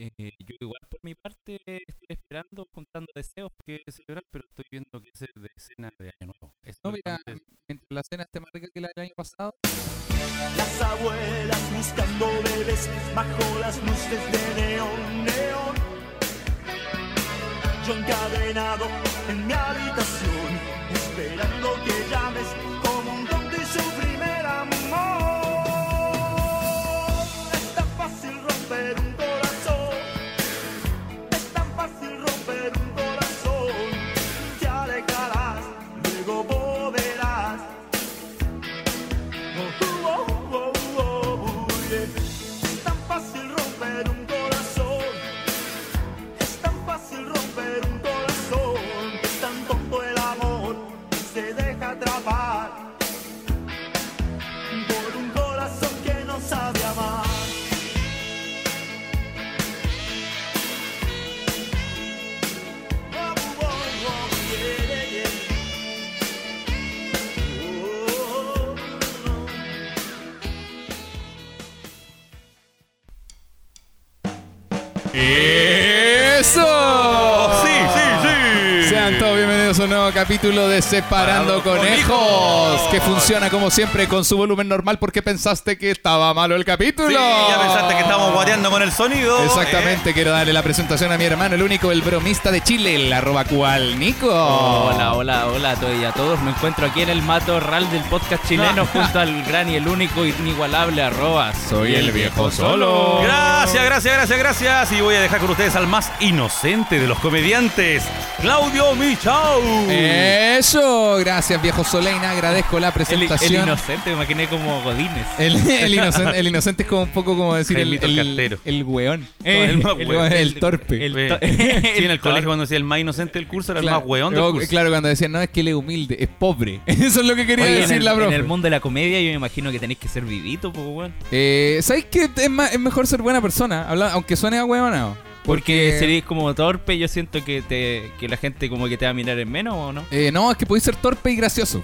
Eh, yo igual por mi parte estoy esperando, contando deseos que celebrar, pero estoy viendo que hacer de cena de año nuevo. Eso No, mira, mientras la cena esté más rica que la del año pasado. Las abuelas buscando bebés bajo las luces de neón, neón. Yo encadenado en mi nuevo capítulo de Separando Conejos, Conejos. que funciona como siempre con su volumen normal porque pensaste que estaba malo el capítulo. Sí, ya pensaste que estamos guateando con el sonido. Exactamente, quiero darle la presentación a mi hermano, el único, el bromista de Chile, el arroba cual Nico. Hola, hola, hola a todos y a todos. Me encuentro aquí en el matorral del podcast chileno junto al gran y el único inigualable arroba. Soy el viejo solo. Gracias, gracias, gracias, gracias. Y voy a dejar con ustedes al más inocente de los comediantes, Claudio Michau. Eso, gracias viejo Soleina, agradezco la presentación. el inocente, me imaginé como Godines. El, el inocente, el inocente es como un poco como decir el, Jaimito el el, cartero. el weón. Eh, el más el, weón. el torpe. el- Eh, to- sí, en el el colegio cuando decía el más inocente del curso era Claro, el más weón del luego, curso. claro, cuando decían, no, es que él es humilde, es pobre. Eso es lo que quería Oye, en, decir el, la en profe. el mundo de la comedia yo me imagino que tenéis que ser vivito, pues, weón. Eh, ¿Sabes qué? Es, mejor ser buena persona, habla- aunque suene a huevonao. Porque seréis como torpe, yo siento que te que la gente como que te va a mirar en menos, ¿o no? Eh, no, es que podéis ser torpe y gracioso.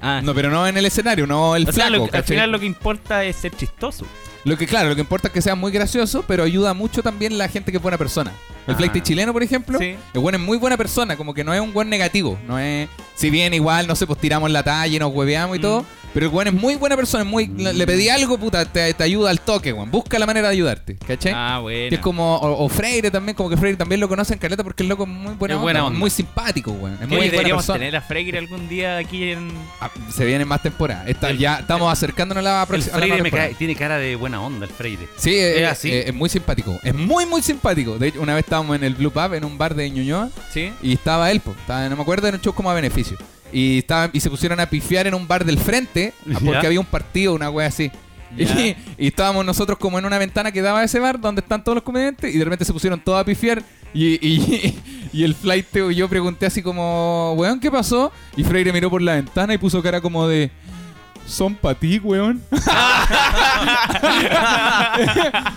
Ah, No, pero no en el escenario, no el o sea, flaco, lo que- al final lo que importa es ser chistoso. Lo que, claro, lo que importa es que sea muy gracioso, pero ayuda mucho también la gente que es buena persona. El Ah. flight chileno, por ejemplo, Sí. el buen es muy buena persona, como que no es un buen negativo. No es. Si bien igual, no sé, pues tiramos la talla y nos hueveamos y Mm. todo. Pero el buen es muy buena persona, es muy. Le, pedí algo, puta, te, te ayuda al toque, weón. Busca la manera de ayudarte, ¿cachai? Ah, bueno. Que es como, o, o Freire también, como que Freire también lo conocen Caleta porque el loco es muy buena, Es buena onda, onda. muy simpático, weón. Es muy buena persona. tener a Freire algún día aquí en... Ah, se vienen más temporadas. El- ya estamos acercándonos a la próxima. Freire me cae- tiene cara de buena onda, el Freire. Sí, es, ¿Es así? es- es muy simpático. Es muy, muy simpático. De hecho, una vez estábamos en el Blue Pub, en un bar de Ñuñoa, ¿Sí? y estaba él. Estaba- no me acuerdo, era un show como a beneficio. Y, y se pusieron a pifiar en un bar del frente, porque había un partido, una wea así. Y estábamos nosotros como en una ventana que daba a ese bar donde están todos los comediantes y de repente se pusieron todos a pifiar y, y, y el flight yo pregunté así como, weón, ¿qué pasó? Y Freire miró por la ventana y puso cara como de, son pa' ti, weón.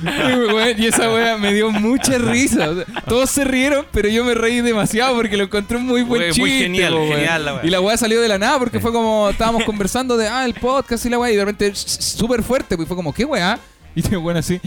y, weón, y esa wea me dio mucha risa. O sea, todos se rieron, pero yo me reí demasiado porque lo encontré un muy buen Wea, chiste. muy genial, po, genial la wea. Y la weá salió de la nada porque fue como, estábamos conversando de, ah, el podcast y la weá, y de repente súper fuerte, pues fue como, ¿qué weá? Y te weón así,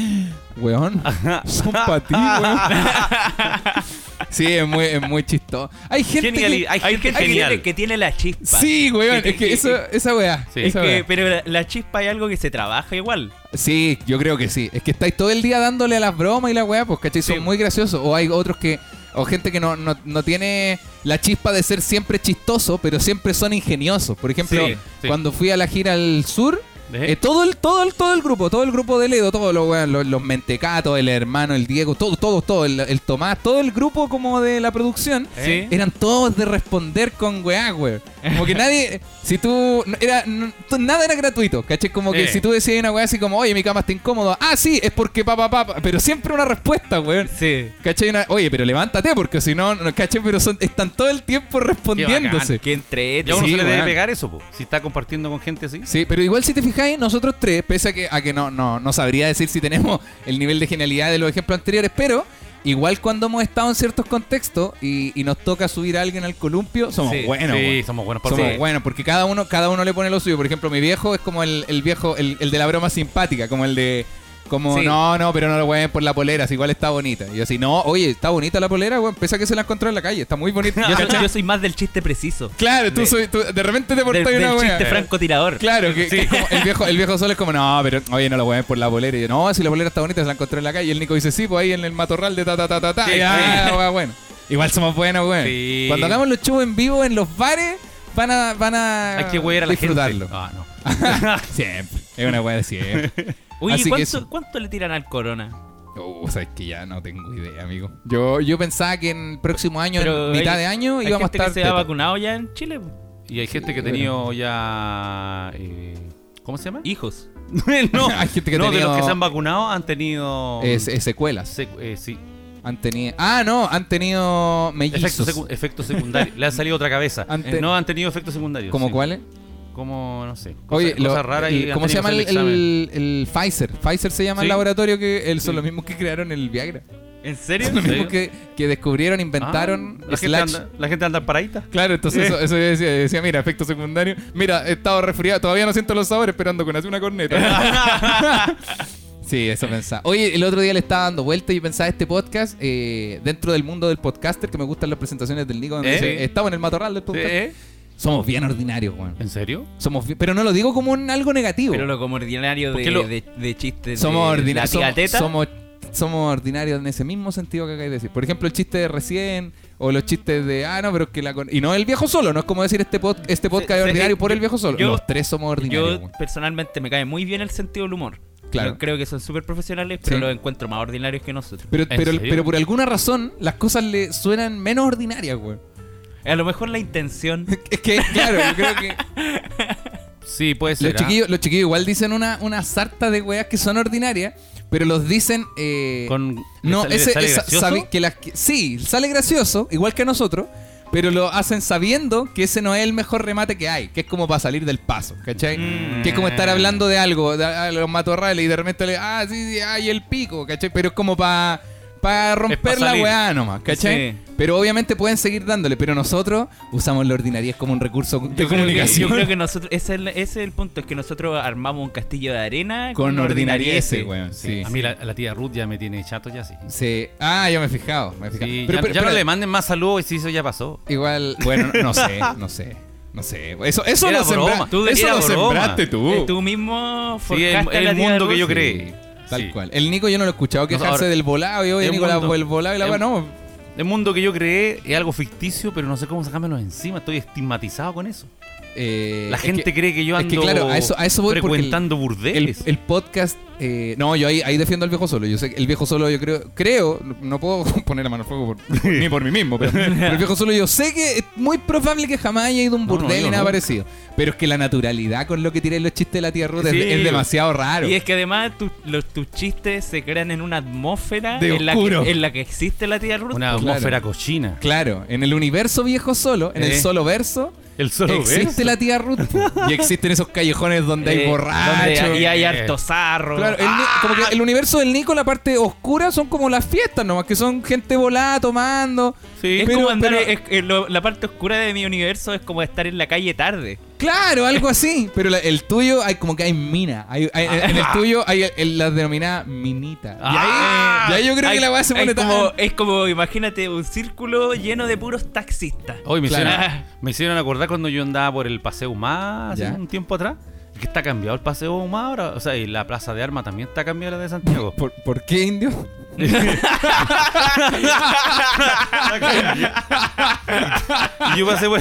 weón, son pa' ti, weón. sí, es muy, es muy chistoso. Hay gente que... hay Hay gente gente que genial. tiene, que tiene la chispa. Sí, weón, Que- es que que- eso, esa weá. Sí. Es esa weá. pero la, la chispa es algo que se trabaja igual. Sí, yo creo que sí. Es que estáis todo el día dándole a las bromas y la weá, pues, ¿cachai? Son Sí. muy graciosos. O hay otros que. O gente que no, no, no tiene la chispa de ser siempre chistoso, pero siempre son ingeniosos. Por ejemplo, Sí, sí. cuando fui a la gira al sur, ¿Eh? eh, todo, el, todo, el, todo el grupo, todo el grupo de Ledo, todos los, weón, los, los mentecatos, el hermano, el Diego, todo, todo, todo, el, el Tomás, todo el grupo como de la producción, Sí. eran todos de responder con weá, weón. Como que nadie, si tú, era, no- nada era gratuito, ¿cachai? Como que Eh. si tú decías una weá así como, oye, mi cama está incómoda, ah, sí, es porque papá, papá, pero siempre una respuesta, weón. Sí. ¿Cachai? Una- oye, pero levántate porque si no, ¿cachai? Pero son, están todo el tiempo respondiéndose. Que entre Ya uno Sí, se le debe pegar eso, po. Si está compartiendo con gente así. Sí, pero igual si te fijáis, nosotros tres, pese a que, a que no, no, no sabría decir si tenemos el nivel de genialidad de los ejemplos anteriores, pero igual cuando hemos estado en ciertos contextos y, y nos toca subir a alguien al columpio, somos Sí, buenos. sí, weón. somos buenos por Somos sí. buenos, porque cada uno, cada uno le pone lo suyo. Por ejemplo, mi viejo es como el, el viejo, el, el de la broma simpática, como el de Como, Sí. no, no, pero no lo hueven por la polera, si igual está bonita. Y yo así, no, oye, está bonita la polera, weón. Pese a que se la encontró en la calle, está muy bonita. Yo, soy- ¿Cachai? yo soy más del chiste preciso. Claro, tú de- soy, tú de repente te Del, portas del una wea. chiste francotirador. Claro, que, que es como el viejo, el viejo solo es como, no, pero oye, no lo hueven por la polera. Y yo, no, si la polera está bonita, se la encontré en la calle. Y el Nico dice, sí, pues ahí en el matorral de ta ta ta ta ta. Sí, Y, ah, sí. wea, bueno. Igual somos buenos, weón. Cuando hagamos los shows en vivo en los bares, van a, van a Hay que huear a la disfrutarlo. gente. Ah, no. Siempre. Es una wea de siempre. Oye, Así ¿cuánto, eso. ¿cuánto le tiran al corona? Uh, sabes que ya no tengo idea, amigo. Yo, yo pensaba que en el próximo año, en mitad hay- de año, hay íbamos a gente estar. que se ha vacunado ya en Chile. Y hay gente que ha tenido ya. eh, ¿Cómo se llama? Hijos. no, Hay gente que no de los que se han vacunado han tenido. Es- es secuelas. sec- eh, sí. Han tenido. Ah, no, han tenido mellizos. Efectos, secu- efectos secundarios. Le ha salido otra cabeza. Ante- Eh, no han tenido efectos secundarios. ¿Como sí. cuáles? Como, no sé. Oye, cosas, lo- cosas raras y el- ¿cómo se llama el, el- el Pfizer? Pfizer se llama el laboratorio que él, son Sí. los mismos que crearon el Viagra. ¿En serio? Son los ¿En mismos que, que descubrieron, inventaron. Ah, la, gente anda, la gente anda paradita. Claro, entonces eso, eso yo decía, decía, mira, efecto secundario. Mira, he estado resfriado, todavía no siento los sabores, esperando con así una corneta. sí, eso pensaba. Oye, el otro día le estaba dando vuelta y pensaba este podcast, eh, dentro del mundo del podcaster, que me gustan las presentaciones del Nico, donde ¿Eh? dice, estamos en el matorral del podcast. ¿Eh? Somos bien ordinarios, weón. ¿En serio? Somos bien- pero no lo digo como un algo negativo. Pero lo como ordinario ¿Por de, qué lo- de, de chistes somos de ordinarios. la Somos, teta. somos, somos ordinarios en ese mismo sentido que acabáis de decir. Por ejemplo, el chiste de recién, o los chistes de, ah, no, pero es que la. con- Y no el viejo solo, no es como decir este, pod- este podcast es sí, ordinario por el viejo solo. yo- los tres somos ordinarios. Yo weón. personalmente me cae muy bien el sentido del humor. Claro. Yo creo que son súper profesionales, pero Sí. los encuentro más ordinarios que nosotros. Pero, ¿En pero, serio? pero por alguna razón, las cosas le suenan menos ordinarias, güey. A lo mejor la intención. Es que, claro, yo creo que. Sí, puede ser. Los ¿ah? chiquillos, los chiquillos igual dicen una, una sarta de weas que son ordinarias, pero los dicen. eh, Con, no, ¿sale- ese, sale esa- que las que- sí, sale gracioso, igual que a nosotros, pero lo hacen sabiendo que ese no es el mejor remate que hay, que es como para salir del paso, ¿cachai? Mm. Que es como estar hablando de algo, de, a los matorrales, y de repente le, ah, sí, sí, ay, el pico, ¿cachai? Pero es como para para romper la salir. weá nomás, ¿cachai? Sí. Pero obviamente pueden seguir dándole, pero nosotros usamos la ordinariedad como un recurso de Yo creo, que, comunicación. yo creo que nosotros, ese es, el, ese es el punto, es que nosotros armamos un castillo de arena con ordinarieces, ordinarieces. weón, sí. A mí la, la tía Ruth ya me tiene chato ya sí. Sí. Ah, yo me he fijado, me he fijado. Sí, Pero- ya, pero- ya pero- no le manden más saludos y si eso ya pasó. Igual, bueno, no sé, no sé. No sé. Eso, eso Era lo, sembra- broma, tú eso lo broma. sembraste tú. Eh, Tú mismo Sí, el, forjaste el la tía mundo que yo Sí, creé. Tal Sí. cual. El Nico yo no lo he escuchado quejarse ahora- del volado y es Nico, la- el volado y la weá, no. El mundo que yo creé es algo ficticio, pero no sé cómo sacármelo encima. Estoy estigmatizado con eso. Eh, La es gente que- cree que yo es ando que claro, a eso- a eso voy frecuentando el, burdeles. el podcast. eh, no, yo ahí, ahí defiendo al viejo solo. Yo sé que el viejo solo, yo creo, creo, no puedo poner la mano al fuego por- ni por mí mismo, pero, pero el viejo solo, yo sé que es muy probable que jamás haya ido a un No, no, burdel yo ni nada no. parecido. Pero es que la naturalidad con lo que tiré los chistes de la tía Ruth es- Sí. es, demasiado raro. Y es que además tu- los, tus chistes se crean en una atmósfera De en la, oscuro. que, en la que existe la tía Ruth. Una Claro. atmósfera cochina. Claro, en el universo viejo solo, en el Eh. solo verso, El solo existe la tía Ruth. y existen esos callejones donde hay Eh, borrachos. donde- y hay Eh. harto zarro. Claro, el, ni- como que el universo del Nico, la parte oscura, son como las fiestas nomás, que son gente volada tomando. Sí, es pero- como andar, pero- es- es lo- la parte oscura de mi universo es como estar en la calle tarde. Claro, algo así. Pero la- el tuyo, hay como que hay mina. Hay- hay- en, en el tuyo hay el- la denominada minita. Y ahí, Ah. y ahí yo creo Hay- que la weá se pone como, tan- Es como, imagínate, un círculo lleno de puros taxistas. Hoy me, Claro. hicieron, me hicieron acordar cuando yo andaba por el Paseo Humá hace un tiempo atrás. Que está cambiado el Paseo Humá ahora. O sea, y la Plaza de Armas también está cambiada la de Santiago. ¿Por, por qué, indio? Y yo pasé por...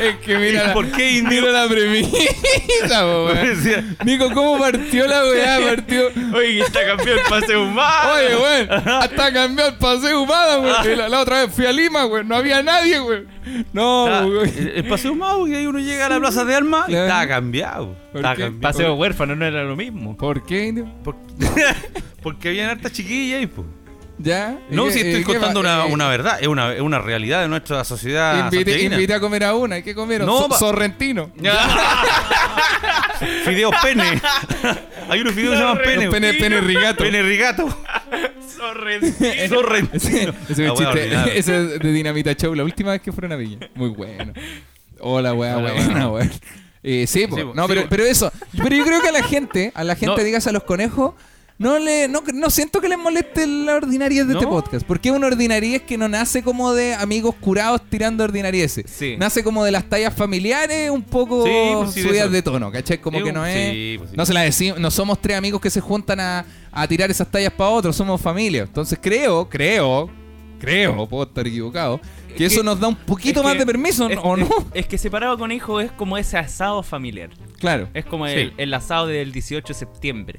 Es que mira, ¿Por qué, indio? mira la premisa, weón. Nico, ¿cómo partió la weá? Partió. Oye, está campeón el paseo humano. Oye, weón, hasta cambió el paseo humano, weón. Y La, la otra vez fui a Lima, weón, no había nadie, weón. No, weón. el, el Paseo Humá, y ahí uno llega a la Plaza de Armas y está cambiado. ¿Por Está qué? cambiado. Paseo huérfano no era lo mismo. ¿Por qué, indio? Por- Porque habían hartas chiquillas ahí, pues. ¿Ya? No, ¿Y si estoy y qué contando una, eh, una verdad, es una, es una realidad de nuestra sociedad invité a comer a una, ¿y qué comieron? No, So- sorrentino. Fideos pene. Hay unos fideos que se llaman pene. Pene, pene rigato. Pene rigato. Sorrentino. Sorrentino. Ese, es chiste. Ese es de Dinamita Show, la última vez que fueron a Villa. Muy bueno. Hola, weá, Hola, buena, weá. Eh, sí, po. Sí, po, no, sí, pero, po. pero eso. Pero yo creo que a la gente, a la gente, No. digas a los conejos, no le no, no siento que les moleste la ordinariez de este podcast. Porque es una ordinariez que no nace como de amigos curados tirando ordinarieces. Sí. Nace como de las tallas familiares, un poco Sí, pues sí, subidas de tono, ¿cachai? Como que no sí, es. pues. No se la decimos, no somos tres amigos que se juntan a, a tirar esas tallas para otros, somos familia. Entonces creo, creo, creo, puedo estar equivocado, que Es eso que- nos da un poquito Es más que- de permiso, es- ¿o no? Es, es que separado con hijo es como ese asado familiar. Claro. Es como Sí. el, el asado del 18 de septiembre.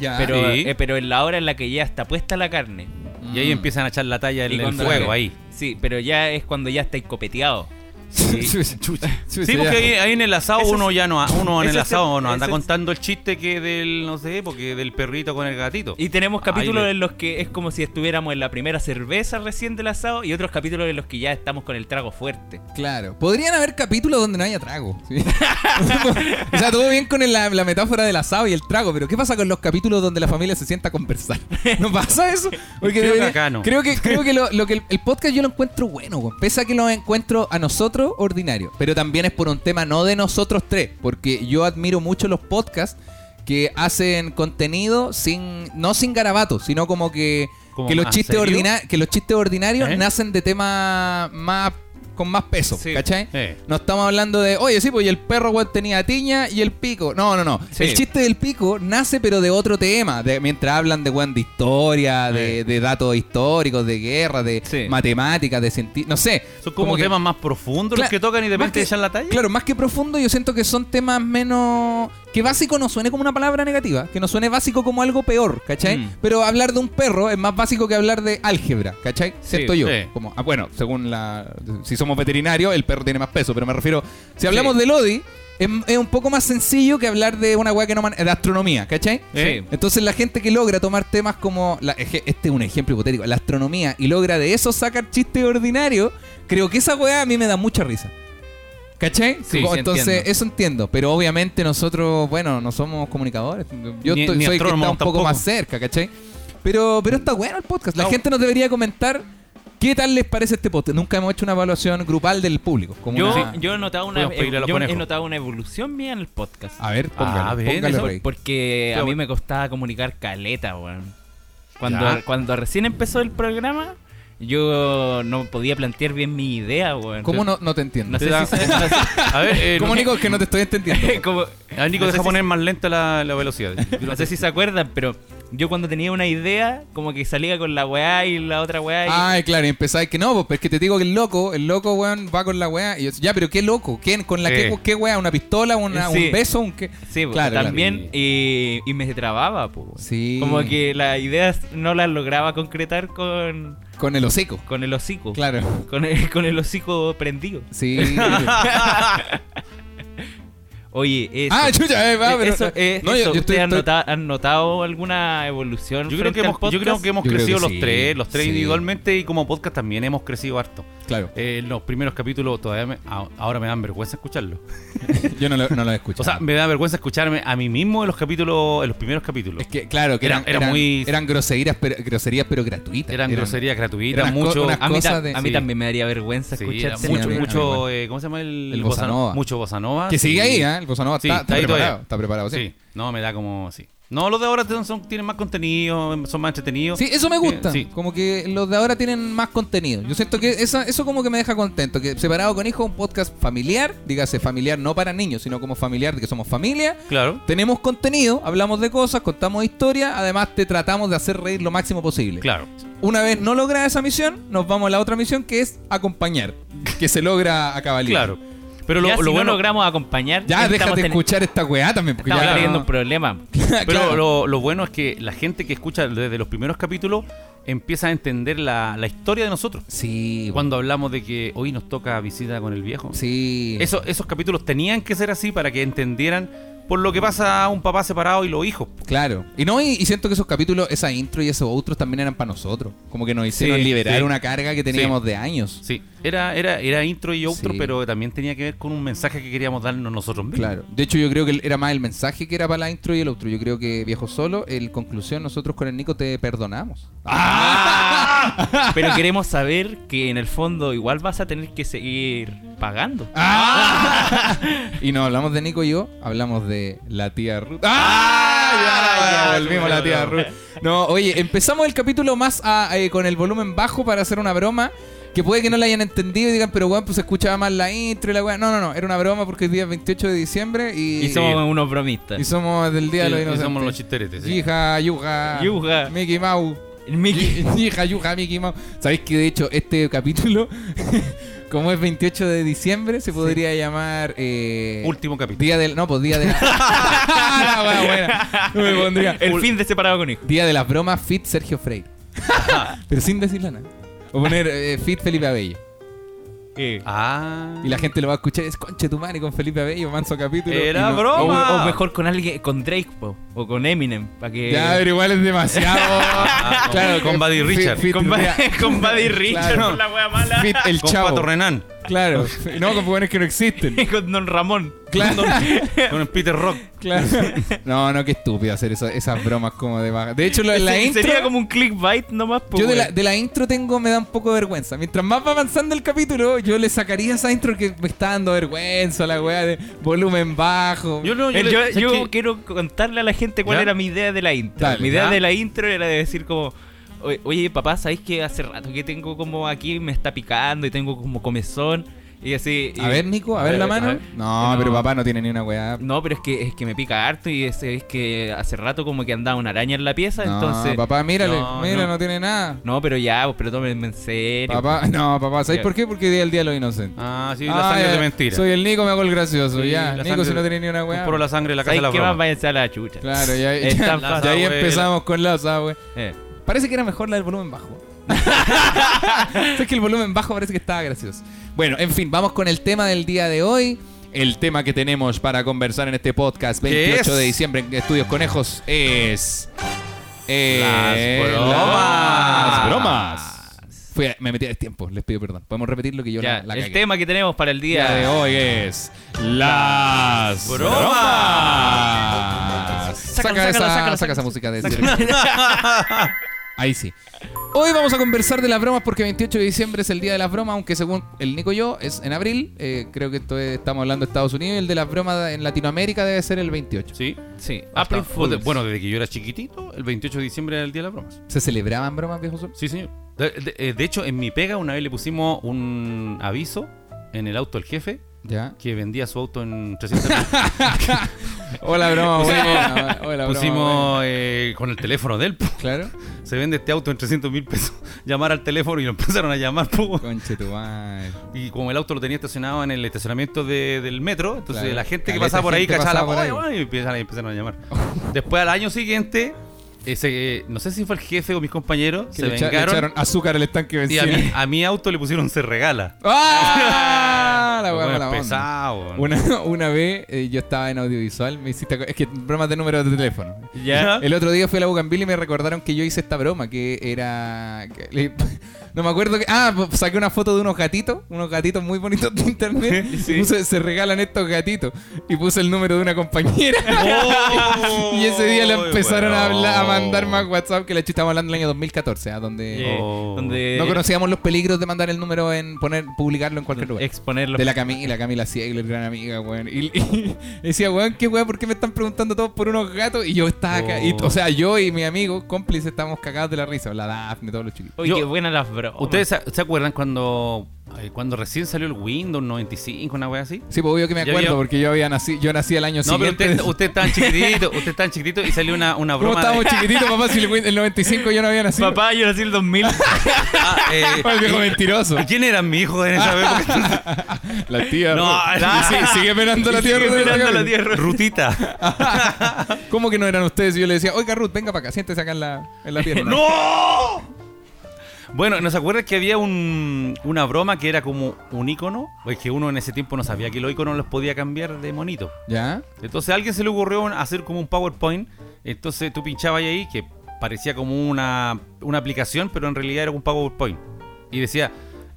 Ya. Pero, sí. eh, pero en la hora en la que ya está puesta la carne. Y ahí empiezan a echar la talla en Y el cuando- fuego ahí. Sí, pero ya es cuando ya estáis copeteado. Sí, Sí, porque ahí, ahí en el asado Eso uno ya no uno en el asado no anda es- contando el chiste que del no sé, porque del perrito con el gatito. Y tenemos capítulos en los que es como si estuviéramos en la primera cerveza recién del asado y otros capítulos en los que ya estamos con el trago fuerte. Claro. Podrían haber capítulos donde no haya trago. ¿sí? o sea, todo bien con el- la, la metáfora del asado y el trago, pero ¿qué pasa con los capítulos donde la familia se sienta a conversar? ¿No pasa eso? Porque Creo que debería- acá no. Creo que, creo que, lo, lo que el, el podcast yo lo encuentro bueno, pese a que lo encuentro a nosotros ordinario. Pero también es por un tema no de nosotros tres, porque yo admiro mucho los podcasts que hacen contenido sin no sin garabatos, sino como que ¿Cómo que los chistes ordina- que los chistes ordinarios ¿Eh? nacen de temas más con más peso, Sí. ¿cachai? Eh. No estamos hablando de, oye, sí, pues y el perro weón, tenía tiña y el pico. No, no, no. Sí. El chiste del pico nace pero de otro tema. De, mientras hablan de weón de historia, de, Eh. de datos históricos, de guerra, de Sí. matemáticas, de científicos. No sé. Son como, que- temas más profundos los que tocan y de repente echan la talla. Claro, más que profundo, yo siento que son temas menos. Que básico no suene como una palabra negativa, que no suene básico como algo peor, ¿cachai? Mm. Pero hablar de un perro es más básico que hablar de álgebra, ¿cachai? Siento yo. sí. Como, ah, bueno, según la. Si somos veterinarios, el perro tiene más peso, pero me refiero. Si hablamos Sí. de Lodi, es, es un poco más sencillo que hablar de una weá que no. man- de astronomía, ¿cachai? Eh. Entonces la gente que logra tomar temas como, la- este es un ejemplo hipotético, la astronomía, y logra de eso sacar chistes ordinarios, creo que esa weá a mí me da mucha risa. ¿Cachai? Sí, sí, Entonces, entiendo. eso entiendo. Pero obviamente nosotros, bueno, no somos comunicadores. Yo Ni- estoy, ni soy que está un poco tampoco. más cerca, ¿cachai? Pero, pero está bueno el podcast. La No. gente nos debería comentar qué tal les parece este podcast. Nunca hemos hecho una evaluación grupal del público. Como Yo, una- yo he notado una a yo he notado una evolución mía en el podcast. A ver, póngalo, Ah, póngalo eso, por ahí. Porque a mí me costaba comunicar caleta, weón. Cuando, Ya. cuando recién empezó el programa, yo no podía plantear bien mi idea, weón. ¿Cómo no, no te entiendo? No sé da- si se- no sé- A ver, eh, ¿Cómo, no- Nico? Que no te estoy entendiendo. como- a ver, Nico, no deja si- poner más lenta la, la velocidad. no sé si se acuerdan, pero yo cuando tenía una idea, como que salía con la weá y la otra weá. y- Ay, claro, y empezáis que no, pues es que te digo que el loco, el loco, weón, va con la weá. Y yo, ya, pero qué loco, ¿quién? ¿Con la Eh. qué, qué weá? ¿Una pistola? Una, Sí. ¿Un beso? ¿Un qué? Sí, pues, Claro, también. Y, y me trababa, pues. Sí. Como que las ideas no las lograba concretar con, Con el hocico. con el hocico. Claro. Con el, con el hocico prendido. Sí. Oye, eso. ah, chucha, eh, va, pero. eso, eh, no, yo- eso, yo estoy- ¿ustedes han, estoy- nota- han notado alguna evolución? Yo creo, que hemos, yo creo podcast? que hemos Yo creo crecido que los sí. tres, los tres Sí. individualmente y como podcast también hemos crecido harto. Claro. Eh, los primeros capítulos todavía me- ahora me dan vergüenza escucharlos. Yo no lo, no lo escucho. O sea, me da vergüenza escucharme a mí mismo en los capítulos, en los primeros capítulos. es que, claro, que Era- eran, era eran, muy- eran groserías, pero, groserías, pero gratuitas. eran groserías gratuitas, eran mucho, A mí, cosas ta- de- a mí sí. también me daría vergüenza sí, mucho, mí- mucho, eh, ¿cómo se llama el, El bossa nova. Mucho bossa nova. Que sigue ahí, ¿eh? El bossa nova está, está está ahí preparado. Está preparado. Sí, no, me da como, sí. No, los de ahora son, tienen más contenido, son más entretenidos. Sí, eso me gusta. Sí. Como que los de ahora tienen más contenido. Yo siento que eso, eso como que me deja contento. Que Separado con Hijo, un podcast familiar, dígase familiar no para niños, sino como familiar, de que somos familia. Claro. Tenemos contenido, hablamos de cosas, contamos historias, además te tratamos de hacer reír lo máximo posible. Claro. Una vez no logra esa misión, nos vamos a la otra misión que es acompañar, que se logra a cabalidad. Claro. Pero lo, ya, lo si bueno, no logramos acompañar, Ya, déjate escuchar esta weá también, porque Estamos ya teniendo no- un problema. pero Claro. lo, lo bueno es que la gente que escucha desde los primeros capítulos empieza a entender la, la historia de nosotros. Sí, Cuando hablamos de que hoy nos toca visita con el viejo. sí. Eso- esos capítulos tenían que ser así para que entendieran por lo que pasa a un papá separado y los hijos. Claro. Y no, y, y siento que esos capítulos, esa intro y esos otros también eran para nosotros. Como que nos hicieron Sí, liberar sí. una carga que teníamos de años. Sí, era, era, era intro y outro, pero también tenía que ver con un mensaje que queríamos darnos nosotros mismos. Claro. De hecho, yo creo que era más el mensaje que era para la intro y el otro. Yo creo que viejo solo, en conclusión, nosotros con el Nico te perdonamos. Pero queremos saber que en el fondo igual vas a tener que seguir pagando. Y no hablamos de Nico y yo, hablamos de la tía Ruth. ¡Ah! ya, ya, volvimos a la tía Ruth. No, oye, empezamos el capítulo más a- eh, con el volumen bajo para hacer una broma. Que puede que no la hayan entendido y digan, pero weón, pues se escuchaba más la intro y la weá. No, no, no, era una broma porque el día es 28 de diciembre y, Y somos unos bromistas. y somos del Día de los Inocentes. somos los chisteretes. sí. Hija, yuja, Yuja. Mickey Mouse. Mickey. Hija, yuja, Mickey Mouse. ¿Sabéis que de hecho este capítulo, como es 28 de diciembre, se podría llamar... eh, Último capítulo. Día del... No, pues Día de la... la weá buena. No me pondría. El fin de separado con hijo. Día de las bromas fit Sergio Freire. Pero sin decirle nada. O poner eh, fit Felipe Abello. Eh. Ah. Y la gente lo va a escuchar. Es conche tu madre con Felipe Abello, manso capítulo. Era no- broma. O, mejor con alguien, con Drake, po, o con Eminem, para que... Ya, pero igual es demasiado. Ah, claro, con Buddy Richard. fit- con, Buddy- con Buddy Richard, Claro. por la wea mala. fit el Con chavo. Pato Renan. Claro. No, con buenos que no existen. con Don Ramón. Claro. Con el Peter Rock. claro. No, no, qué estúpido hacer eso- esas bromas como de baja. De hecho, lo, la Se- intro. Sería como un clickbait nomás, po, Yo de la, de la intro tengo, me da un poco de vergüenza. Mientras más va avanzando el capítulo, yo le sacaría esa intro que me está dando vergüenza, la weá de volumen bajo. Yo no, yo, Eh, quiero contarle a la gente cuál ¿Ya? era mi idea de la intro. Dale, mi idea ¿ya? de la intro era de decir como, "Oye, oye, papá, ¿sabéis que hace rato que tengo como aquí, me está picando y tengo como comezón? Y así... y- A ver, Nico, a ver la mano. ver. No, No. pero papá no tiene ni una weá. No, pero es que es que me pica harto y es, es que hace rato como que andaba una araña en la pieza, No, entonces... papá, mírale, No, mira, no. tiene nada. No, pero ya, pues, pero tómenme en serio. Papá, no, papá, ¿sabes Ya. por qué? Porque día el día de los inocentes. Ah, sí, la Ah, sangre de mentira. Soy el Nico, me hago el gracioso, Sí, ya. Nico, si no tiene ni una weá. Por la sangre de la casa ¿Sabes de la qué más? Váyanse a la chucha. Claro, ya, ya- ahí abuela. empezamos con la güey. Eh. Parece que era mejor la del volumen bajo. es que el volumen bajo parece que estaba gracioso. Bueno, en fin, vamos con el tema del día de hoy. El tema que tenemos para conversar en este podcast ¿Qué 28 es? de diciembre en Estudios Conejos es... eh, Las bromas. las bromas. Fui a- me metí a tiempo, les pido perdón. Podemos repetir lo que yo Ya, la, la el cagué. tema que tenemos para el día día de hoy es las Bromas. bromas. Sácalo, saca, sácalo, esa, sácalo, saca esa música de Ahí sí. Hoy vamos a conversar de las bromas porque 28 de diciembre es el día de las bromas, aunque según el Nico y yo es en abril. Eh, creo que esto es- estamos hablando de Estados Unidos y el de las bromas en Latinoamérica debe ser el 28. Sí. Sí, Hasta- April Fools. bueno, desde que yo era chiquitito, el 28 de diciembre era el día de las bromas. ¿Se celebraban bromas, viejo Sol? Sí, señor. De, de- eh, de hecho, en mi pega una vez le pusimos un aviso en el auto del jefe Ya. que vendía su auto en 300 mil. Hola, broma. Pusimos-. Hola, broma, Pusimos eh, con el teléfono de él. po. Claro. Se vende este auto en 300 mil pesos. Llamar al teléfono y lo empezaron a llamar. po. Conche tu madre. Y como el auto lo tenía estacionado en el estacionamiento de- del metro, entonces Claro. la gente que pasaba por ahí cachaba la y empezaron, a llamar. Después al año siguiente, ese, no sé si fue el jefe o mis compañeros, Que se le, echaron azúcar al estanque y a mi, a mi auto le pusieron se regala. ¡Ah! La bueno, mala onda. pesado. Una, una vez eh, yo estaba en audiovisual, me hiciste. Es que bromas de número de teléfono. Ya. El otro día fui a la Bucambil y me recordaron que yo hice esta broma, que era. que le- no me acuerdo que. Ah, pues, saqué una foto de unos gatitos, unos gatitos muy bonitos de internet. Sí. Y puse, se regalan estos gatitos. Y puse el número de una compañera. y ese día le empezaron a, hablar, a mandar más WhatsApp que la chica estábamos hablando del año 2014, ¿ah? donde. Eh, Oh. donde No conocíamos los peligros de mandar el número en poner, publicarlo en cualquier lugar. exponerlo. De la Camila, Camila Siegler, gran amiga, weón. Y, y decía, weón, qué weón, ¿por qué me están preguntando todos por unos gatos? Y yo estaba acá. y- Oh. o sea, yo y mi amigo cómplice estábamos cagados de la risa. La Daphne, todos los chiquitos. Oye, qué buenas las bromas. ¿Ustedes se, acuerdan cuando, eh, cuando recién salió el Windows 95, una wea así? Sí, pues obvio que me acuerdo, porque yo había nacido, yo nací el año No, pero siguiente. usted, usted tan chiquitito, usted tan chiquitito y salió una, una ¿Cómo broma. estábamos de, chiquititos, papá? Si el, el 95 yo no había nacido. Papá, yo nací en el 2000. Ah, eh, el viejo mentiroso. ¿y ¿Quién eran mi hijo en esa época? La tía. No, no. Y sí, sigue penando la tía. Ruth la tía. Rutita. ¿Cómo que no eran ustedes? Y yo le decía, oiga Ruth, venga para acá, siéntese acá en la, en la pierna. ¡No! Bueno, ¿nos acuerdas que había un, una broma que era como un icono? Pues que uno en ese tiempo no sabía que los iconos los podía cambiar de monito. ¿Ya? Entonces a alguien se le ocurrió hacer como un PowerPoint. Entonces tú pinchabas ahí que parecía como una, una aplicación, pero en realidad era un PowerPoint. Y decía,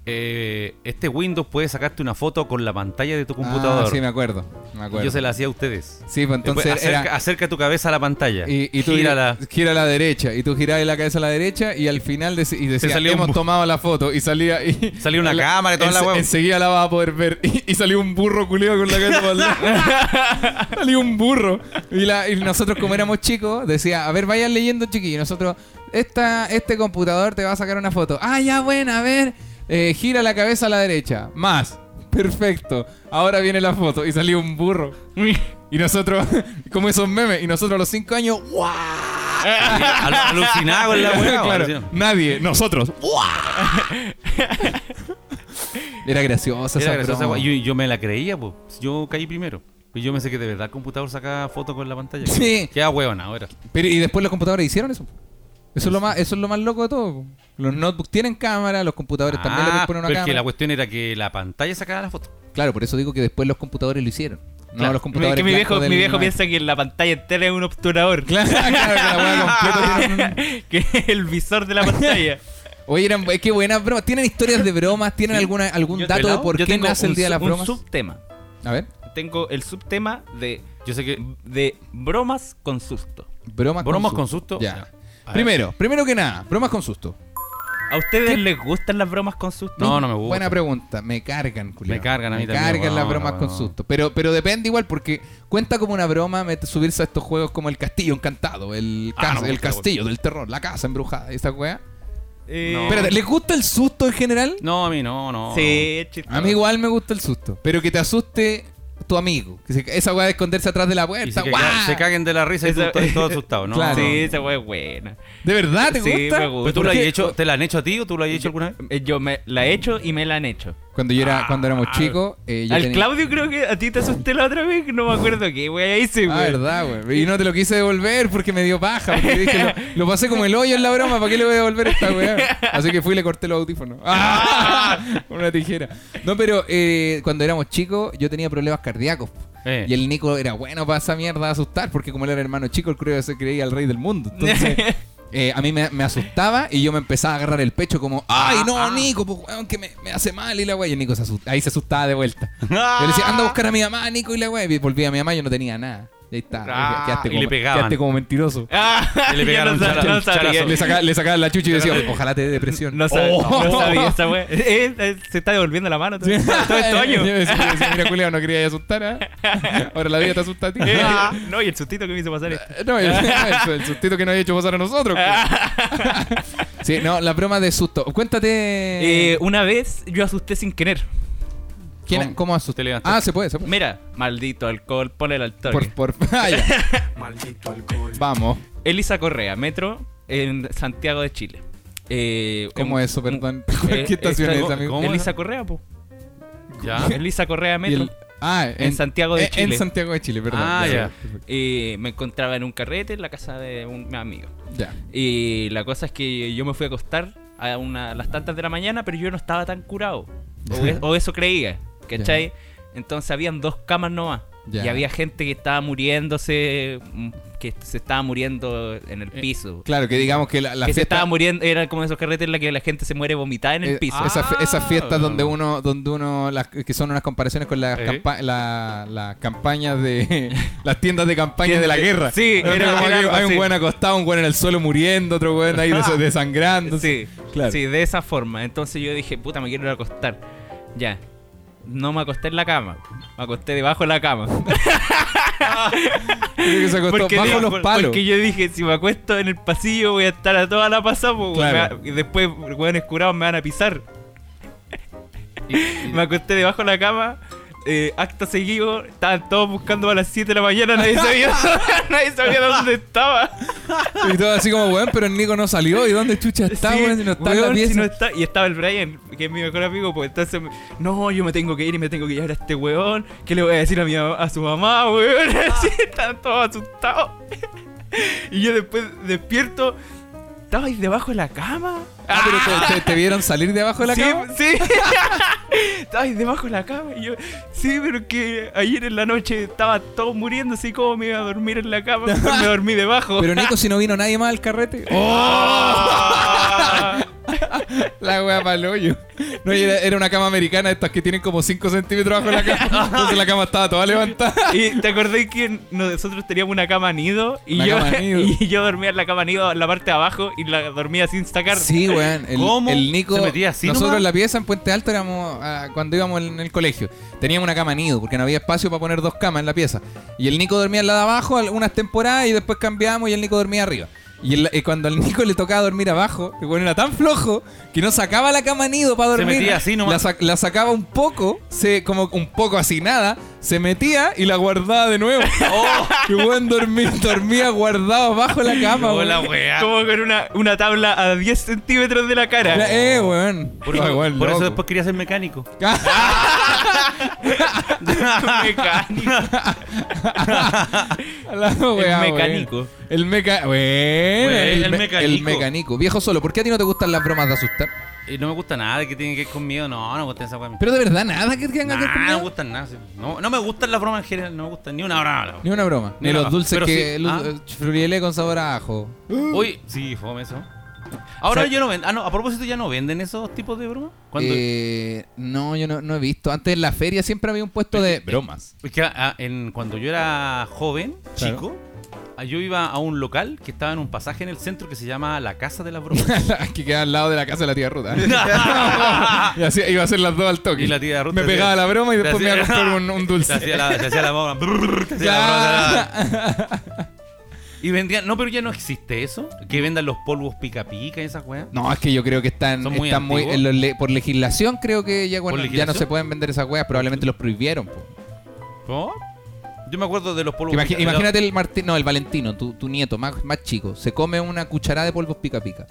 eh, este Windows puede sacarte una foto con la pantalla de tu computador. Ah, sí, me acuerdo. Me Y yo se la hacía a ustedes. Sí, pues Después, entonces acerca, era... acerca tu cabeza a la pantalla. Y, y tú Gírala. gira a la derecha y tú girabas la cabeza a la derecha y al final dec- y decía un hemos tomado la foto y salía y Salía una cámara y toda la ense- hueá. enseguida la vas a poder ver y, y salió un burro culiado con la cabeza para salió un burro y, la- y nosotros como éramos chicos decía a ver vayan leyendo chiquillos nosotros esta, este computador te va a sacar una foto ah ya buena a ver eh, gira la cabeza a la derecha más perfecto ahora viene la foto y salió un burro y nosotros como esos memes y nosotros a los cinco años ¡guau! Al- alucinado con la weá. Claro, nadie, nosotros. Era graciosa Era esa graciosa, broma. yo, yo me la creía, pues. Yo caí primero. Y yo me sé que de verdad el computador sacaba fotos con la pantalla. Sí. Queda huevona ahora. Pero y después los computadores hicieron eso. Eso es lo más, eso es lo más loco de todo. Los notebooks tienen cámara, los computadores también le pueden Ah, poner una pero es que la cámara. cuestión era que la pantalla sacara la foto. Claro, por eso digo que después los computadores lo hicieron. No Claro. los Es computadores que mi viejo, blancos mi del viejo 9. piensa que la pantalla entera es un obturador. Claro, claro, que la que es el visor de la pantalla. Oye, eran, eh, qué buenas bromas. ¿Tienen historias de bromas? ¿Tienen alguna, algún Yo- dato de por yo qué tengo nace el Día de las su- un Bromas? subtema. A ver. Tengo el subtema de, Yo sé que. de bromas con susto. Bromas, Bromas con con susto. susto. Ya. Primero, primero que nada, bromas con susto. ¿A ustedes les gustan las bromas con susto? No, no me gusta. Buena pregunta. Me cargan, culiao. Me cargan a mí Me también, cargan las bromas con susto. Pero, pero depende igual porque cuenta como una broma subirse a estos juegos como el castillo encantado, el, Ah, cas- me el castillo del terror, la casa embrujada, esa weá. Eh, No. Espérate, ¿les gusta el susto en general? No, a mí no, no. Sí, chistoso. A mí igual me gusta el susto. Pero que te asuste tu amigo. Que se- esa weá de esconderse atrás de la Y puerta. ca- se caguen de la risa y Esa- todo asustado, ¿no? Claro. Sí, esa fue buena. ¿De verdad te Sí, gusta? me gusta. ¿Pero tú ¿Por la has qué? hecho, te la han hecho a ti o tú la has hecho alguna vez? Eh, Yo me la he hecho y me la han hecho. Cuando yo era, cuando éramos Ah. chicos, eh, yo Al tenía- Claudio creo que a ti te asusté la otra vez, no me acuerdo qué wea hice, Ah, güey. verdad, güey. Y no te lo quise devolver porque me dio paja. Porque dije, lo, lo pasé como el hoyo en la broma, ¿para qué le voy a devolver esta weá? Así que fui y le corté los audífonos. ¡Ah! Una tijera. No, pero eh, cuando éramos chicos, yo tenía problemas cardíacos. Eh. Y el Nico era bueno para esa mierda asustar, porque como él era hermano chico, el creo se creía el rey del mundo. Entonces, eh, a mí me, me asustaba y yo me empezaba a agarrar el pecho como, ¡ay, no, Nico! Pues, weón, que me, me hace mal y la weá. Y Nico se asusta- ahí se asustaba de vuelta. Yo le decía, anda a buscar a mi mamá, Nico, y la weá. Y volvía a mi mamá y yo no tenía nada. Y ahí está. Ah, quedaste y como, le pegaban. quedaste como mentiroso. Ah, Y le pegaron no, un sabía. Le, saca- le sacaba la chucha y decía, ojalá te dé depresión. No, sab- Oh. no sabía esa wea. Eh, eh, se está devolviendo la mano todo, todo este año. Yo decía, yo decía, mira, culiao, no quería asustar, ¿ah? Ahora la vida te asusta a ti. Eh, no, y el sustito que me hizo pasar esto. No, el, el, el sustito que nos ha hecho pasar a nosotros. pues. sí, no, la broma de susto. Cuéntate. Eh, una vez yo asusté sin querer. ¿Quién, ¿cómo? ¿Cómo asusté? Te. Ah, se puede, se puede. Mira, maldito alcohol, ponle al toque. Por, por, ah, ya. Vamos. Elisa Correa, metro en Santiago de Chile. Eh, ¿Cómo es eso, perdón? eh, ¿Qué estación esta- es, amigo? ¿Cómo? Elisa Correa, po. ¿Ya? Elisa Correa Metro. el- ah, En Santiago de en- Chile. En Santiago de Chile, perdón. Ah, ya. Y me encontraba en un carrete en la casa de un amigo. Ya. Y la cosa es que yo me fui a acostar a, una, a las tantas de la mañana, pero yo no estaba tan curado. O, o eso creía, ¿cachai? Entonces habían dos camas nomás. Ya. Y había gente que estaba muriéndose, mm, que se estaba muriendo en el piso. Claro, que digamos que la, la que se estaba muriendo, era como esos carretes en la que la gente se muere vomitada en el Eh, piso. ah, Esas, fiestas Ah. donde uno, donde uno, las, que son unas comparaciones con las, Eh. campa- la- las campañas de las tiendas de campaña de la guerra. Sí, era- como era que algo hay un buen acostado, un buen en el suelo muriendo, otro buen ahí des- desangrando. Sí, claro. sí, de esa forma. Entonces yo dije, puta, me quiero ir a acostar. Ya. No me acosté en la cama, me acosté debajo de la cama. Que se acostó Porque, bajo digo, los palos. porque yo dije, si me acuesto en el pasillo voy a estar a toda la pasada, pues, Claro. y después hueones curados me van a pisar. me acosté debajo de la cama. Eh, acto seguido, estaban todos buscando a las 7 de la mañana, nadie sabía, nadie sabía dónde estaba. Y todo así como, weón, pero el Nico no salió. ¿Y dónde chucha está, Sí, weón? Si no está en la weón, si pieza. no está- y estaba el Brian, que es mi mejor amigo, pues entonces, no, yo me tengo que ir y me tengo que llevar a este weón. ¿Qué le voy a decir a, mi, a su mamá, weón? Así, estaban todos asustados. y yo después despierto, ¿estabais debajo de la cama? Ah, pero te, te- te vieron salir de abajo de la sí, cama. sí. Estabais debajo de la cama. Y yo, sí, pero que ayer en la noche estaba todo muriendo, así como me iba a dormir en la cama. Me dormí debajo. Pero Nico, si no vino nadie más al carrete. ¡Oh! La wea para el hoyo. No, era, era una cama americana, estas que tienen como 5 centímetros bajo la cama. Entonces la cama estaba toda levantada. Y te acordás que nosotros teníamos una cama nido y yo, cama nido. y yo dormía en la cama nido en la parte de abajo y la dormía sin sacar. Sí, weón. El, ¿Cómo? el Nico. ¿Se metía así nosotros nomás? en la pieza en Puente Alto éramos ah, cuando íbamos en el colegio. Teníamos una cama nido porque no había espacio para poner dos camas en la pieza. Y el Nico dormía en la de abajo algunas temporadas y después cambiamos y el Nico dormía arriba. Y, el- y cuando al Nico le tocaba dormir abajo, el weón era tan flojo que no sacaba la cama nido para Se dormir. metía así nomás. La, sac- la sacaba un poco, se, como un poco así nada, se metía y la guardaba de nuevo. Oh, Y weón dormía, dormía guardado abajo la cama, hola, weón. weá. Como con una, una tabla a 10 centímetros de la cara. Eh, weón. Por eso, Ay, weón, por eso loco. después quería ser mecánico. mecánico. La wea, El weón. El meca... Bueno, el, el me- mecánico. el mecánico. Viejo solo, ¿por qué a ti no te gustan las bromas de asustar? Y no me gusta nada que tiene que ver con miedo. No, no me gusta esa weá. Pero de verdad, nada que tenga que ver Nah, con no me gustan nada. sí. No, no me gustan las bromas en general. No me gustan ni una broma. Ni una broma. Ni, Ni los dulces Pero que... sí, ah. eh, con sabor a ajo. Uy, sí, fome eso. Ahora O sea- yo no vendo. Ah, no, a propósito, ¿ya no venden esos tipos de bromas? Eh, no, yo no, no he visto. Antes en la feria siempre había un puesto de bromas. Es que ah, en, cuando yo era joven, Claro. chico, yo iba a un local que estaba en un pasaje en el centro que se llama La Casa de las Bromas. que queda al lado de la casa de la tía Ruta. y así iba a hacer las dos al toque. Y la tía Ruth Me te pegaba la broma y te después me iba a un, un dulce. Se hacía la, se hacía la broma. te hacía la broma. Y vendían. No, pero ya no existe eso. Que vendan los polvos pica pica y esas weas. No, es que yo creo que están, Son muy están muy, antiguos. en los le- por legislación creo que ya, bueno, ¿Por ya no se pueden vender esas weas, probablemente los prohibieron. po. ¿Por? Yo me acuerdo de los polvos pica- imagínate el Martín, no, el Valentino, tu, tu nieto más, más chico, se come una cucharada de polvos pica pica.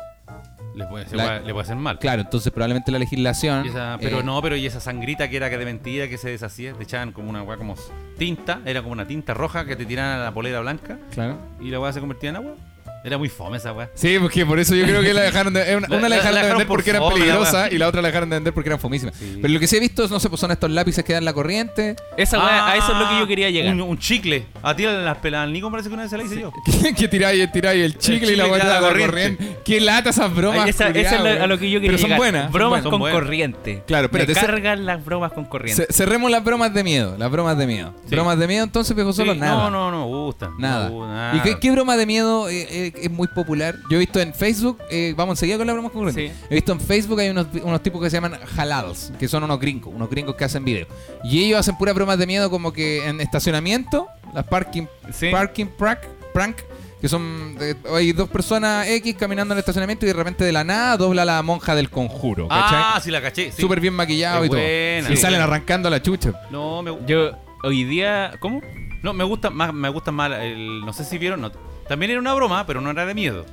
Le puede, hacer- La- le puede hacer mal. Claro, entonces probablemente la legislación. Y esa- pero eh, no, pero y esa sangrita que era que de mentira, que se deshacía, te echaban como una weá como tinta, era como una tinta roja que te tiraban a la polera blanca Claro. y la weá se convertía en agua. Era muy fome esa weá. Sí, porque por eso yo creo que la dejaron de. eh, Una, La- una la la- dejaron la de vender por porque eran la peligrosas y la otra la dejaron de vender porque eran fomísimas. Sí. Pero lo que sí he visto, no sé, pues son estos lápices que dan la corriente. Esa weá, a eso es lo que yo quería llegar. Ah, Un, un chicle. A ti las pelas al Nico parece que una vez se la hice yo. que, tiráis, tiráis el chicle y la chicle vuelta que da a la corriente. corriente. Qué lata esas bromas. Ay, esa, esa culiao, es lo- a lo que yo quería Pero son llegar. buenas. son Bromas buenas. con buenas. corriente. Claro, espérate, Me cargan las bromas con corriente. Ce- cerremos las bromas de miedo. Las bromas de miedo. Bromas de miedo, entonces, viejo solo, nada. No, no, no, me gustan. Nada. No, nada. ¿Y qué, qué broma de miedo es muy popular? Yo he visto en Facebook, eh, vamos enseguida con las bromas concurrentes. Sí. He visto en Facebook hay unos, unos tipos que se llaman halals, que son unos gringos, unos gringos que hacen videos. Y ellos hacen puras bromas de miedo como que en estacionamiento, las parking, Sí. parking prank, prank que son eh, hay dos personas X caminando en el estacionamiento y de repente de la nada dobla la monja del conjuro, ¿cachai? Ah, sí la caché. sí. Súper bien maquillado y todo. y salen arrancando la chucha. No, me, Yo hoy día. ¿Cómo? no, me gusta más, me gusta más el, no sé si vieron, no, también era una broma, pero no era de miedo.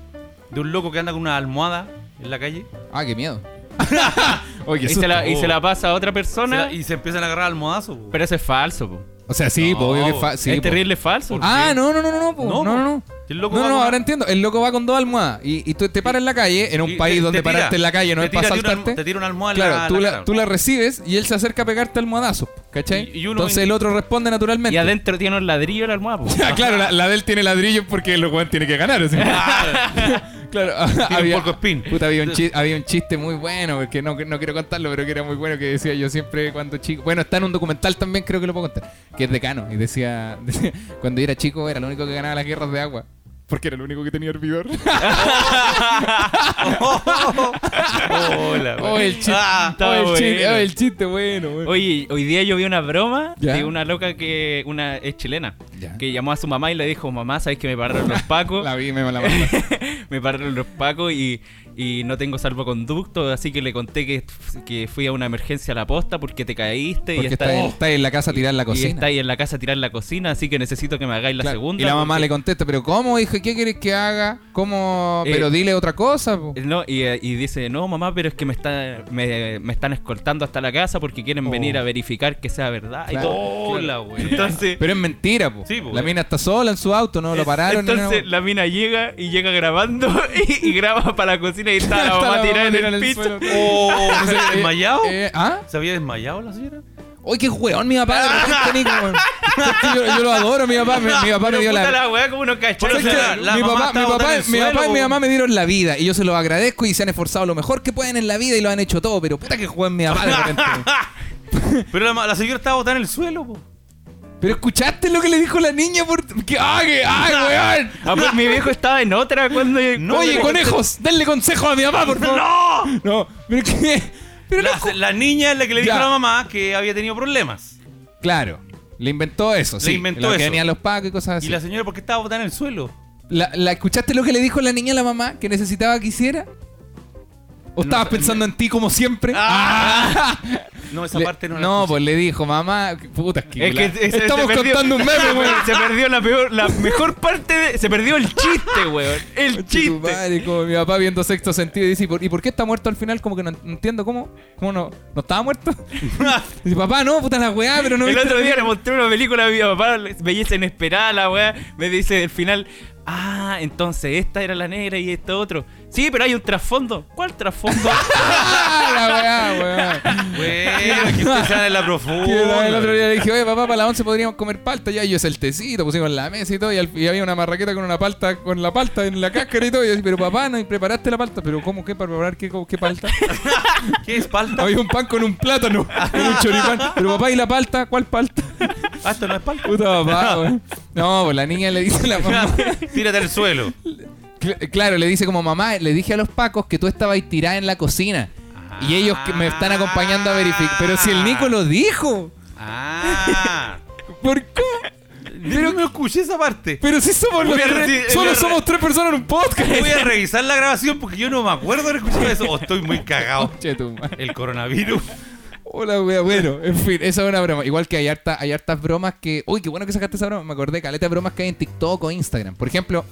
De un loco que anda con una almohada en la calle Ah, qué miedo. Oye, qué Y se, la, y se la pasa a otra Se persona. la- y se empiezan a agarrar almohazos. po. Pero eso es falso, po. O sea, sí, No, po, obvio que fa- sí, es po. terrible falso. ¿Por Ah, no, no, no, no, no, po. No, no, po. no, no. Y el loco No, va no, con ahora entiendo. El loco va con dos almohadas y, y tú te paras en la calle, en un y país te- donde te tira- pararte en la calle no es para saltarte. Te tira una almohada en Claro, la, tú, la tú la recibes y él se acerca a pegarte almohadazo, ¿cachai? Y- Entonces en- el otro responde naturalmente. Y adentro tiene un ladrillo la almohada. Ah, claro, la, la de él tiene ladrillos porque el weón tiene que ganar. así. claro, Tiene un. Puta, había un, chiste, había un chiste muy bueno, que no, no quiero contarlo, pero que era muy bueno, que decía yo siempre cuando chico. Bueno, está en un documental también, creo que lo puedo contar, que es de Cano. Y decía, decía, cuando yo era chico era lo único que ganaba las guerras de agua. Porque era el único que tenía hervidor. Hola, oh, el chiste. Ah, oh, el, chiste bueno. oh, el chiste bueno, bueno. Oye, hoy día yo vi una broma ¿Ya? de una loca que una es chilena, Ya. que llamó a su mamá y le dijo, mamá, ¿sabes que me pararon los pacos? La vi, me la me pararon los pacos y, y no tengo salvoconducto, así que le conté que, que fui a una emergencia a la posta porque te caíste Porque y está, está, en- está en la casa a tirar la y cocina. está ahí en la casa a tirar la cocina, así que necesito que me hagáis la Claro. segunda. Y la mamá porque- le contesta, pero ¿cómo, hija? ¿Qué quieres que haga? ¿Cómo? Eh, pero dile otra cosa. po. No, y, eh, y dice, no mamá, pero es que me, está, me, me están escoltando hasta la casa porque quieren Oh. venir a verificar que sea verdad. y Claro. todo. Güey. Entonces, Pero es mentira, po. Sí, po, La eh. mina está sola en su auto, no lo pararon. Entonces nada. la mina llega y llega grabando y, y graba para la cocina y está la mamá tirada en el piso. suelo. Oh, ¿se había desmayado? eh, ¿Ah? ¿Se había desmayado la señora? Oye, qué weón mi papá de repente, Nico, weón. Es que yo, yo lo adoro, mi papá, mi, mi papá me dio la... la weá como unos Pero cachorros. ¿Sabes si qué? la- la mi papá, mi papá, mi y mi mamá me dieron la vida y yo se los agradezco y se han esforzado lo mejor que pueden en la vida y lo han hecho todo, pero puta que juegan mi papá de repente. Pero la, ma- la señora estaba botada en el suelo, po. Pero escuchaste lo que le dijo la niña por que ay, que- ay, weón. Ah, pues mi viejo estaba en otra cuando. cuando Oye, le- conejos, denle consejo a mi mamá, por favor. ¡No! No, pero qué pero no La, niña es la que le dijo Ya. a la mamá que había tenido problemas. Claro, le inventó eso, Le sí. inventó lo que eso. venían los pacos y cosas así. Y la señora, ¿por qué estaba botada en el suelo? La, la- ¿Escuchaste lo que le dijo la niña a la mamá que necesitaba que hiciera? ¿O No, estabas pensando en ti como siempre? Ah. No, esa Le- parte no la no, pues le dijo, mamá, puta, es que, Es que estamos perdió- contando un meme, weón. Se perdió la peor, la mejor parte de. Se perdió el chiste, weón. El chiste. madre, como mi papá viendo sexto sentido y dice, ¿y por, y por qué está muerto al final? Como que no, entiendo cómo. ¿Cómo no? ¿No estaba muerto? dice, papá, no, puta la weá, pero no el otro día le película". mostré una película a mi papá, Belleza Inesperada, la weá. Me dice al final, ah, entonces esta era la negra y esto otro. Sí, pero hay un trasfondo. ¿Cuál trasfondo? ¡Ah, la weá, weón! Bueno, que usted la Que el otro profunda. día le dije, oye papá, para la once podríamos comer palta. Ya, y yo es el tecito, pusimos en la mesa y todo. Y, al- y había una marraqueta con una palta, con la palta en la cáscara y todo. Y yo decía, pero papá, no, preparaste la palta. Pero ¿cómo qué? ¿Para preparar qué, qué palta? ¿Qué es palta? había un pan con un plátano, con un choripán. Pero papá, ¿y la palta? ¿Cuál palta? Ah, esto no es palta. Puta papá, weón. No, pues la niña le dice a la mamá. Tírate al suelo. Cl- Claro, le dice como mamá, le dije a los pacos que tú estabas tirada en la cocina. Y ellos que me están acompañando a verificar. Pero si el Nico lo dijo. Ah. ¿Por qué? Pero no escuché esa parte. Pero si somos los tres- decir- solo somos tres personas en un podcast. Voy a revisar la grabación porque yo no me acuerdo de haber escuchado eso. O estoy muy cagado. El coronavirus. Hola, wea. Bueno, en fin, esa es una broma. Igual que hay, harta, hay hartas bromas que. Uy, qué bueno que sacaste esa broma. Me acordé, caleta de bromas que hay en TikTok o Instagram. Por ejemplo,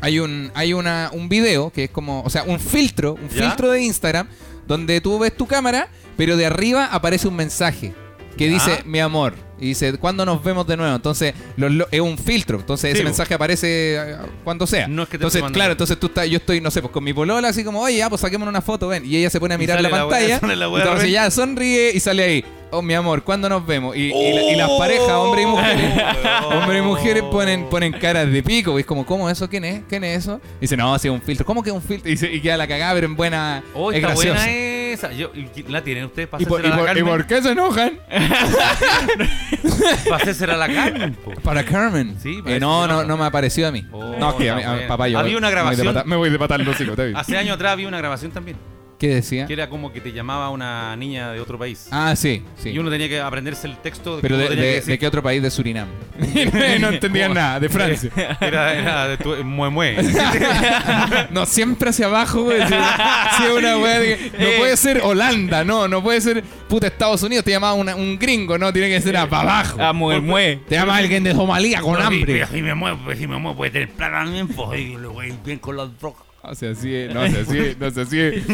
hay un, hay una, un video que es como. O sea, un filtro, un ¿Ya? filtro de Instagram, donde tú ves tu cámara, pero de arriba aparece un mensaje que ¿Ya? dice mi amor. Y dice, ¿cuándo nos vemos de nuevo? Entonces, los lo- es un filtro. Entonces, Sí, ese po. mensaje aparece eh, cuando sea. No es que te entonces, claro, entonces tú estás, yo estoy, no sé, pues con mi polola, así como, oye, ya, pues saquemos una foto, ven. Y ella se pone a mirar la pantalla. la re- ya sonríe y sale ahí. Oh, mi amor, ¿cuándo nos vemos? Y, y la- y las parejas, hombres y mujeres, Oh, hombres y mujeres ponen, ponen caras de pico. Y es como, ¿cómo eso? ¿Quién es? ¿Quién es eso? Y dice, no, ha sido un filtro. ¿Cómo que es un filtro? Y, se- y queda la cagada, pero en buena. Oh, es está graciosa. buena esa. Yo, ¿La tienen ustedes para ¿Y por, y por qué se enojan? Para hacerse a la Carmen. po. Para Carmen. Sí, Eh, no, no, no. no me ha parecido a mí. Oh, no, es que a mí, a- bueno. papá, yo. Había una me voy de grabación. pata- Me voy de patar los hijos. Hace años atrás había una grabación también. ¿Qué decía? Que era como que te llamaba una niña de otro país. Ah, sí, sí. Y uno tenía que aprenderse el texto de Pero que de, de- que ¿de decir. qué otro país? De Surinam. no entendían nada, de Francia. Era, era de tu, mue mue. no, siempre hacia abajo, güey. Una de No Eh. puede ser Holanda, no, no puede ser puta Estados Unidos, te llamaba una- un gringo, no, tiene que ser para abajo. Ah, mue, mue. Te llama alguien de Somalia con hambre. Pero si me muevo, pues si me muevo, puede tener plata también, pues y le voy a ir bien con las drogas. No sé así, no sé así, no sé así.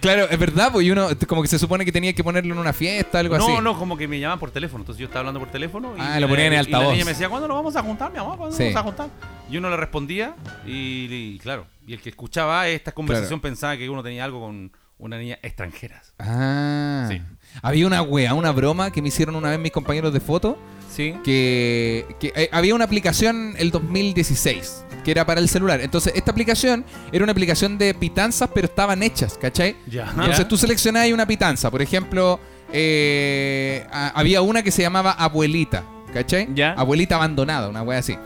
Claro, es verdad, pues y uno como que se supone que tenía que ponerlo en una fiesta, algo así. No, no, como que me llaman por teléfono. Entonces yo estaba hablando por teléfono. Y Ah, lo ponían en y altavoz. la niña me decía, ¿cuándo nos vamos a juntar, mi amor? ¿Cuándo Sí. nos vamos a juntar? Y uno le respondía y, y claro. Y el que escuchaba esta conversación pensaba que uno tenía algo con una niña extranjera. Ah. Sí. Había una wea, una broma que me hicieron una vez mis compañeros de foto. Sí. que, que, eh, había una aplicación el 2016 que era para el celular. Entonces, esta aplicación era una aplicación de pitanzas, pero estaban hechas, ¿cachai? Ya. Entonces tú seleccionabas una pitanza. Por ejemplo, eh, a- había una que se llamaba Abuelita, ¿cachai? Ya. Abuelita abandonada, una wea así.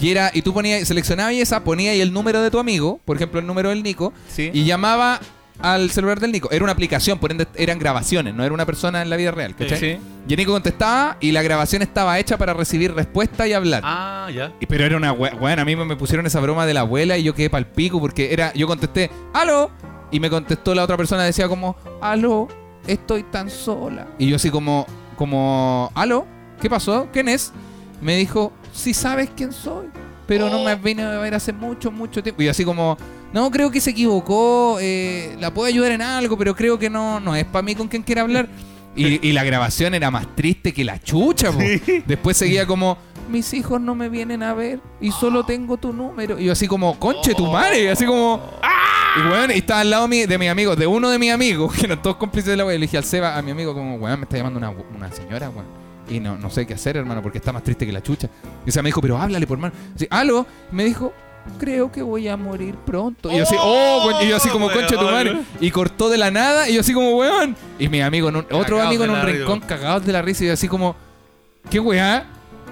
Y era, y tú ponías, seleccionabas esa, ponías ahí el número de tu amigo, por ejemplo el número del Nico, Sí. y llamaba al celular del Nico. Era una aplicación, por ende eran grabaciones, no era una persona en la vida real, ¿cachai? Sí. Y el Nico contestaba y la grabación estaba hecha para recibir respuesta y hablar. Ah, ya. Y- Pero era una bueno, a mí me pusieron esa broma de la abuela y yo quedé pal pico porque era, yo contesté, aló, y me contestó la otra persona, decía como, aló, estoy tan sola. Y yo así como, como, aló, ¿qué pasó? ¿Quién es? Me dijo, si sabes quién soy, pero no me vine a ver hace mucho, mucho tiempo. Y así como, no, creo que se equivocó, eh, la puedo ayudar en algo, pero creo que no, no es para mí con quien quiera hablar. Y, y la grabación era más triste que la chucha, po. Después seguía como, mis hijos no me vienen a ver y solo tengo tu número. Y yo así como, conche tu madre, así como... Y weón, y estaba al lado mi- de mis amigos, de uno de mis amigos, que eran todos cómplices de la wea. Y le dije al Seba, a mi amigo, como, weón, me está llamando una, una señora, weón. Y no, no sé qué hacer, hermano, porque está más triste que la chucha. Y ese me dijo, pero háblale, por hermano. Así, algo. Y me dijo, creo que voy a morir pronto. Y yo así, oh, con- y yo así como, concha de tu madre. Y cortó de la nada, y yo así como, weón. Y mi amigo, en un- otro amigo en un rincón, cagados de la risa, y yo así como, ¿qué weá?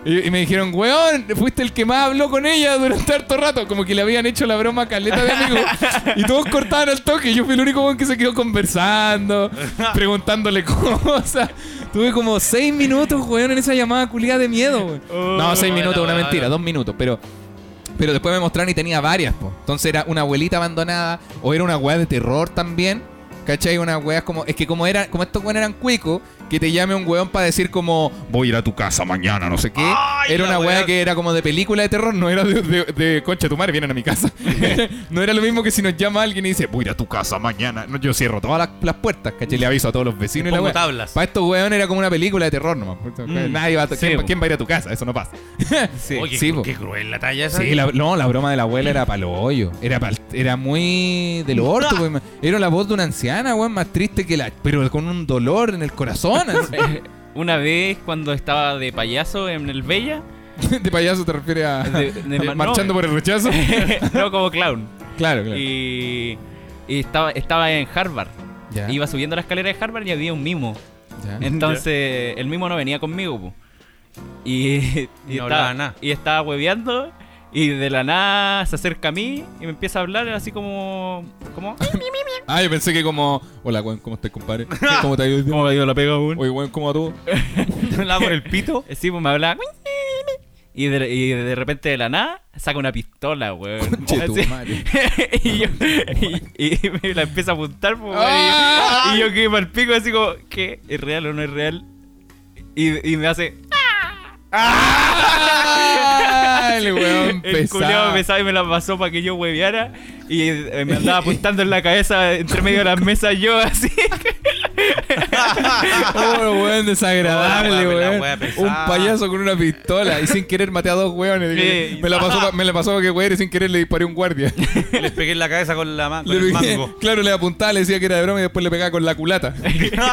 Y, y me dijeron, weón, fuiste el que más habló con ella durante harto rato. Como que le habían hecho la broma a caleta de amigos. y todos cortaban al toque. Y yo fui el único weón que se quedó conversando, preguntándole cosas. Tuve como seis minutos, weón, en esa llamada culiada de miedo, weón. no, seis minutos, una mentira, dos minutos, pero. Pero después me mostraron y tenía varias, po. Entonces era una abuelita abandonada, o era una weá de terror también. ¿Cachai? Una weá como. Es que como era, como estos weones eran cuicos, que te llame un weón para decir como voy a ir a tu casa mañana, no sé qué. Ay, era una weá que era como de película de terror, no era de, de, de, concha tu madre, vienen a mi casa. no era lo mismo que si nos llama alguien y dice voy a ir a tu casa mañana. No, yo cierro todas las, las puertas, ¿cachai? Le aviso a todos los vecinos y la tablas. Para estos weones era como una película de terror nomás. Mm, Nadie va a, sí, ¿quién, va a ir a tu casa? Eso no pasa. Sí. Oye, sí, qué, cruel la talla esa. Sí, la, no, la broma de la abuela era palo hoyo. Era, pal- era muy del orto, weón. Era la voz de una anciana, weón, más triste que la. Pero con un dolor en el corazón. Una vez cuando estaba de payaso en el Bella, de payaso te refieres a. De- de- no. marchando por el rechazo. no como clown. claro, claro. Y, y estaba, estaba en Harvard. Iba subiendo la escalera de Harvard y había un mimo. Entonces, el mimo no venía conmigo, po. Y, y, No hablaba estaba, nada. y estaba hueveando. Y de la nada se acerca a mí y me empieza a hablar así como. como Ah, yo pensé que como. Hola, weón, ¿cómo estás, compadre? ¿Cómo te ha ido? ¿Cómo me ha ido la pega, weón? Oye, weón, ¿cómo va todo? ¿Te hablaba por el pito? Sí, pues me habla. Y de, y de repente de la nada saca una pistola, weón. Conche tu Así. madre. y, yo, y, y me la empieza a apuntar, pues, ¡Ah! y, yo- y yo quedé mal pico así como, ¿qué? ¿Es real o no es real? Y, y me hace. ¡Ah! El weón El pesado. pesado y me la pasó para que yo hueveara. Y eh, me andaba apuntando en la cabeza entre medio de las mesas yo así. Oh, weón, desagradable, la weón. Un payaso con una pistola y sin querer maté a dos weones. Sí. me, la pasó, pa- me la pasó para que weón y sin querer le disparé a un guardia. Les pegué en la cabeza con, la ma- con Le el pegué- mango. claro, le apuntaba, le decía que era de broma y después le pegaba con la culata.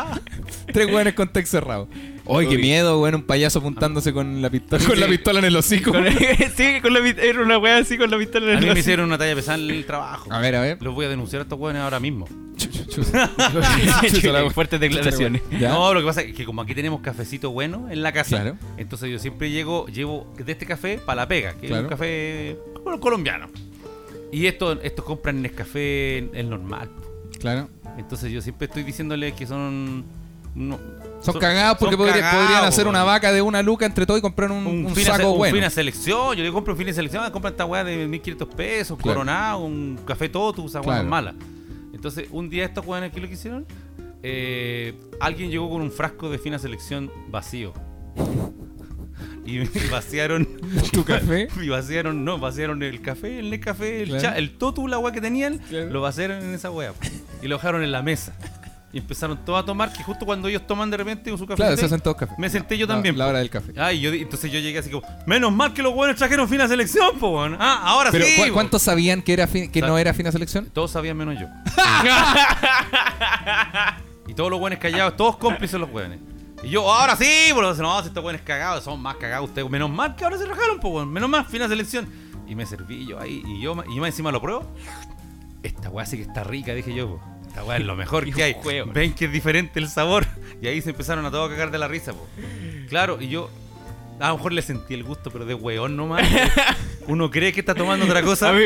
Tres weones con tex cerrado. Ay, qué miedo, weón, un payaso apuntándose con la pistola, con la pistola en el hocico. Con- sí, con la era una wea así con la pistola en A el mí me hicieron una talla pesada en el trabajo. A ver, a ver. Los voy a denunciar a estos hueones ahora mismo. Fuertes declaraciones. No, lo que pasa es que como aquí tenemos cafecito bueno en la casa, Claro. entonces yo siempre llego, llevo de este café para la pega, que Claro. es un café bueno, colombiano. Y estos estos compran Nescafé el normal. Claro. Entonces yo siempre estoy diciéndoles que son... no- Son cagados porque son podría- cagados, podrían hacer una vaca de una luca entre todos y comprar un, un fin se- saco un bueno. fin a selección, yo le compro un fin de selección, compran esta weá de 1500 pesos, Claro. coronado, un café todo, esa weá Claro. mala. Entonces, un día estos weones aquí lo que hicieron, eh, alguien llegó con un frasco de fina selección vacío. Y vaciaron ¿Tu café? Y vaciaron, no, vaciaron el café, el café, el, Claro. cha- el totu, la weá que tenían, lo vaciaron en esa weá. Y lo dejaron en la mesa. Y empezaron todos a tomar, que justo cuando ellos toman de repente con su café, Claro, se hacen todos café. me senté yo La- también. La po. hora del café. Ay, yo, entonces yo llegué así como, menos mal que los buenos trajeron fina selección, po, weón. Ah, ahora Pero sí. ¿cu-. ¿cuántos sabían que era fin- que no era fina selección? Todos sabían menos yo. y todos los buenos callados, todos cómplices los buenos. Y yo, ahora sí, bro. No, si estos buenos cagados, son más cagados ustedes. Menos mal que ahora se rajaron, po, weón. Menos mal, fina selección. Y me serví yo ahí, y yo, y yo más encima lo pruebo. Esta weá sí que está rica, dije yo, po. Esta weá es lo mejor que hay. juego. Ven que es diferente el sabor. Y ahí se empezaron a todos a cagar de la risa, po. Claro, y yo a lo mejor le sentí el gusto, pero de weón nomás. Uno cree que está tomando otra cosa. A mí,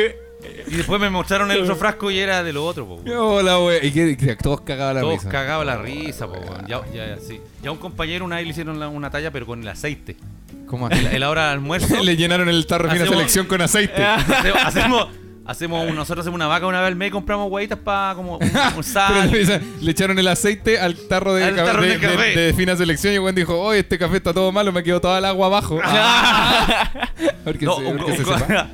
Y después me mostraron el otro frasco y era de lo otro, po. Hola, wey. Y que, todos cagaban la Todos risa. cagados la risa, po. Ya, ya, sí. Ya un compañero una vez le hicieron la- una talla, pero con el aceite. ¿Cómo El, así? el hora de almuerzo. Le llenaron el tarro de Hacemos- selección con aceite. hacemos, hacemos, nosotros hacemos una vaca una vez al mes y compramos huevitas para como un, sal. le, le echaron el aceite al tarro de, Al ca- tarro de, de café. de- de fina selección y el weón dijo, oye, este café está todo malo, me quedó toda el agua abajo. Porque No, se, un, porque un se co- sepa.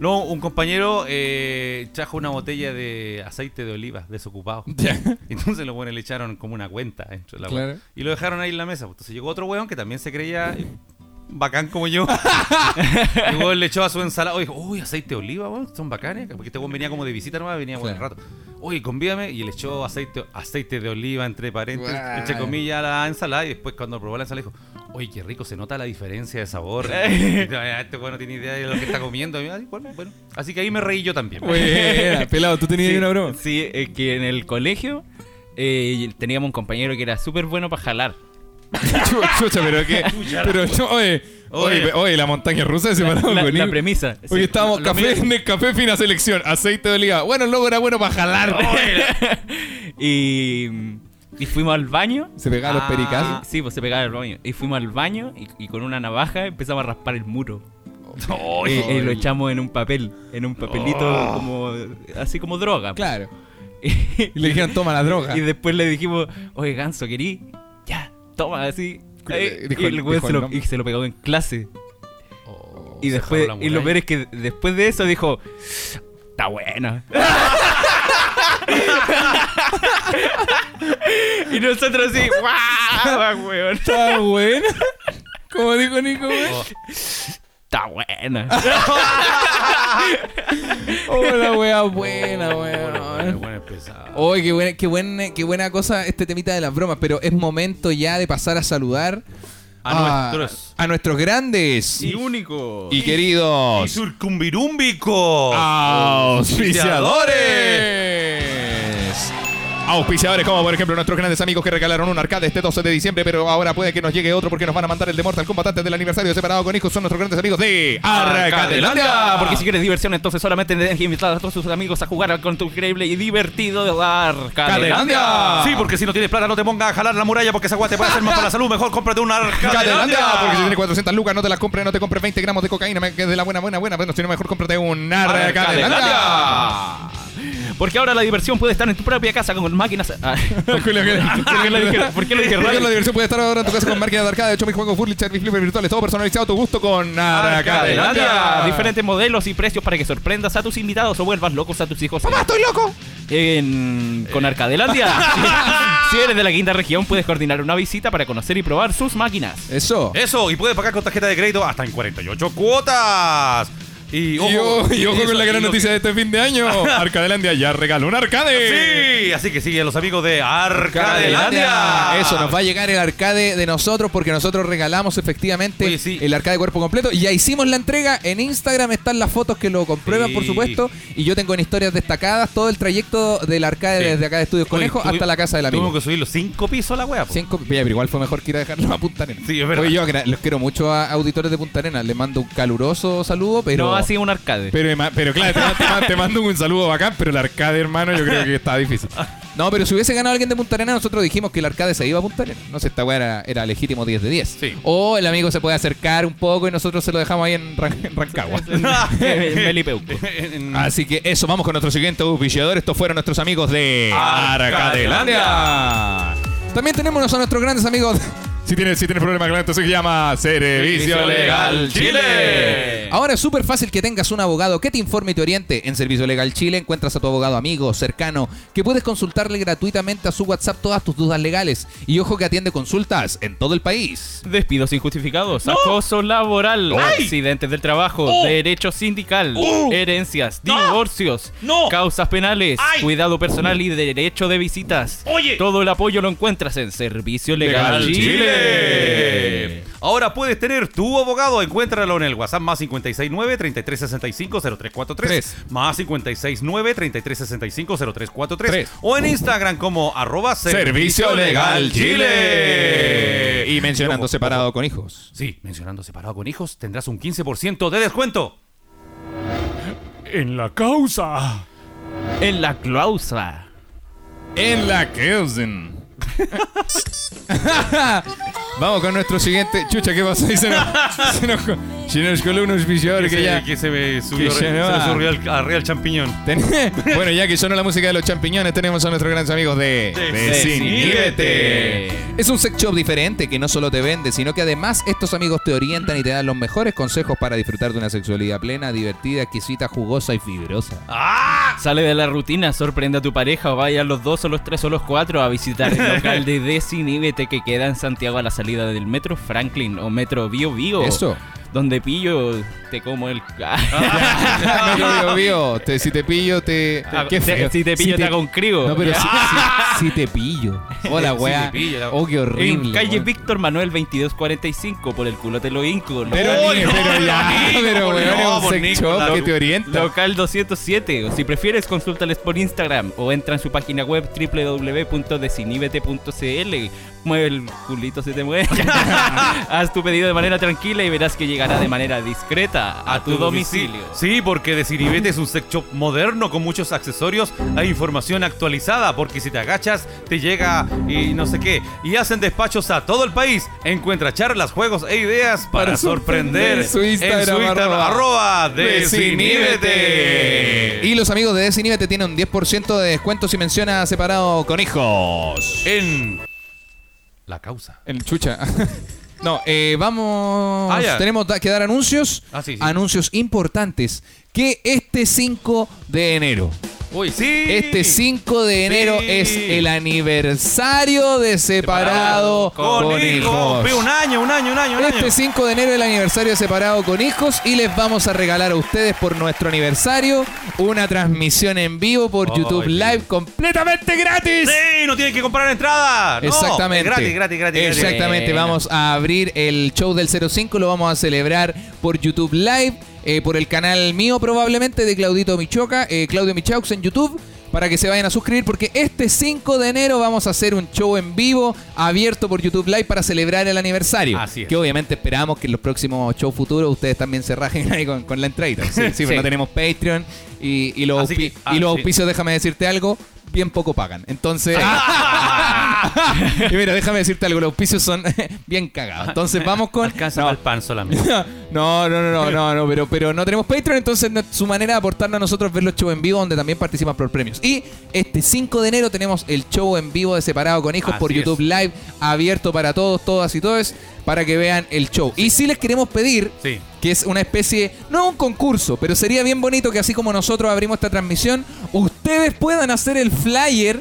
no, un compañero eh, trajo una botella de aceite de oliva desocupado. Entonces los buenos le echaron como una cuenta dentro de la Claro. Y lo dejaron ahí en la mesa. Entonces llegó otro weón que también se creía bacán como yo. y weón le echó a su ensalada. Oye, uy, aceite de oliva, weón, son bacanes. Porque este weón venía como de visita nomás, venía buen Claro. rato. Oye, convídame. Y le echó aceite, aceite de oliva, entre paréntesis, entre comillas, a la ensalada. Y después, cuando probó la ensalada, dijo, oye, qué rico, se nota la diferencia de sabor. Y, este weón no tiene idea de lo que está comiendo. Y, ay, bueno, bueno. Así que ahí me reí yo también. Buena, pelado, tú tenías Sí, una broma. Sí, es que en el colegio eh, teníamos un compañero que era súper bueno para jalar. Chu- Chucha, pero qué. Pero, chu- oye, oye, Oye. oye, la montaña rusa se separó La, la premisa. Hoy Sí, estábamos café, café fina selección, aceite de oliva. Bueno, el logo era bueno para jalar. y, y fuimos al baño. Se pegaba los Ah. pericazos. Sí, pues se pegaba el baño. Y fuimos al baño y, y con una navaja empezamos a raspar el muro. Y, y lo echamos en un papel, en un papelito como así como droga. pues. Claro. Y le dijeron, toma la droga. y después le dijimos, oye, Ganso, ¿querí? Toma, así. Eh, dijo y, el- dijo se lo, y se lo pegó en clase. Oh, Y después, y lo peor es que después de eso dijo, está buena. y nosotros así, ¡guau! Está buena. Como dijo Nico, güey. Oh, Está buena. Oh, la wea buena, bueno, weón. Oye, qué buena, qué, buena, qué buena cosa este temita de las bromas, pero es momento ya de pasar a saludar A nuestros. a nuestros grandes y, único. Y queridos surcumbirumbicos. auspiciadores. Auspiciadores como por ejemplo nuestros grandes amigos que regalaron un arcade este 12 de diciembre, pero ahora puede que nos llegue otro porque nos van a mandar el de Mortal Kombat antes del aniversario separado con hijos. Son nuestros grandes amigos de Arcadelandia. Porque si quieres diversión, entonces solamente tienes que invitar a todos tus amigos a jugar con tu increíble y divertido Arcadelandia. Arcadelandia. Sí, porque si no tienes plata no te pongas a jalar la muralla porque esa agua te puede hacer más para la salud. Mejor cómprate una Arcadelandia. Porque si tienes 400 lucas, no te las compres, no te compres 20 gramos de cocaína, que es de la buena, buena, buena. Bueno, si no, mejor cómprate un Arcadelandia. Porque ahora la diversión puede estar en tu propia casa con máquinas. Ah, ¿Por qué lo dije, por qué lo dije la diversión puede estar ahora en tu casa con máquinas de arcade, 8 mil juegos furniture y flipper virtuales, todo personalizado a tu gusto con Arcadelandia. Arcadelandia. Diferentes modelos y precios para que sorprendas a tus invitados o vuelvas locos a tus hijos. ¡Papá, estoy loco! En- con Arcadelandia. si eres de la quinta región, puedes coordinar una visita para conocer y probar sus máquinas. Eso. Eso, y puedes pagar con tarjeta de crédito hasta en 48 cuotas. Y Y ojo, ojo, y ojo eso, con la gran noticia que- de este fin de año. Arcadelandia ya regaló un arcade. Sí, así que sigue a los amigos de Arcadelandia. Eso, nos va a llegar el arcade de nosotros porque nosotros regalamos efectivamente Oye, sí. el arcade cuerpo completo. Y ya hicimos la entrega. En Instagram están las fotos que lo comprueban, Sí. por supuesto. Y yo tengo en historias destacadas todo el trayecto del arcade Sí. desde acá de Estudios Conejo hasta la casa del amigo. Tuvimos que subir los cinco pisos a la wea. po. Cinco, ya, pero igual fue mejor que ir a dejarlo a Punta Arenas. Sí, es verdad. Oye, yo los quiero mucho a auditores de Punta Arenas. Les mando un caluroso saludo, pero. no así un arcade. Pero, pero claro, te, te ma- te mando un saludo bacán, pero el arcade, hermano, yo creo que está difícil. No, pero si hubiese ganado alguien de Punta Arenas, nosotros dijimos que el arcade se iba a Punta Arenas. No sé, esta weá era, era legítimo 10 de 10. Sí. O el amigo se puede acercar un poco y nosotros se lo dejamos ahí en, Ran- en Rancagua. En- Así que eso, vamos con nuestro siguiente auspiciador. Estos fueron nuestros amigos de Arcadelandia. También tenemos a nuestros grandes amigos. Si tienes, si tienes problemas con esto, se llama Servicio Legal Chile. Ahora es súper fácil que tengas un abogado que te informe y te oriente. En Servicio Legal Chile encuentras a tu abogado amigo, cercano, que puedes consultarle gratuitamente a su WhatsApp todas tus dudas legales. Y ojo que atiende consultas en todo el país. Despidos injustificados, acoso laboral, ¡Ay! accidentes del trabajo, ¡Oh! derecho sindical, ¡Oh! herencias, ¡No! divorcios, ¡No! causas penales, ¡Ay! cuidado personal y derecho de visitas. Oye. Todo el apoyo lo encuentras en Servicio Legal, Legal Chile. Chile. Ahora puedes tener tu abogado. Encuéntralo en el WhatsApp más 569-3365-0343. Tres. Más 569-3365-0343. Tres. O en Instagram como arroba Servicio Legal Chile. Y mencionando separado con hijos. Sí, mencionando separado con hijos, tendrás un 15% de descuento. En la causa. En la clausa. En la Kelsen. Vamos con nuestro siguiente. Chucha, ¿qué pasa? Ahí se nos, se nos- Si nos coló un auspiciador Que, que, ya. que se me subió, se se subió al, arriba el champiñón. Ten- bueno, ya que sonó la música de los champiñones, tenemos a nuestros grandes amigos de Desinhíbete. Es un sex shop diferente que no solo te vende, sino que además estos amigos te orientan y te dan los mejores consejos para disfrutar de una sexualidad plena, divertida, exquisita, jugosa y fibrosa. ¡Ah! Sale de la rutina, sorprende a tu pareja o vayan los dos o los tres o los cuatro a visitar local de Desiníbete que queda en Santiago a la salida del Metro Franklin o Metro Bio Bio. Eso. Donde pillo, te como el... No, yo, yo, te- si te pillo, te. te- Ah, qué te- feo. si te pillo, te hago un crigo. No, pero si, si- si te pillo. Hola, Si weá. te pillo, la- Oh, qué horrible. En calle. Víctor Manuel 2245, por el culo te lo hinco. Pero, Oy, ni- no, pero ya, Nico, pero por weón, no, es un sex shop que te orienta. Local 207. O si prefieres, consúltales por Instagram o entra en su página web www.desinhibete.cl. Mueve el culito, se te mueve. Haz tu pedido de manera tranquila y verás que llegará de manera discreta a, tu domicilio. Sí, porque Desinhibete es un sex shop moderno con muchos accesorios e información actualizada. Porque si te agachas, te llega y no sé qué. Y hacen despachos a todo el país. Encuentra charlas, juegos e ideas para, Para sorprender. Su Instagram, en su Instagram, arroba arroba. Y los amigos de Desinhibete tienen un 10% de descuento si menciona separado con hijos. En la causa. El chucha. No, eh, vamos. Ah. Tenemos que dar anuncios. Ah, sí, sí. Anuncios importantes. Que este 5 de enero. Uy, sí. Este 5 de enero Sí. es el aniversario de Separado con, hijos. Un año, un año, un año, un Este año. 5 de enero es el aniversario de Separado con Hijos y les vamos a regalar a ustedes por nuestro aniversario una transmisión en vivo por YouTube sí. Live completamente gratis. Sí, no tienen que comprar entrada. No, Exactamente. es gratis, gratis, gratis. Exactamente. Vamos a abrir el show del 05. Lo vamos a celebrar por YouTube Live. Eh, por el canal mío probablemente de Claudito Michoca. eh, Claudio Michaux en YouTube. Para que se vayan a suscribir porque este 5 de enero vamos a hacer un show en vivo abierto por YouTube Live para celebrar el aniversario. Así es. Que obviamente esperamos que en los próximos shows futuros ustedes también se rajen ahí con, con la entradita. Sí, sí, pero no tenemos Patreon y, y los, que- ah, y los sí. auspicios, déjame decirte algo, bien poco pagan. Entonces... y mira, déjame decirte algo, los auspicios son bien cagados. Entonces vamos con. Alcanza no, el pan solamente. no, no, no, no, no, no, pero, pero no tenemos Patreon, entonces su manera de aportarnos a nosotros es ver los shows en vivo donde también participan por premios. Y este 5 de enero tenemos el show en vivo de Separado con Hijos por YouTube es. Live, abierto para todos, todas y todos, para que vean el show. Y si les queremos pedir Sí. Que es una especie, no un concurso, pero sería bien bonito que así como nosotros abrimos esta transmisión, ustedes puedan hacer el flyer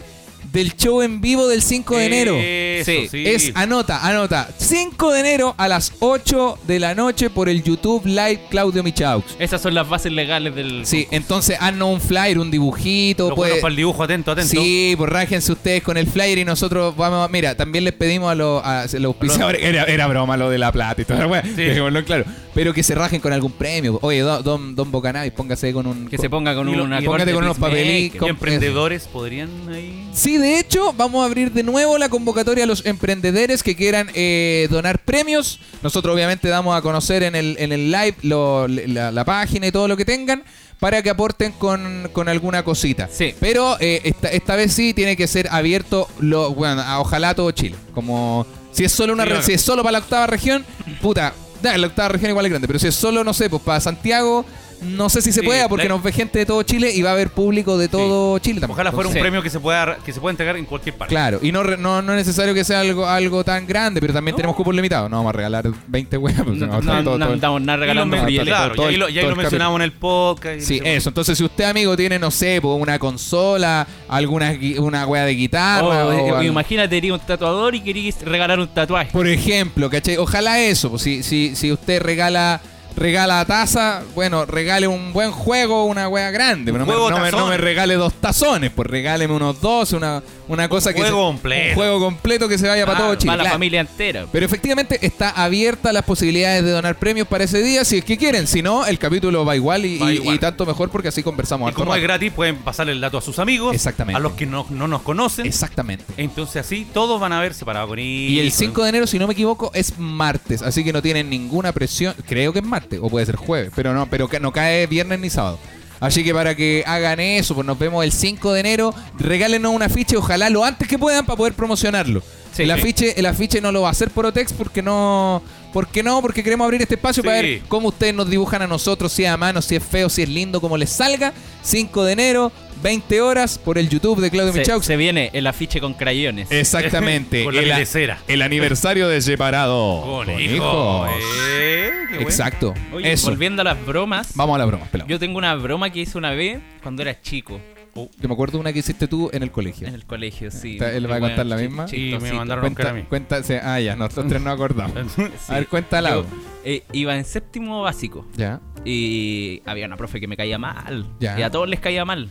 del show en vivo del 5 de enero. Eso, Sí, sí. Es, anota, anota. 5 de enero a las 8 de la noche por el YouTube Live Claudio Michaux. Esas son las bases legales del. Sí, entonces haznos un flyer, un dibujito. Lo puede- bueno para el dibujo, atento, atento. Sí, pues rájense ustedes con el flyer y nosotros vamos a... Mira, también les pedimos a los, a los auspiciadores... Era, era broma lo de la plata y todo, bueno, dejémoslo claro. Pero que se rajen con algún premio. Oye, don, don, don póngase con un... Que se ponga con y póngate con unos papelitos. ¿Y emprendedores podrían ahí? Sí, de hecho, vamos a abrir de nuevo la convocatoria a los emprendedores que quieran eh, donar premios. Nosotros obviamente damos a conocer en el, en el live lo- la, la página y todo lo que tengan para que aporten con, con alguna cosita. Sí. Pero eh, esta, esta vez sí tiene que ser abierto, lo, bueno, a ojalá todo Chile. Como si es solo una Sí, si es solo para la octava región, puta, la octava región igual es grande, pero si es solo, no sé, pues para Santiago, no sé si se Sí, pueda porque la- nos ve gente de todo Chile y va a haber público de todo Chile también. Ojalá fuera un premio que se pueda que se pueda entregar en cualquier parte. Claro, y no, re- no, no es necesario que sea algo, algo tan grande, pero también tenemos cupos limitados. No vamos a regalar 20 weas. pues, No, no, no, todo- no todo- andamos nada Y lo regalando men- claro, todo y ahí lo, y ahí todo lo el mencionamos en el podcast. y Sí, eso. Entonces, si usted, amigo, tiene, no sé, pues, una consola, alguna gui- una wea de guitarra. O, o eh, algo- imagínate, eres un tatuador y querís regalar un tatuaje. Por ejemplo, ¿cachai? Ojalá eso. Pues, si, si, si usted regala regala taza, bueno, regale un buen juego, una wea grande. Pero no, me, no me- no tazón. me regale dos tazones, pues regáleme unos dos, una, una cosa que. juego se- completo. Un juego completo que se vaya para Claro, todo Chile. Para la claro. familia entera. Pero efectivamente está abierta las posibilidades de donar premios para ese día si es que quieren. Si no, el capítulo va igual y, Va y- igual. y tanto mejor porque así conversamos Y como es gratis, pueden pasarle el dato a sus amigos. Exactamente. A los que no, no nos conocen. Exactamente. Entonces así todos van a ver separado con Y el 5 de enero, si no me equivoco, es martes. Así que no tienen ninguna presión. Creo que es martes o puede ser jueves. Pero no, pero no cae viernes ni sábado. Así que para que hagan eso, pues nos vemos el 5 de enero. Regálenos un afiche, ojalá lo antes que puedan para poder promocionarlo. Sí, el, sí. afiche, el afiche no lo va a hacer por Otex porque no ¿Por qué no? Porque queremos abrir este espacio Sí. para ver cómo ustedes nos dibujan a nosotros, si es a mano, si es feo, si es lindo, como les salga. 5 de enero, 20 horas, por el YouTube de Claudio Michaux. se viene el afiche con crayones. Exactamente. Con la el, a- el aniversario de Separado. Con Con hijos. hijos. Eh, qué bueno. Exacto. Oye, Eso. volviendo a las bromas, Vamos a la broma, pelado. Yo, yo tengo una broma que hice una vez cuando era chico me acuerdo una que hiciste tú en el colegio. en el colegio, sí. Está- él va a Bueno, contar la chi- misma. Y me chistosito. mandaron a buscar a Cuenta, mí. ah, ya, nosotros tres no acordamos. Sí. A ver, cuéntala. Yo, eh, iba en séptimo básico Ya, y había una profe que me caía mal. Ya. Y a todos les caía mal.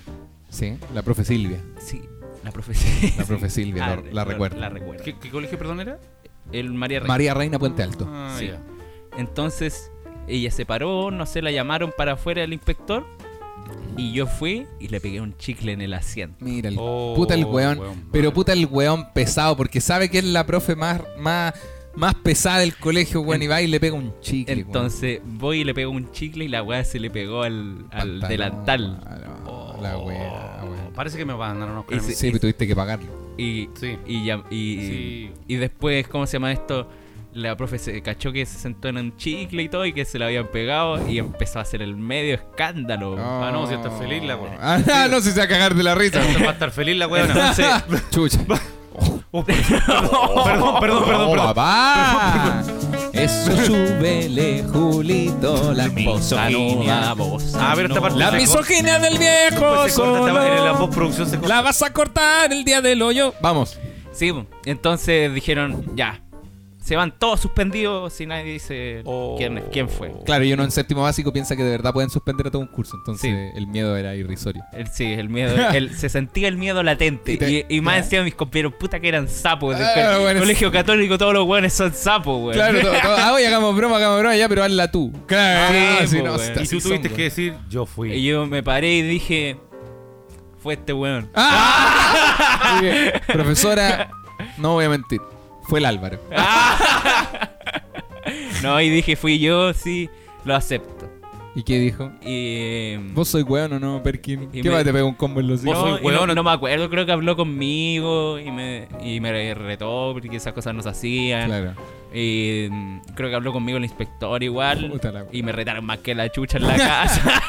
Sí, la profe Silvia. Sí, la profe Silvia. La profe Silvia, Ah, la- la recuerdo. La recuerdo. ¿Qué, qué colegio, perdón, era? El María Reina. María Reina Puente Alto. Ah, Sí. ya. Entonces ella se paró, no sé, la llamaron para afuera del inspector. Y yo fui y le pegué un chicle en el asiento. Mira, el Oh, puta el weón. weón, pero puta el weón pesado, porque sabe que es la profe más, más, más pesada del colegio, weón, y va y le pega un chicle. weón. Entonces voy y le pego un chicle y la weá se le pegó al, al Pantalón. delantal. Ah, no, La weá, weón. Parece que me mandaron a Y mí. se- Sí, pero tuviste que pagarlo. Y, Sí. y, ya- y, Sí. y después, ¿cómo se llama esto? La profe se cachó que se sentó en un chicle y todo y que se lo habían pegado y empezó a hacer el medio escándalo. Ah, no, si está feliz la weón. Ah, no, si se va a cagar de la risa. Va a estar feliz la weona. Entonces, Chucha. Oh, perdón, perdón, perdón, Oh, perdón. papá. Eso súbele, Julito, la misoginia. A ver, esta parte La misoginia del viejo. La vas a cortar el día del hoyo. Vamos. sí, entonces dijeron, ya, se van todos suspendidos si nadie dice Oh. quién, quién fue. Claro, y uno en séptimo básico piensa que de verdad pueden suspender a todo un curso. Entonces el miedo era irrisorio. El, sí, el miedo, el- se sentía el miedo latente. Y te- Y, y más encima mis compañeros, puta que eran sapos. del Ah, bueno, colegio católico, todos los weones son sapos, weón. Claro, todo, todo- ah, oye, hagamos broma, hagamos broma ya, pero hazla tú. Claro, Sí, ah, sí, po, no, Y tú tuviste que decir, yo fui. Y yo me paré y dije, fue este weón. ¡Ah! Muy bien. Profesora, no voy a mentir. Fue el Álvaro. No, y dije, fui yo, sí, lo acepto. ¿Y qué dijo? Y... ¿Vos soy weón o no, Perkin? ¿Qué me- más te pegó un combo en los Vos hijos? No, soy no- no, me acuerdo, creo que habló conmigo y me, y me retó porque esas cosas no se hacían. Claro. Y mm, creo que habló conmigo el inspector igual. Puta la- Y me retaron más que la chucha en la casa.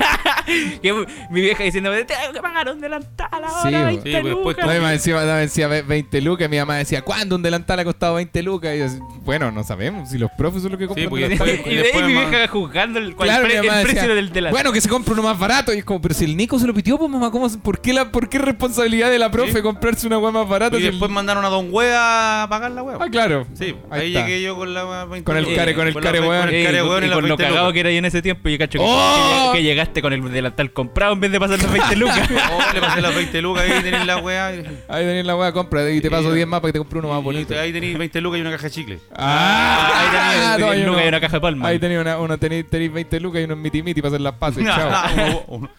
que mi vieja diciendo, tengo que pagar un delantal ahora, Sí, 20 sí, pues, después lucas". Encima, más decía 20 lucas. Mi mamá decía, ¿cuándo un delantal ha costado 20 lucas? Y yo, así, bueno, no sabemos si los profes son los que compran porque después- y de ahí después mi más- vieja juzgando el, cuál- Claro, el, mi pre- mamá el precio decía, del delantal. Bueno, que se compre uno más barato. Y es como, pero si el Nico se lo pidió, pues mamá, ¿cómo, se- por, qué la, ¿por qué responsabilidad de la profe Sí. comprarse una weá más barata? Y si el- después mandaron a Don Wea a pagar la wea. Ah, claro. Sí, Ahí llegué yo con la wea 20 Con el care- con el care. Con el care con- y con lo 20 cagado que era yo en ese tiempo, yo cacho que, ¡Oh! que llegaste con el delantal comprado en vez de pasar los 20 lucas. Oh, le pasé las 20 lucas ahí tenéis la wea. Y, Ahí tenés la weá, compra y te paso Sí. 10 más para que te compre uno más bonito. ahí tenéis 20 lucas y una caja de chicle. Ah, ahí tenía toma, 10 yo lucas no. y una caja de palma. Ahí tenía una, una tenéis, tenéis 20 lucas y unos miti miti para hacer las pases. Chao. uno,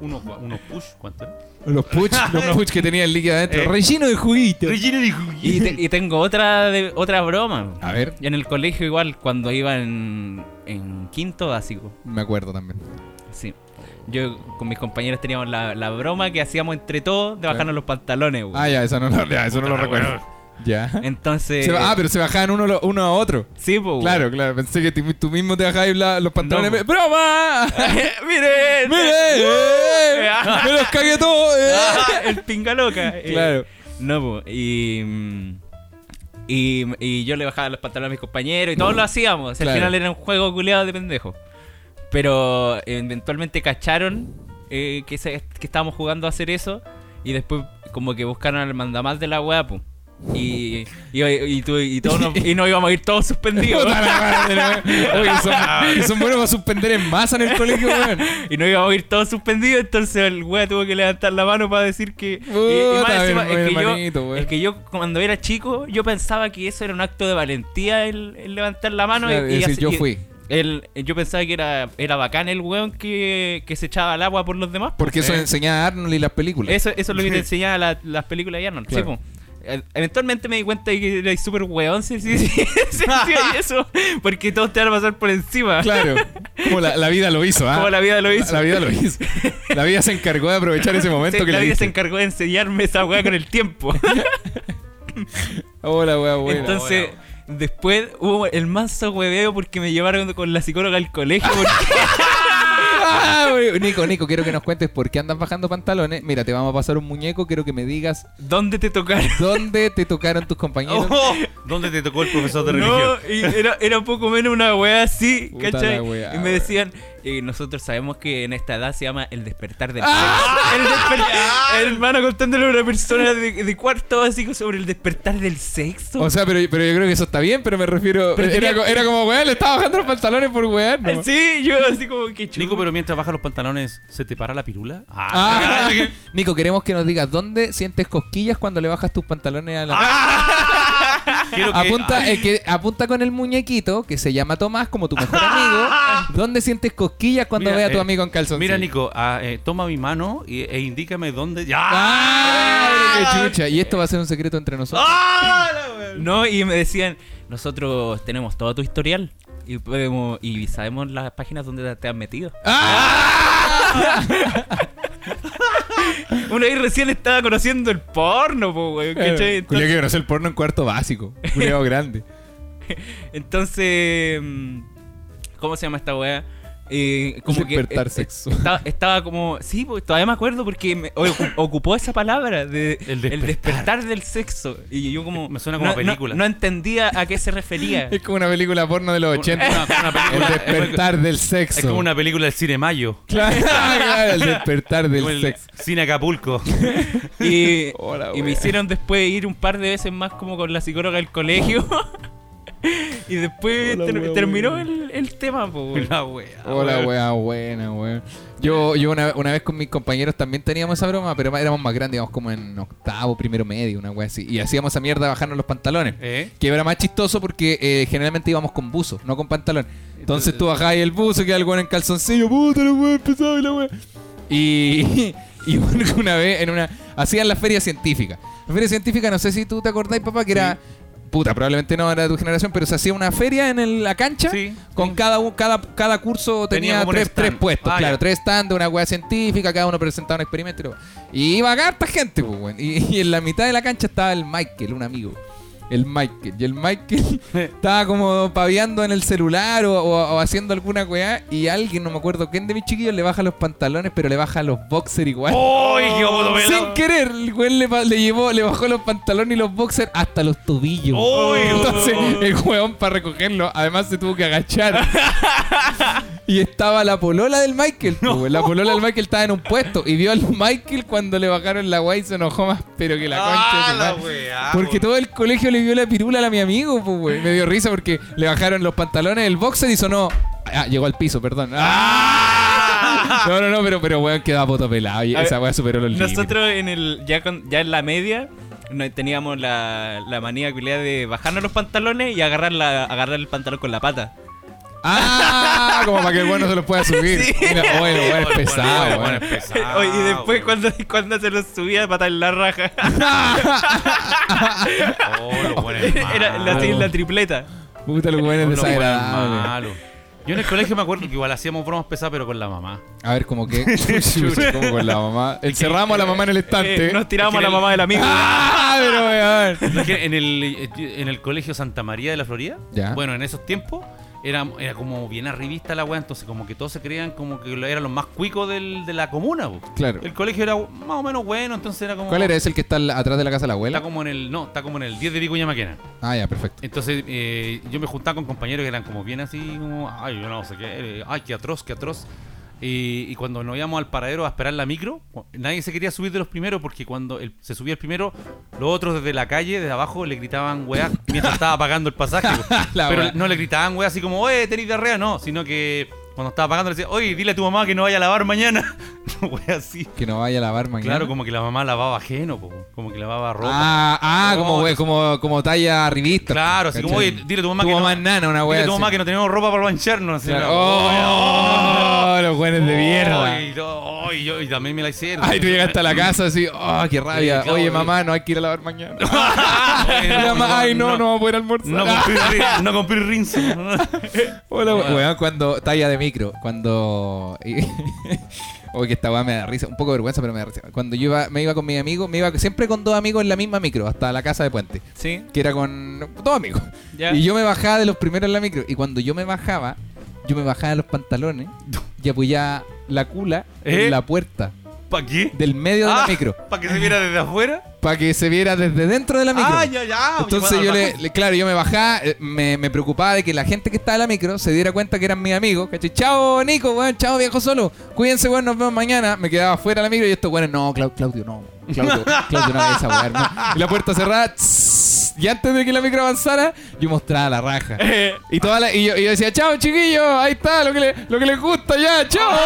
uno, uno- unos push, ¿cuánto era? Los puch, los puch que tenía el líquido adentro. Eh. Relleno de juguito. Relleno de Y, te- y tengo otra de, otra broma. A ver, Y en el colegio igual, cuando iba en, en quinto básico. me acuerdo también. Sí. Yo con mis compañeros teníamos la, la broma que hacíamos entre todos de bajarnos los pantalones, güey. Ah, ya, eso no, lo- ya, eso no lo recuerdo. Ya. Entonces... Se va- ah, pero se bajaban uno, lo- uno a otro. Sí, pues. Claro, claro. Pensé que tú tú mismo te bajabas la- los pantalones. No, po. ¡Broma! ¡Miren! ¡Mire! eh, ¡Me los cagué todos! eh. Ah, el pinga loca. Eh, Claro. No, pues. Y, mm, y. y yo le bajaba los pantalones a mis compañeros y todos lo hacíamos. Al Claro. final era un juego culeado de pendejo. Pero eventualmente cacharon eh, que, se- que estábamos jugando a hacer eso. Y después, como que buscaron al mandamás de la weá, pues. Y, y, y, tú- y todos nos, y nos íbamos a ir todos suspendidos. Weón. Oye, son, son buenos para suspender en masa en el colegio, weón. y nos íbamos a ir todos suspendidos, entonces el weá tuvo que levantar la mano para decir que... y, más encima, es, que yo, hermanito, weón. es que yo cuando era chico, yo pensaba que eso era un acto de valentía el, el levantar la mano Claro, y, es decir, yo fui. El- yo pensaba que era, era bacán el weón que, que se echaba al agua por los demás. po. Porque eso Eh, enseñaba a Arnold y las películas. eso, eso es lo que te enseñaba la- las películas de Arnold. sí, Claro. Eh, Eventualmente me di cuenta de que era súper weón si- si hacía eso, porque todos te van a pasar por encima. Claro. Como la, la vida lo hizo, ¿ah? Como la vida lo hizo. La, la vida lo hizo. La vida se encargó de aprovechar ese momento Sí, que la vida se encargó de enseñarme esa weá con el tiempo. Hola, weá, buena. Entonces, Después hubo el manso hueveo porque me llevaron con la psicóloga al colegio. porque- Ah. Nico, Nico, quiero que nos cuentes por qué andas bajando pantalones. Mira, te vamos a pasar un muñeco. Quiero que me digas ¿Dónde te tocaron? dónde te tocaron tus compañeros. Oh, ¿Dónde te tocó el profesor de religión? Y era, era poco menos una weá así, Puta ¿cachai? la weá, y me decían, eh, nosotros sabemos que en esta edad se llama el despertar del Ah. sexo. El desper- el hermano contándole a una persona de, de cuarto básico sobre el despertar del sexo. O sea, pero, pero yo creo que eso está bien, pero me refiero. Pero era, tenía- era como, weón, le estaba bajando los pantalones por weón. ¿no? sí, yo así como que chulo. Nico, pero mientras bajas los pantalones, ¿se te para la pirula? Ah, Nico, queremos que nos digas dónde sientes cosquillas cuando le bajas tus pantalones a la. Quiero que- Apunta, eh, que, apunta con el muñequito que se llama Tomás, como tu mejor amigo. ¿Dónde sientes cosquillas cuando Mira, ve a tu eh, amigo en calzoncillo? Mira, Nico, ah, eh, toma mi mano y- e indícame dónde. ¡Ya! ¡Ah! chucha. Y esto va a ser un secreto entre nosotros. ¡Ah! No, y me decían, nosotros tenemos todo tu historial y podemos y sabemos las páginas donde te has metido. ¡Ah! Uno ahí recién estaba conociendo el porno, po, weón, ¿cachai? Julio Entonces, que conoce el porno en cuarto básico. Julio grande. entonces, mm, ¿cómo se llama esta weá? Eh, como que Despertar eh, sexo. Estaba, estaba como, sí, pues todavía me acuerdo porque me- ocu- ocupó esa palabra de El el despertar. del sexo y yo como Me suena como no, a película. No, no entendía a qué se refería. Es como una película porno de los 80. Una- una El película- despertar del sexo. Es como una película del cine Mayo. Claro, claro, el despertar del el sexo. Cine Acapulco. Y, Hola, y me hicieron después ir un par de veces más como con la psicóloga del colegio. y después Hola, ter- wea, terminó wea. el, el tema, po, weón. La wea. Hola, weón. wea, buena, weón. Yo, yo una, una vez con mis compañeros también teníamos esa broma, pero éramos más grandes, íbamos como en octavo, primero medio, una wea así. Y hacíamos esa mierda de bajarnos los pantalones. ¿Eh? Que era más chistoso porque eh, generalmente íbamos con buzo, no con pantalón. Entonces tú bajabas el buzo, que algo en calzoncillo, puta la wea, y la wea. Y, y bueno, una vez en una. Hacían la feria científica. La feria científica, no sé si tú te acordáis, papá, que era. Puta, probablemente no era de tu generación, pero se hacía una feria en el- la cancha Sí, con sí. cada, cada cada curso Tenía tres, tres puestos, Ah, claro, ya. tres stands una wea científica, cada uno presentaba un experimento. y iba a harta gente, pues, y en la mitad de la cancha estaba el Michael, un amigo. El Michael. Y el Michael estaba como paviando en el celular o, o- o haciendo alguna weá. Y alguien, no me acuerdo quién de mis chiquillos, le baja los pantalones, pero le baja los boxers igual. ¡Uy, qué bobo Sin querer, el weón le, pa- le llevó, le bajó los pantalones y los boxers hasta los tobillos. Uy, Entonces, el weón para recogerlo, además se tuvo que agachar. y estaba la polola del Michael. po, weón. La polola del Michael estaba en un puesto y vio al Michael cuando le bajaron la weá y se enojó más, pero que la concha de ¡Ah, su la madre. wea! Porque todo el colegio le vio la pirula a mi amigo, pues, güey. Me dio risa porque le bajaron los pantalones, el boxer y sonó. Ah, llegó al piso, perdón. ¡Ah! No, no, no, pero, pero weón, quedaba poto pelado. Y esa weá superó los límites. Nosotros en el ya con- ya en la media teníamos la, la manía de bajarnos los pantalones y agarrar la, agarrar el pantalón con la pata. Ah, como para que el bueno se los pueda subir. Sí. Mira, bueno, bueno, es pesado, Bueno, weón. es pesado, Oye, y después cuando, cuando se los subía patar en la raja. Oh, los buenos Era la, la tripleta. Puta, los buenos desagradables. Yo en el colegio me acuerdo que igual hacíamos bromas pesadas, pero con la mamá. A ver, como que. como con la mamá. Encerramos a la mamá en el estante. Eh, nos tiramos Es a la el- mamá del amigo. ¡Ah! Pero. Es que en el, en el colegio Santa María de la Florida, Ya. bueno, en esos tiempos era, era como bien arribista la weá, entonces como que todos se creían como que eran los más cuicos del, de la comuna. po. Claro. El colegio era más o menos bueno, entonces era como... ¿Cuál era? ¿Es el que está al- atrás de la casa de la Está abuela? como en el... No, está como en el 10 de Vicuña Maquena. Ah, ya, perfecto. Entonces eh, yo me juntaba con compañeros que eran como bien así, como, ay, yo no sé qué, eh, ay, qué atroz, qué atroz. Y, y cuando nos íbamos al paradero a esperar la micro, nadie se quería subir de los primeros porque cuando el- se subía el primero, los otros desde la calle, desde abajo, le gritaban weá mientras estaba pagando el pasaje. Pero no le gritaban weá así como, oye, tenés diarrea, no, sino que cuando estaba pagando le decía, oye, dile a tu mamá que no vaya a lavar mañana. weá así. Que no vaya a lavar mañana. Claro, como que la mamá lavaba ajeno, po, como que lavaba ropa. Ah, ah, No, como, we- entonces- como, como talla revista. Claro, así como, oye, dile a tu mamá Tu que mamá no, nana, una dile wea a tu mamá así. que no tenemos ropa para Claro. los buenos de mierda. Ay, no, ay, yo- y también me la hicieron. Ay, tú llegaste a la casa así, oh, qué rabia. Sí, Oye, mamá, no hay que ir a lavar mañana. Ay, La mamá, Ay, no, no, vamos a poder almorzar. No compré, rin- no compré rinzo. Hola, we- weón, cuando talla de micro, cuando Oye, que esta weá me da risa, un poco de vergüenza, pero me da risa. Cuando yo iba, me iba con mis amigos, me iba siempre con dos amigos en la misma micro, hasta la casa de Puente, Sí. que era con dos amigos. Ya. Y yo me bajaba de los primeros en la micro. Y cuando yo me bajaba, yo me bajaba de los pantalones y apoyaba la cula ¿Eh? en la puerta ¿Para qué? del medio de la Ah, micro. ¿Para que se viera desde afuera? Para que se viera desde dentro de la micro. Ah, ya, ya. Entonces yo le, le- claro, yo me bajaba, eh, me, me preocupaba de que la gente que estaba en la micro se diera cuenta que eran mis amigos. ¿cachai? Chao, Nico, weón, chao, viejo solo. Cuídense, weón, nos vemos mañana. Me quedaba fuera de la micro y estos weones, no, Clau- Claudio, no. Claudio, Claudio, no esa hermano. Y la puerta cerrada, tss, y antes de que la micro avanzara, yo mostraba la raja. Y, toda la- y, yo, y yo decía, chao, chiquillos, ahí está, lo que, le, lo que les gusta, ya, chao.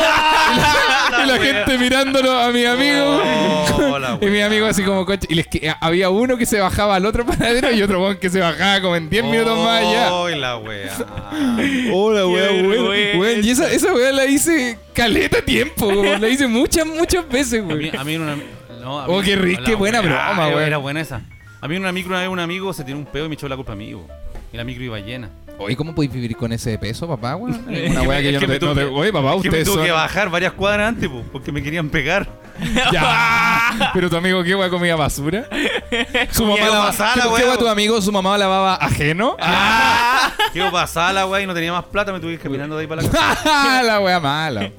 y la, y la gente mirándolo a mis amigos. Oh, la y mis wea. amigos así como coche. Y les que, había uno que se bajaba al otro paradero y otro que se bajaba como en 10 minutos más allá. ¡Ay, la wea! Hola, vergüenza. weón. Y esa, esa weá la hice caleta tiempo, weón. La hice muchas, muchas veces, A mí, weón. a mí una... No, a Oh, qué rica, qué buena wea, broma, weón. Era buena esa. A mí una micro una vez un amigo se tiró un pedo y me echó la culpa a mí. Y la micro iba llena. Oye, ¿cómo podéis vivir con ese peso, papá, weón? Una weá que yo no me te, no Oye, papá, que ustedes tuve son... que bajar varias cuadras antes, po, porque me querían pegar. Ya. Pero tu amigo, ¿qué weá comía basura? Su mamá basala, ¿Qué, weá tu amigo? ¿Su mamá lavaba ajeno? Quiero pasar la weá y no tenía más plata, me tuve que ir caminando de ahí para la casa. la wea mala.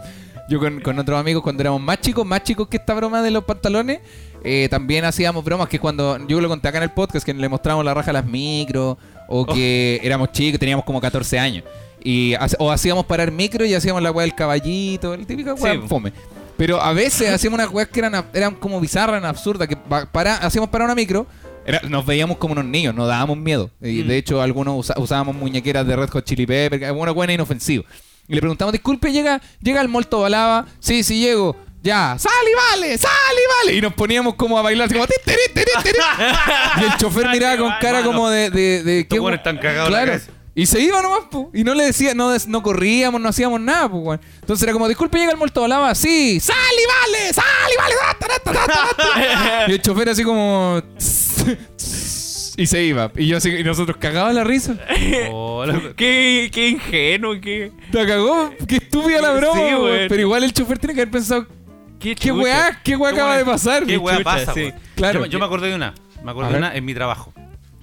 Yo con, con otros amigos cuando éramos más chicos, más chicos que esta broma de los pantalones, eh, también hacíamos bromas que cuando yo lo conté acá en el podcast, que le mostramos la raja a las micros, o que éramos chicos, teníamos como 14 años. Y, o hacíamos parar micro y hacíamos la weá del caballito, el típico weá Sí. fome. Pero a veces hacíamos unas weas que eran, eran como bizarras, absurdas, que pa- para, hacíamos para una micro. era- nos veíamos como unos niños, nos dábamos miedo. Y de hecho, algunos usa- usábamos muñequeras de Red Hot Chili Pepper, alguna buena inofensivo. Y le preguntamos, disculpe, ¿llega, llega el Molto Balaba? Sí, sí, llego. Ya, sal y vale, sal y vale. Y nos poníamos como a bailar, así como... "Ti, tiri, tiri, tiri". y el chofer miraba con cara como de... de, de Estos ¿qué weones gu- están cagados en la Claro. cabeza. Y se iba nomás, po. Y no le decía, no, des- no corríamos, no hacíamos nada, pues, weón. Entonces era como, disculpe, llega el Molto Balaba. Sí, sal y vale, sal y vale. ta, ta, ta, ta, ta, ta". y el chofer así como... Y se iba. Y yo así, y nosotros cagados la risa. Oh, Qué, qué ingenuo, qué. Te cagó, qué estúpida la broma, Sí, weón. weón. Pero igual el chofer tiene que haber pensado, Qué, ¿qué weá? ¿Qué weá acaba de pasar? ¿Qué weá pasa, sí. Claro. Yo, yo me acordé de una. Me acordé de una en mi trabajo.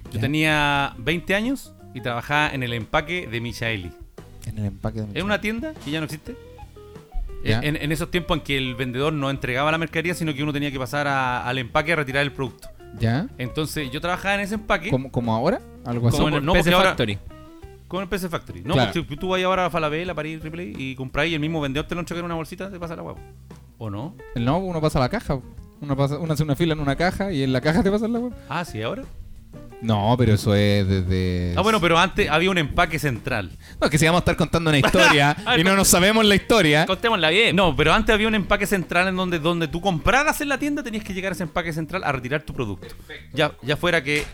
Yo Ya. tenía 20 años y trabajaba en el empaque de Michaeli. En el empaque de mi Es una tienda que ya no existe. En, en esos tiempos en que el vendedor no entregaba la mercadería, sino que uno tenía que pasar a- al empaque a retirar el producto. ¿Ya? Entonces yo trabajaba en ese empaque ¿Como, como ahora? Algo así. Como- Como no, el porque PC ahora- Factory. con el PC Factory. No, Claro. porque tú vas ahora a Falabella, París, Ripley y compráis y el mismo vendedor te lo entrega en una bolsita, te pasa la huevo. ¿O no? No, uno pasa la caja. Uno, pasa, uno hace una fila en una caja y en la caja te pasa la web. Ah, sí, ahora. No, pero eso es desde. Ah, bueno, pero antes había un empaque central. No, es que si vamos a estar contando una historia y no nos sabemos la historia. Contémosla bien. No, pero antes había un empaque central en donde, donde tú compraras en la tienda tenías que llegar a ese empaque central a retirar tu producto. Ya, ya fuera que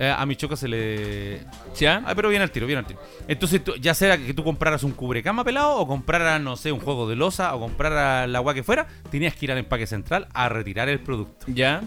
eh, a mi choca se le. ¿Ya? Ah, pero viene al tiro, viene al tiro. Entonces, tú- ya sea que tú compraras un cubrecama pelado o compraras, no sé, un juego de losa o compraras la agua que fuera, tenías que ir al empaque central a retirar el producto. ¿Ya?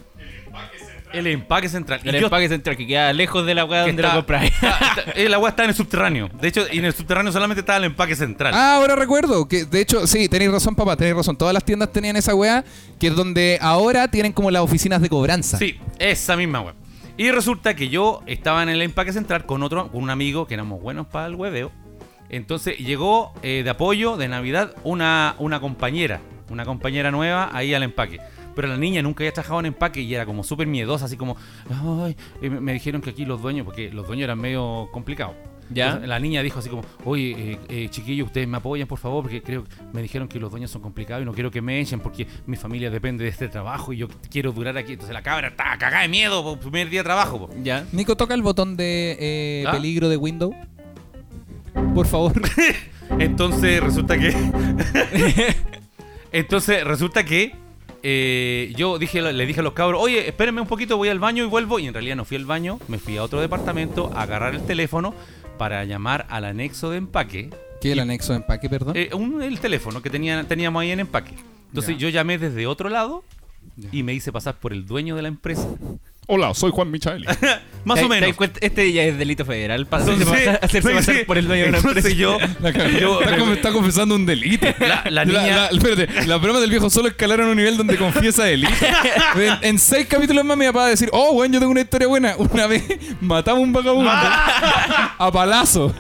El empaque central. El yo- empaque central que queda lejos de la weá que donde eh, la agua está en el subterráneo. De hecho, y en el subterráneo solamente estaba el empaque central. Ah, ahora recuerdo. que De hecho, sí, tenéis razón, papá, tenéis razón. Todas las tiendas tenían esa weá, que es donde ahora tienen como las oficinas de cobranza. Sí, esa misma web. Y resulta que yo estaba en el empaque central con otro, con un amigo que éramos buenos para el hueveo. Entonces llegó eh, de apoyo de Navidad una, una compañera, una compañera nueva ahí al empaque. Pero la niña nunca había trabajado en empaque y era como súper miedosa, así como, me me dijeron que aquí los dueños, porque los dueños eran medio complicados. ¿Ya? Entonces, la niña dijo así como, oye, eh, eh, chiquillos, ustedes me apoyan, por favor, porque creo me dijeron que los dueños son complicados y no quiero que me echen porque mi familia depende de este trabajo y yo quiero durar aquí. Entonces la cabra estaba cagada de miedo por primer día de trabajo. po. ¿Ya? Nico, toca el botón de eh, Ah. peligro de Windows. Por favor. Entonces resulta que... Entonces resulta que eh, yo dije, le dije a los cabros, oye, espérenme un poquito, voy al baño y vuelvo. Y en realidad no fui al baño, me fui a otro departamento a agarrar el teléfono para llamar al anexo de empaque ¿Qué es el anexo de empaque, perdón? Eh, un- el teléfono que tenía, teníamos ahí en empaque. Entonces Ya. yo llamé desde otro lado Ya. y me hice pasar por el dueño de la empresa Hola, soy Juan Michaeli. Más ¿Te- o menos. Este ya es delito federal. Para hacerse, Entonces- pasar, hacerse pasar por el dueño de una empresa. yo, yo- está, está confesando un delito. la, la niña, La- espérate, las bromas del viejo solo escalaron a un nivel donde confiesa delito. En, en seis capítulos más papá va a decir, oh, weón, yo tengo una historia buena. Una vez matamos a un vagabundo a palazo.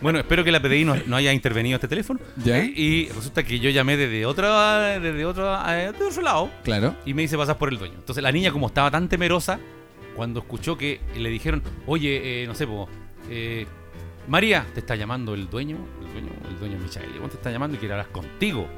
Bueno, espero que la PDI no, no haya intervenido este teléfono. ¿Ya? Eh, Y resulta que yo llamé desde otra, desde otro, eh, de otro lado Claro. y me hice pasar por el dueño. Entonces la niña como estaba tan temerosa, cuando escuchó que le dijeron, oye, eh, no sé, po, eh, María, te está llamando el dueño, el dueño, el dueño Michael, te está llamando y quiere hablar contigo.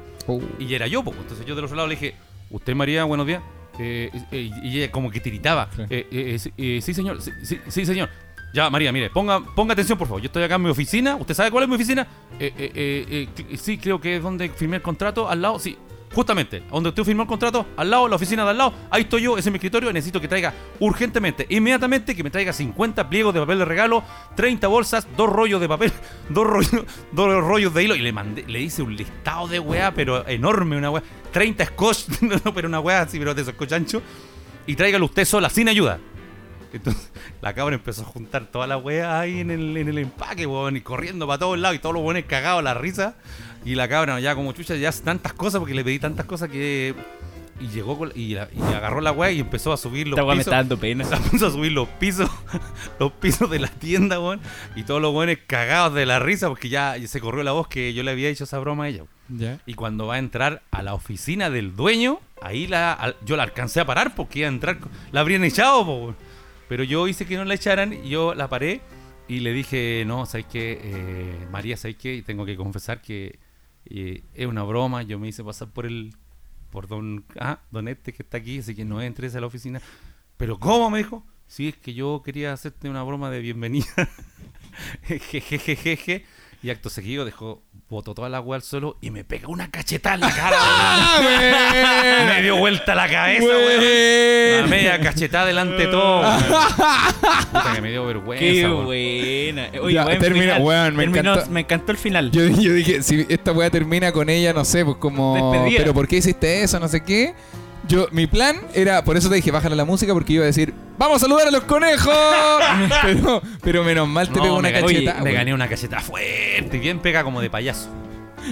Y era yo, po. entonces yo del otro lado le dije, usted María, buenos días. Eh, eh, y ella como que tiritaba. Sí. Eh, eh, sí, eh, sí, señor, sí, señor. Ya, María, mire, ponga, ponga atención, por favor. Yo estoy acá en mi oficina. ¿Usted sabe cuál es mi oficina? Eh, eh, eh, sí, creo que es donde firmé el contrato, al lado. Sí, justamente, donde usted firmó el contrato, al lado, la oficina de al lado. Ahí estoy yo, ese es mi escritorio. Necesito que traiga urgentemente, inmediatamente, que me traiga 50 pliegos de papel de regalo, 30 bolsas, dos rollos de papel, dos rollos, de hilo. Y le mandé, le hice un listado de weá, pero enorme, una weá. 30 scotch, pero una weá así, pero de esos ancho. Y tráigalo usted sola, sin ayuda. Entonces, la cabra empezó a juntar toda la weá ahí en el, en el empaque, weón, y corriendo para todos lados, y todos los buenos cagados a la risa. Y la cabra, ya como chucha, ya hace tantas cosas, porque le pedí tantas cosas que. Y llegó con- y, la- y agarró la weá y empezó a subir los Esta weá me pisos. está dando pena. Puso a subir los pisos, los pisos de la tienda, weón. Y todos los buenos cagados de la risa, porque ya se corrió la voz que yo le había hecho esa broma a ella. Ya. Y cuando va a entrar a la oficina del dueño, ahí la, yo la alcancé a parar porque iba a entrar. con- La habrían echado, po, weón. Pero yo hice que no la echaran y yo la paré y le dije, no, ¿sabes qué? Eh, María, ¿sabes qué? Y tengo que confesar que eh, es una broma. Yo me hice pasar por el. por don. Ah, don este que está aquí, así que no entres a la oficina. Pero ¿cómo? me dijo. Sí, es que yo quería hacerte una broma de bienvenida. Jejejejeje. Y acto seguido dejó, botó toda la agua al suelo y me pegó una cachetada en la cara. weón. me dio vuelta la cabeza, weón. Una media cachetada delante de todo. weón. Puta que me dio vergüenza. Qué weón. buena. Oye, Ya, buen termina- final. weón, me Terminó- encantó. me encantó el final. Yo, yo dije, si esta weá termina con ella, no sé, pues como. Despedida. Pero ¿por qué hiciste eso? No sé qué. Yo, mi plan era, por eso te dije, bájale la música, porque iba a decir, ¡Vamos a saludar a los conejos! pero, pero menos mal te No, pegó una me gané- cachetada. Me gané una cachetada fuerte bien pega como de payaso.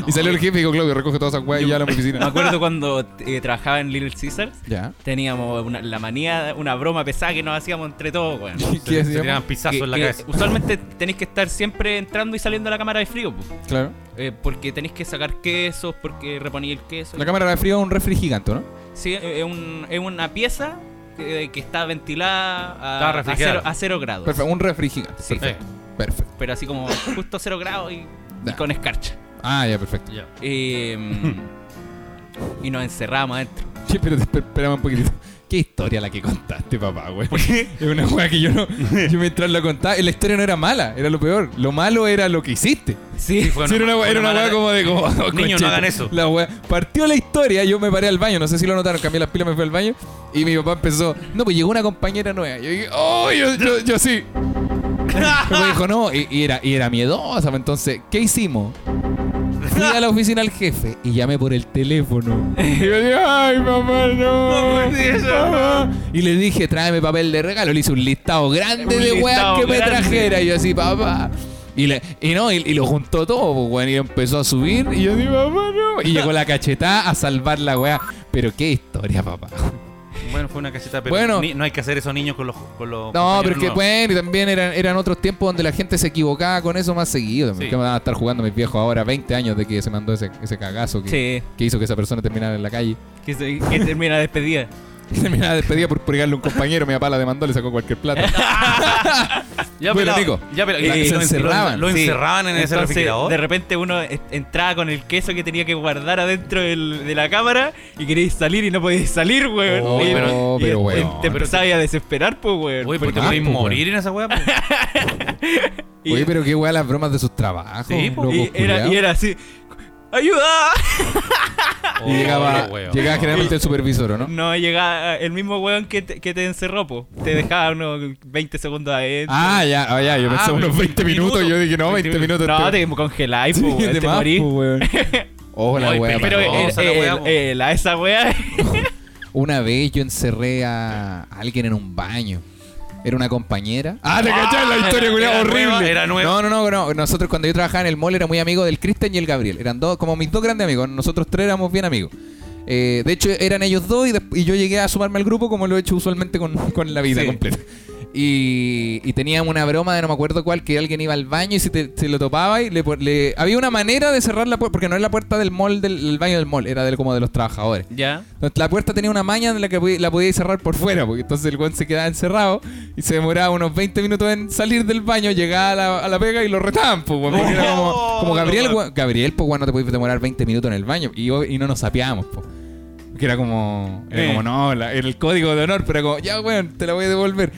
Y salió el jefe y dijo, Claudio, recoge todas esas weas y ya a la Me oficina. acuerdo cuando eh, trabajaba en Little Caesars. ya. Teníamos una- la manía, una broma pesada que nos hacíamos entre todos, weón. ¿Qué hacíamos? pisazos Que- en la que cabeza. usualmente tenéis que estar siempre entrando y saliendo de la cámara de frío, po. Claro. Eh, porque tenéis que sacar quesos, porque reponéis el queso. La cámara de frío es un refri gigante, ¿no? Sí, eh, es, un- es una pieza que, que está ventilada Está a, a, cero, a cero grados. Perfecto, un refri gigante. Sí. Perfecto. Perfecto. Pero así como justo a cero grados y, con escarcha. Ah, ya, perfecto. Ya. Eh, y nos encerramos adentro. Sí, pero esperame un poquitito. Qué historia la que contaste, papá, güey. Es una weá que yo no. Yo mientras la contaba, la historia no era mala, era lo peor. Lo malo era lo que hiciste. Sí, fue Sí, era una, fue era una weá como de como. oh, Niños, no hagan eso. La weá. Partió la historia, yo me paré al baño, no sé si lo notaron, cambié las pilas, me fui al baño. Y mi papá empezó. No, pues llegó una compañera nueva. Yo dije, oh, yo, yo, yo sí. Papá dijo, no, y, y era, y era miedosa. pues, Entonces, ¿qué hicimos? Fui a la oficina del jefe y llamé por el teléfono. Y yo dije, ay, papá, no. papá". Y le dije, tráeme papel de regalo. Le hice un listado grande Un de weas que me grande. trajera. Y yo así, papá. Y, le, y no, y, y lo juntó todo, pues, weón, y empezó a subir. Y yo dije, papá, no. Y llegó la cachetada a salvar la wea. Pero qué historia, papá. Bueno, fue una cachetada, pero Bueno. ni- no hay que hacer eso niños con los, con los No, pero es que bueno, y también eran, eran otros tiempos donde la gente se equivocaba con eso más seguido. Sí. ¿Qué me van a estar jugando mis viejos ahora? 20 años de que se mandó ese, ese cagazo que, Sí, que hizo que esa persona terminara en la calle. que, se- que termina despedida. Terminaba despedida por pegarle a un compañero. Mi papá la demandó, le sacó cualquier plata. Ya, Bueno, pelado, Nico, ya, y se lo, encerraban. Lo, lo Sí. encerraban en ese refrigerador. De repente uno entraba con el queso que tenía que guardar adentro del- de la cámara y queríais salir y no podíais salir, weón. Oh, y, pero- y- pero, y weón. te empezabas a desesperar, pues, weón. Oye, pero te podéis pues, morir en esa weá. pues. Y- Oye, pero qué weá las bromas de sus trabajos. Sí, po. loco, y, era, y era así. ¡Ayuda! Y llegaba, Oh, llegaba generalmente el supervisor, ¿o ¿no? No llegaba el mismo weón que te, que te encerró, po. Te dejaba unos 20 segundos adentro. Ah, ya, ah, ya, yo Ah, unos 20 minutos. minutos. Yo dije, no, 20 minutos. no, te- congeláis, Sí, po, weón, de te más, morís. po, weón. Ojo la weá. Pero esa la el- weá, po. el- a esa weá Una vez yo encerré a alguien en un baño. Era una compañera. Ah, te cachai la historia, era culiao, nueva, horrible. era nueva. No, no, no, no. Nosotros cuando yo trabajaba en el mall era muy amigo del Cristian y el Gabriel. Eran dos, como mis dos grandes amigos. Nosotros tres éramos bien amigos. Eh, de hecho, eran ellos dos y, y yo llegué a sumarme al grupo como lo he hecho usualmente con, con la vida Sí. completa. Y, y teníamos una broma de no me acuerdo cuál, que alguien iba al baño y si te, se lo topaba y le, había una manera de cerrar la puerta, porque no es la puerta del mall, del el baño del mall, era del, como de los trabajadores. Ya. Entonces, la puerta tenía una maña en la que la podía cerrar por fuera, porque entonces el weón se quedaba encerrado y se demoraba unos 20 minutos en salir del baño, llegaba a la, a la pega y lo retaban, pues, weón, porque era como, como Gabriel, weón, Gabriel, pues, weón, no te podías demorar 20 minutos en el baño y, no nos sapeábamos, pues. Que era como, era Eh. como, no, la- era el código de honor, pero era como, ya, weón, te la voy a devolver.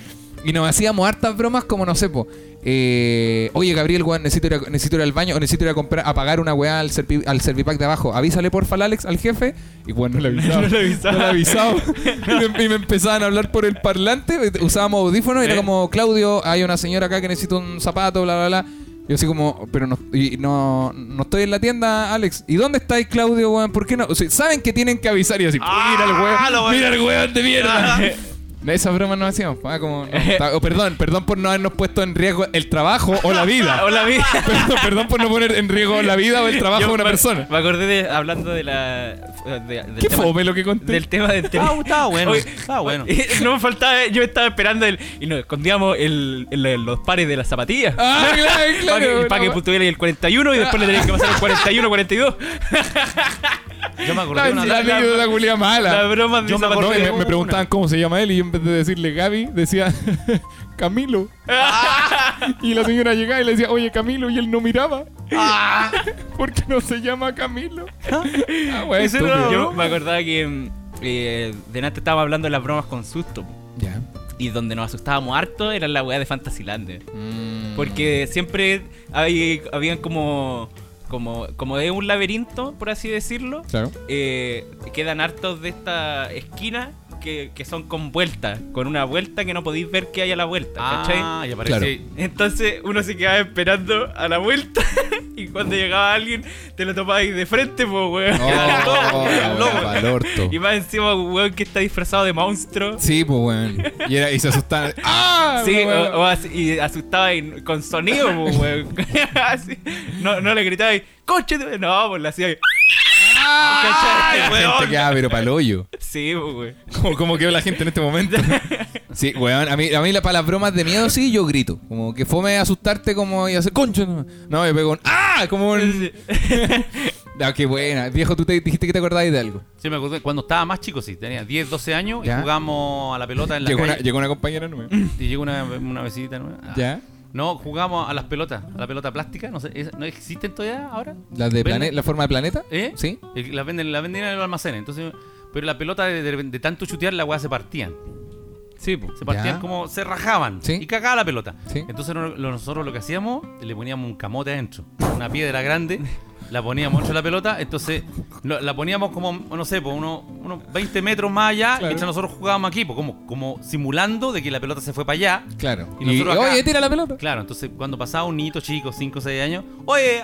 Y nos hacíamos hartas bromas como, no sé, po. eh, Oye, Gabriel, weón, necesito ir, a, necesito ir al baño o necesito ir a comprar, a pagar una weá al, servi- al servipack de abajo. Avísale porfa al Alex, al jefe. Y bueno, no le avisaba. No le avisaba. No le avisaba. y, me, y me empezaban a hablar por el parlante. Usábamos audífonos y era ¿Eh? como, Claudio, hay una señora acá que necesita un zapato, bla, bla, bla. Yo así como, pero no, y no, no estoy en la tienda, Alex. ¿Y dónde estáis, Claudio, weón? ¿Por qué no? O sea, Saben que tienen que avisar y así, Ah, mira el weón, mira el weón de mierda. Esas bromas no hacíamos. ah, como, no, ta- o perdón, perdón por no habernos puesto en riesgo el trabajo o la vida. O la vida. perdón, perdón por no poner en riesgo la vida o el trabajo Yo de una me- persona. Me acordé de, hablando de la. de- del Qué tema- fome lo que conté. Del tema del Estaba, estaba bueno, Oye, estaba bueno. No me faltaba, yo estaba esperando el, y nos escondíamos el, el- los pares de las zapatillas. Ah, claro, claro. para que, pa' que la- tuviera el 41 y después le tenían que pasar el 41, 42. Yo me acordé La, de una la la- anécdota culia mala. La broma de Yo me acordé me, preguntaban cómo se llama él y yo vez de decirle Gaby decía Camilo. y la señora llegaba y le decía, oye Camilo, y él no miraba. ¿Por qué no se llama Camilo? ah, Ese Yo me acordaba que eh, delante estábamos hablando de las bromas con susto. Ya. Y donde nos asustábamos harto era la weá de Fantasyland. Mm. Porque siempre hay, habían como, como. como de un laberinto, por así decirlo. Claro. eh, quedan hartos de esta esquina que, que son con vuelta, con una vuelta que no podéis ver que hay a la vuelta, ¿cachai? Ah, ya apareció. Claro. Entonces uno se quedaba esperando a la vuelta y cuando llegaba alguien te lo topabais de frente, pues weón. Oh, oh, pa'l orto. Y más encima, weón, que está disfrazado de monstruo. Sí, pues, weón. Y, era, y se asustaban. ¡Ah! Sí, weón! o, o así- y asustaba y- con sonido, pues, weón. Así. No, no le gritabais, coche, tu-". no, pues le hacía. ¡Ah! La gente pero pa'l hoyo. Sí, pues, weón. Como, como quedó la gente en este momento. Sí, weón. A mí, a mí la, para las bromas de miedo sí yo grito. Como que fome asustarte como y hacer concho. No, no me pego un ¡Ah! Como un. Ah, qué buena. Viejo, tú te dijiste que te acordabas de algo. Sí, me acordé. Cuando estaba más chico, sí, tenía 10, 12 años Ya. y jugamos a la pelota en la Llegó una, calle. llegó una compañera nueva. Y llegó una, una nueva. Ah. ¿Ya? No, jugamos a las pelotas, a la pelota plástica, no sé, ¿es- ¿no existen todavía ahora? ¿La de Venden- plane- la forma de planeta? ¿Eh? Sí. Eh, Las venden, las venden en los almacenes, entonces, pero la pelota de, de- de tanto chutear la weá se partían. Sí. Se partían Ya. como, se rajaban Sí. y cagaba la pelota. Sí. Entonces no- lo- nosotros lo que hacíamos, le poníamos un camote adentro, una piedra grande, la poníamos dentro de la pelota, entonces lo- la poníamos como, no sé, pues, unos, unos 20 metros más allá, Claro. mientras nosotros jugábamos aquí, pues, como, como simulando de que la pelota se fue para allá. Claro. Y Y, nosotros acá- oye, tira la pelota. Claro, entonces cuando pasaba un niñito chico, 5 o 6 años, oye,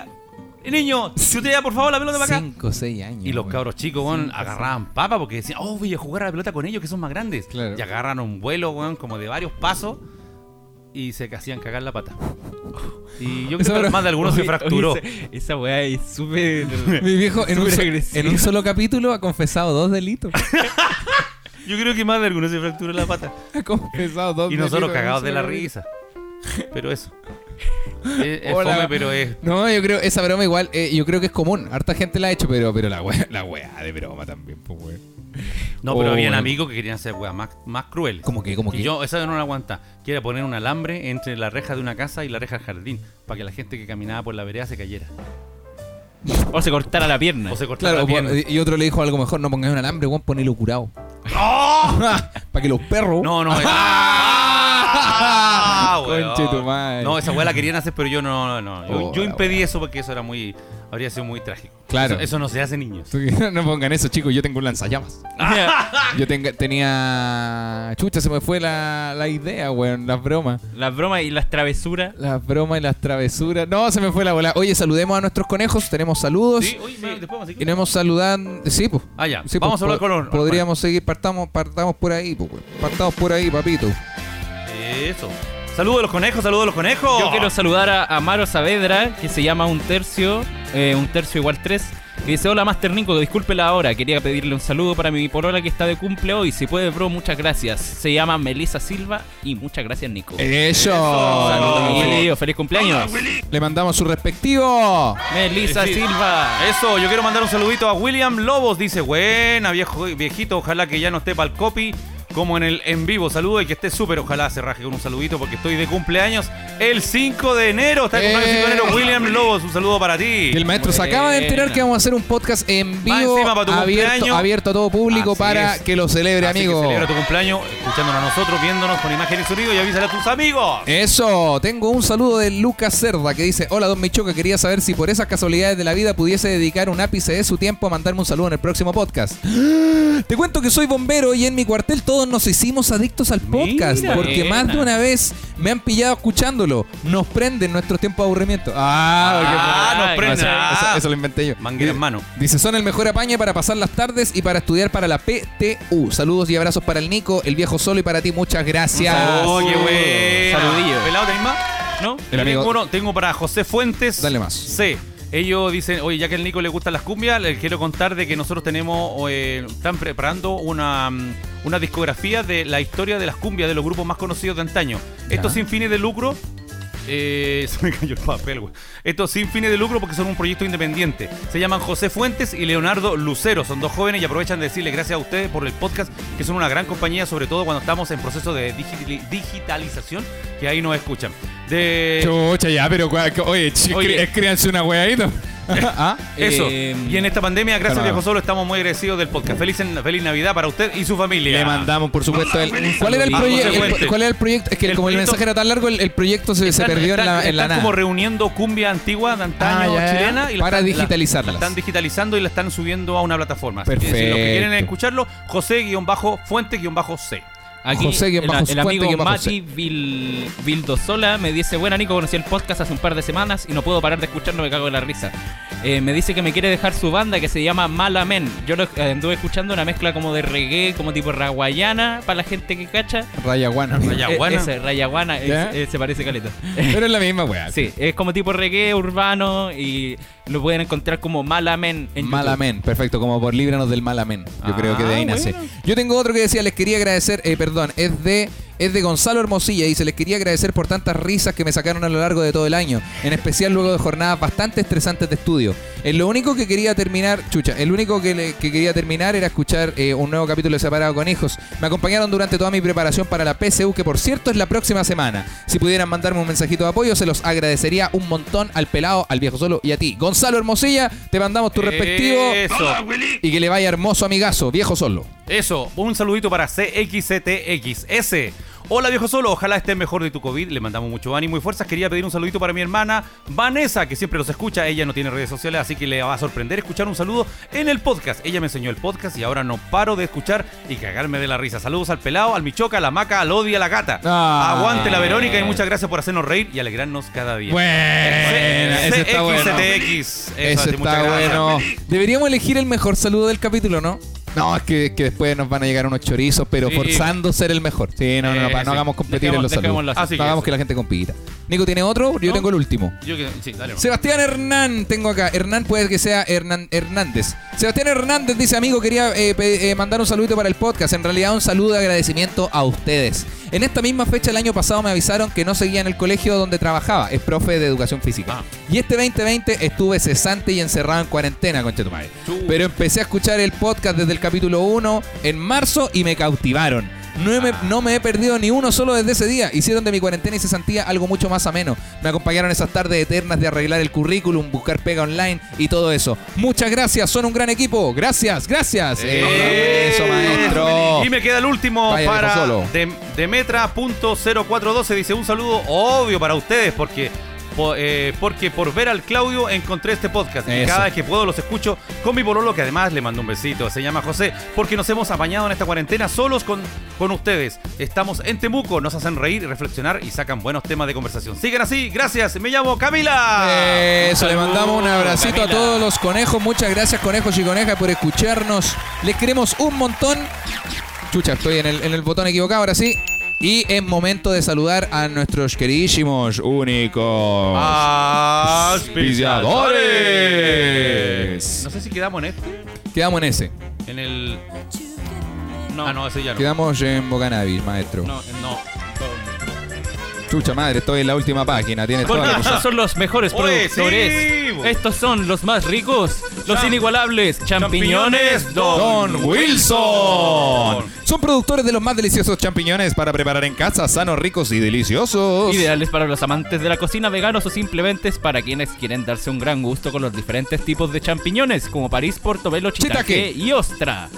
niño, chutea por favor la pelota para acá. 5 o 6 años. Y los cabros chicos, weón, agarraban papa porque decían, oh, voy a jugar a la pelota con ellos que son más grandes. Claro. Y agarran un vuelo, weón, como de varios pasos y se hacían cagar la pata. Y yo creo que más de algunos se fracturó. oye, esa, esa weá es súper. Mi viejo en un, Súper so- agresivo. en un solo capítulo ha confesado dos delitos. Yo creo que más de algunos se fracturó la pata. ha confesado dos Y delitos. nosotros en un cagados de la risa. Pero eso. Es, es Hola. fome, pero es. No, yo creo, esa broma igual, eh, yo creo que es común. Harta gente la ha hecho, pero, pero la wea, la wea de broma también, pues weón. No, pero Oh, habían bueno. amigos que querían hacer weas más, más crueles. Como que, como Y que. yo, esa no la aguanta. Quiere poner un alambre entre la reja de una casa y la reja del jardín. Para que la gente que caminaba por la vereda se cayera. O se cortara la pierna. O se cortara Claro, la pierna. y otro le dijo algo mejor, no pongáis un alambre, weón, ponelo curado. Para que los perros. No, no. es- ¡Ah! weón. Conche tu madre. No, esa weá la querían hacer, pero yo no, no, no. Yo, Oh, yo la impedí eso porque eso era muy, habría sido muy trágico. Claro. Eso, eso no se hace, niños. No pongan eso, chicos. Yo tengo un lanzallamas. Yo tenga- tenía. Chucha, se me fue la, la idea, weón. Las bromas. Las bromas y las travesuras. Las bromas y las travesuras. No, se me fue la bola. Oye, saludemos a nuestros conejos. Tenemos saludos. Sí, oye, me- después vamos a seguir. Y no hemos saludado. Sí, pues. Ah, ya. Sí, vamos a hablar con los. Podríamos seguir. Partamos, partamos por ahí, pues. Partamos por ahí, papito. Eso. Saludos a los conejos, saludos a los conejos. Yo quiero saludar a Amaro Saavedra, que se llama Un Tercio, eh, Un Tercio igual 3. Que dice, hola Master Nico, disculpe la hora, quería pedirle un saludo para mi polola que está de cumple hoy, si puede bro, muchas gracias. Se llama Melissa Silva y muchas gracias Nico. Eso. Saludos, querido, feliz cumpleaños. Le mandamos su respectivo. Melissa Sí. Silva. Eso, yo quiero mandar un saludito a William Lobos. Dice, buena, viejo, viejito, ojalá que ya no esté para el copy. Como en el en vivo, saludo y que esté súper. Ojalá se raje con un saludito porque estoy de cumpleaños el 5 de enero. Está de cumpleaños el 5 de enero. Eh. William Lobos, un saludo para ti. Y el maestro se acaba de enterar que vamos a hacer un podcast en vivo, encima para tu abierto, cumpleaños. abierto a todo público Así para es. que lo celebre, Así que amigo. celebra tu cumpleaños escuchándonos a nosotros, viéndonos con imagen y sonido y avísale a tus amigos. Eso, tengo un saludo de Lucas Cerda que dice, hola Don Michoca, quería saber si por esas casualidades de la vida pudiese dedicar un ápice de su tiempo a mandarme un saludo en el próximo podcast. Te cuento que soy bombero y en mi cuartel todos nos hicimos adictos al podcast, Mira, porque buena. más de una vez me han pillado escuchándolo. Nos prenden nuestros tiempos de aburrimiento. Ah, Ah, qué- nos Ay, prende. eso, Ah. eso- eso lo inventé yo. Manguera en mano. Dice, son el mejor apañe para pasar las tardes y para estudiar para la PTU. Saludos y abrazos para el Nico, el viejo solo y para ti, muchas gracias. Oh, qué bueno. Saludillo. ¿Pelado tenés más? ¿No? El amigo- Tengo, uno, tengo para José Fuentes. Dale más. C. Ellos dicen, oye, ya que al Nico le gustan las cumbias, les quiero contar de que nosotros tenemos, eh, están preparando una, mm, una discografía de la historia de las cumbias de los grupos más conocidos de antaño. Esto sin fines de lucro. eh, se me cayó el papel, güey. Esto sin fines de lucro porque son un proyecto independiente. Se llaman José Fuentes y Leonardo Lucero. Son dos jóvenes y aprovechan de decirle gracias a ustedes por el podcast, que son una gran compañía, sobre todo cuando estamos en proceso de digitali- digitalización, que ahí nos escuchan. De, Chucha, ya, pero oye, Oye. escríbanse una weadito. ¿Ah? Eso. Eh, y en esta pandemia, gracias Calma. viejo solo, estamos muy agradecidos del podcast. Feliz, feliz Navidad para usted y su familia. Le mandamos, por supuesto, el, ¿cuál, era el el-. ¿Cuál era el proyecto? Es que El como el mensaje era tan largo, el, proyecto se, se Están- perdió en la, en la están nada. como reuniendo cumbia antigua de antaño Ah, ya, ya. chilena y Para digitalizarlas. la están digitalizando y la están subiendo a una plataforma. Que Si los que Perfecto. quieren escucharlo, José-Fuente-C. Aquí José el, bajo el Fuente amigo bajo Mati Vil, Vildosola me dice, buena Nico, conocí el podcast hace un par de semanas y no puedo parar de escucharlo, me cago en la risa. Eh, me dice que me quiere dejar su banda que se llama Malamen. Yo lo eh, anduve escuchando una mezcla como de reggae, como tipo raguayana, para la gente que cacha. Rayaguana. Rayaguana. Eh, ese, rayaguana, es- ¿Ya? eh, se parece caleta. Pero es la misma wea. Sí, es como tipo reggae urbano y lo pueden encontrar como Malamen en YouTube. Malamen, perfecto, como por líbranos del Malamen. Yo Ah, creo que de ahí nace. bueno. Yo tengo otro que decía, les quería agradecer, eh, perdón, es de es de Gonzalo Hermosilla y se les quería agradecer por tantas risas que me sacaron a lo largo de todo el año, en especial luego de jornadas bastante estresantes de estudio. Eh, lo único que quería terminar, chucha, el único que, le- que quería terminar era escuchar eh, un nuevo capítulo de Separado con Hijos. Me acompañaron durante toda mi preparación para la PSU, que por cierto es la próxima semana. Si pudieran mandarme un mensajito de apoyo, se los agradecería un montón al pelado, al viejo solo y a ti. Gonzalo Hermosilla, te mandamos tu respectivo Eso. y que le vaya hermoso amigazo, viejo solo. Eso, un saludito para CXCTXS. Hola viejo solo, ojalá estés mejor de tu COVID. Le mandamos mucho ánimo y fuerzas. Quería pedir un saludito para mi hermana Vanessa, que siempre los escucha. Ella no tiene redes sociales, así que le va a sorprender escuchar un saludo en el podcast. Ella me enseñó el podcast y ahora no paro de escuchar y cagarme de la risa. Saludos al pelado, al michoca, a la maca, al Odi, a la gata. Ah. Aguante la Verónica y muchas gracias por hacernos reír y alegrarnos cada día. Bueno, ese está bueno. CXCTX. Eso está bueno. Deberíamos elegir el mejor saludo del capítulo, ¿no? No, es que, que después nos van a llegar unos chorizos, pero Sí. forzando ser el mejor. Sí, no, no, no, Eh, no hagamos competir en Dejemos- los saludos. así. No hagamos que la gente compita. Nico, ¿tiene otro? Yo tengo el último. Yo que- sí, dale. nomás. Sebastián Hernán, tengo acá. Hernán puede que sea Hernán Hernández. Sebastián Hernández dice, amigo, quería eh, eh, mandar un saludito para el podcast. En realidad un saludo de agradecimiento a ustedes. En esta misma fecha el año pasado me avisaron que no seguía en el colegio donde trabajaba. Es profe de educación física. Ah. Y este 2020 estuve cesante y encerrado en cuarentena, concha tu madre. Chu. Pero empecé a escuchar el podcast desde el capítulo 1 en marzo y me cautivaron. No me, no me he perdido ni uno solo desde ese día. Hicieron de mi cuarentena y cesantía algo mucho más ameno. Me acompañaron esas tardes eternas de arreglar el currículum, buscar pega online y todo eso. Muchas gracias, son un gran equipo. Gracias, gracias. Eso, maestro. Y me queda el último Vaya, para viejo solo. Dem- Demetra.042. Dice un saludo obvio para ustedes porque eh, porque por ver al Claudio encontré este podcast. Y cada vez que puedo los escucho con mi pololo, que además le mando un besito. Se llama José, porque nos hemos apañado en esta cuarentena solos con, con ustedes. Estamos en Temuco, nos hacen reír, reflexionar y sacan buenos temas de conversación. Sigan así, gracias. Me llamo Camila. Eso, le mandamos un abracito Camila. a todos los conejos. Muchas gracias, conejos y conejas, por escucharnos. Les queremos un montón. Chucha, estoy en el, en el botón equivocado, ahora sí. Y es momento de saludar a nuestros queridísimos únicos auspiciadores. No sé si quedamos en este. Quedamos en ese. En el. No. Ah, no, ese ya no. Quedamos en Bocanavis, maestro. No, No. Chucha madre, estoy en la última página. Tienes toda Porque la estos son los mejores Oye, productores. sí, bo. Estos son los más ricos, los Cham- inigualables, champiñones Champiñones Don. Don Wilson. Son productores de los más deliciosos champiñones para preparar en casa, sanos, ricos y deliciosos. Ideales para los amantes de la cocina veganos o simplemente para quienes quieren darse un gran gusto con los diferentes tipos de champiñones, como París, Portobelo, Shiitake. Shiitake y ostra.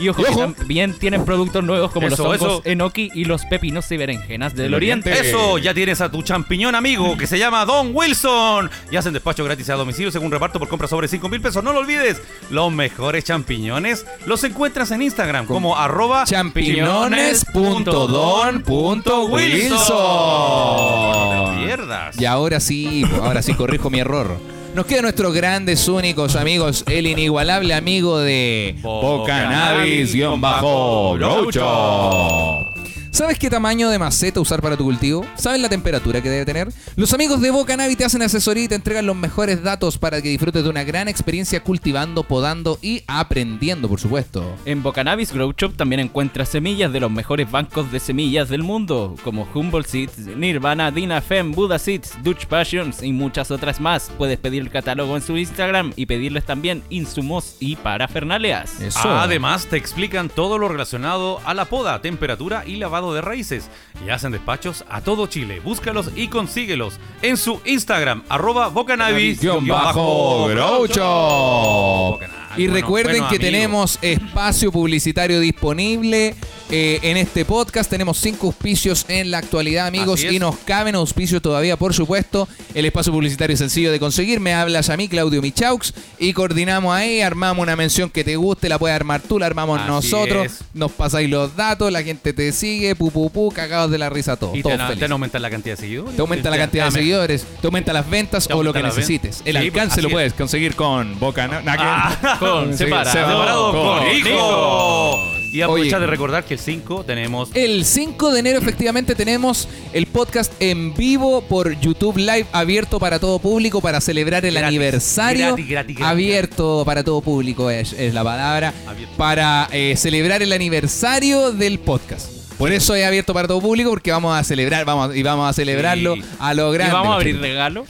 Y ojo, Y que también tienen productos nuevos como Eso, los hongos eso. enoki y los pepinos y berenjenas del Del oriente. oriente. Eso, ya tienes a tu champiñón amigo que se llama Don Wilson. Y hacen despacho gratis a domicilio según reparto por compra sobre 5 mil pesos. No lo olvides, los mejores champiñones los encuentras en Instagram como arroba No te champiñones.don.wilson. pierdas. Y ahora sí, ahora sí corrijo mi error. Nos quedan nuestros grandes, únicos amigos, el inigualable amigo de Bocanabis-Groucho. ¿Sabes qué tamaño de maceta usar para tu cultivo? ¿Sabes la temperatura que debe tener? Los amigos de Bocanavi te hacen asesoría y te entregan los mejores datos para que disfrutes de una gran experiencia cultivando, podando y aprendiendo, por supuesto. En Bocanabis Grow Shop también encuentras semillas de los mejores bancos de semillas del mundo, como Humboldt Seeds, Nirvana, Dinafem, Buddha Seeds, Dutch Passions y muchas otras más. Puedes pedir el catálogo en su Instagram y pedirles también insumos y parafernaleas. Eso. Además, te explican todo lo relacionado a la poda, temperatura y lavado de raíces. Y hacen despachos a todo Chile. Búscalos y consíguelos en su Instagram, arroba bocanabis Guión bajo Groucho. Y Bueno, recuerden bueno, que amigo. tenemos espacio publicitario disponible eh, en este podcast. Tenemos cinco auspicios en la actualidad, amigos, y nos caben auspicios todavía, por supuesto. El espacio publicitario es sencillo de conseguir. Me hablas a mí, Claudio Michaux, y coordinamos ahí, armamos una mención que te guste, la puedes armar tú, la armamos Así nosotros, es. nos pasáis los datos, la gente te sigue, pu, pu, pu, cagados de la risa todos. Y todos te, te aumentan la cantidad de seguidores. Te aumenta la cantidad de seguidores, te aumenta las ventas o lo aumenta que necesites. El Sí, alcance lo así puedes conseguir con Boca. Ah, Con Sí, separado, Separado con con hijo. Y aprovecha Oye. de recordar que el 5 tenemos El 5 de enero efectivamente tenemos el podcast en vivo por YouTube Live abierto para todo público para celebrar el Gratis, aniversario. gratis, gratis, gratis. abierto para todo público es, es la palabra. Abierto. Para eh, celebrar el aniversario del podcast. Por eso es abierto para todo público porque vamos a celebrar, vamos y vamos a celebrarlo Sí. a lo ¿Y grande. vamos a abrir regalo?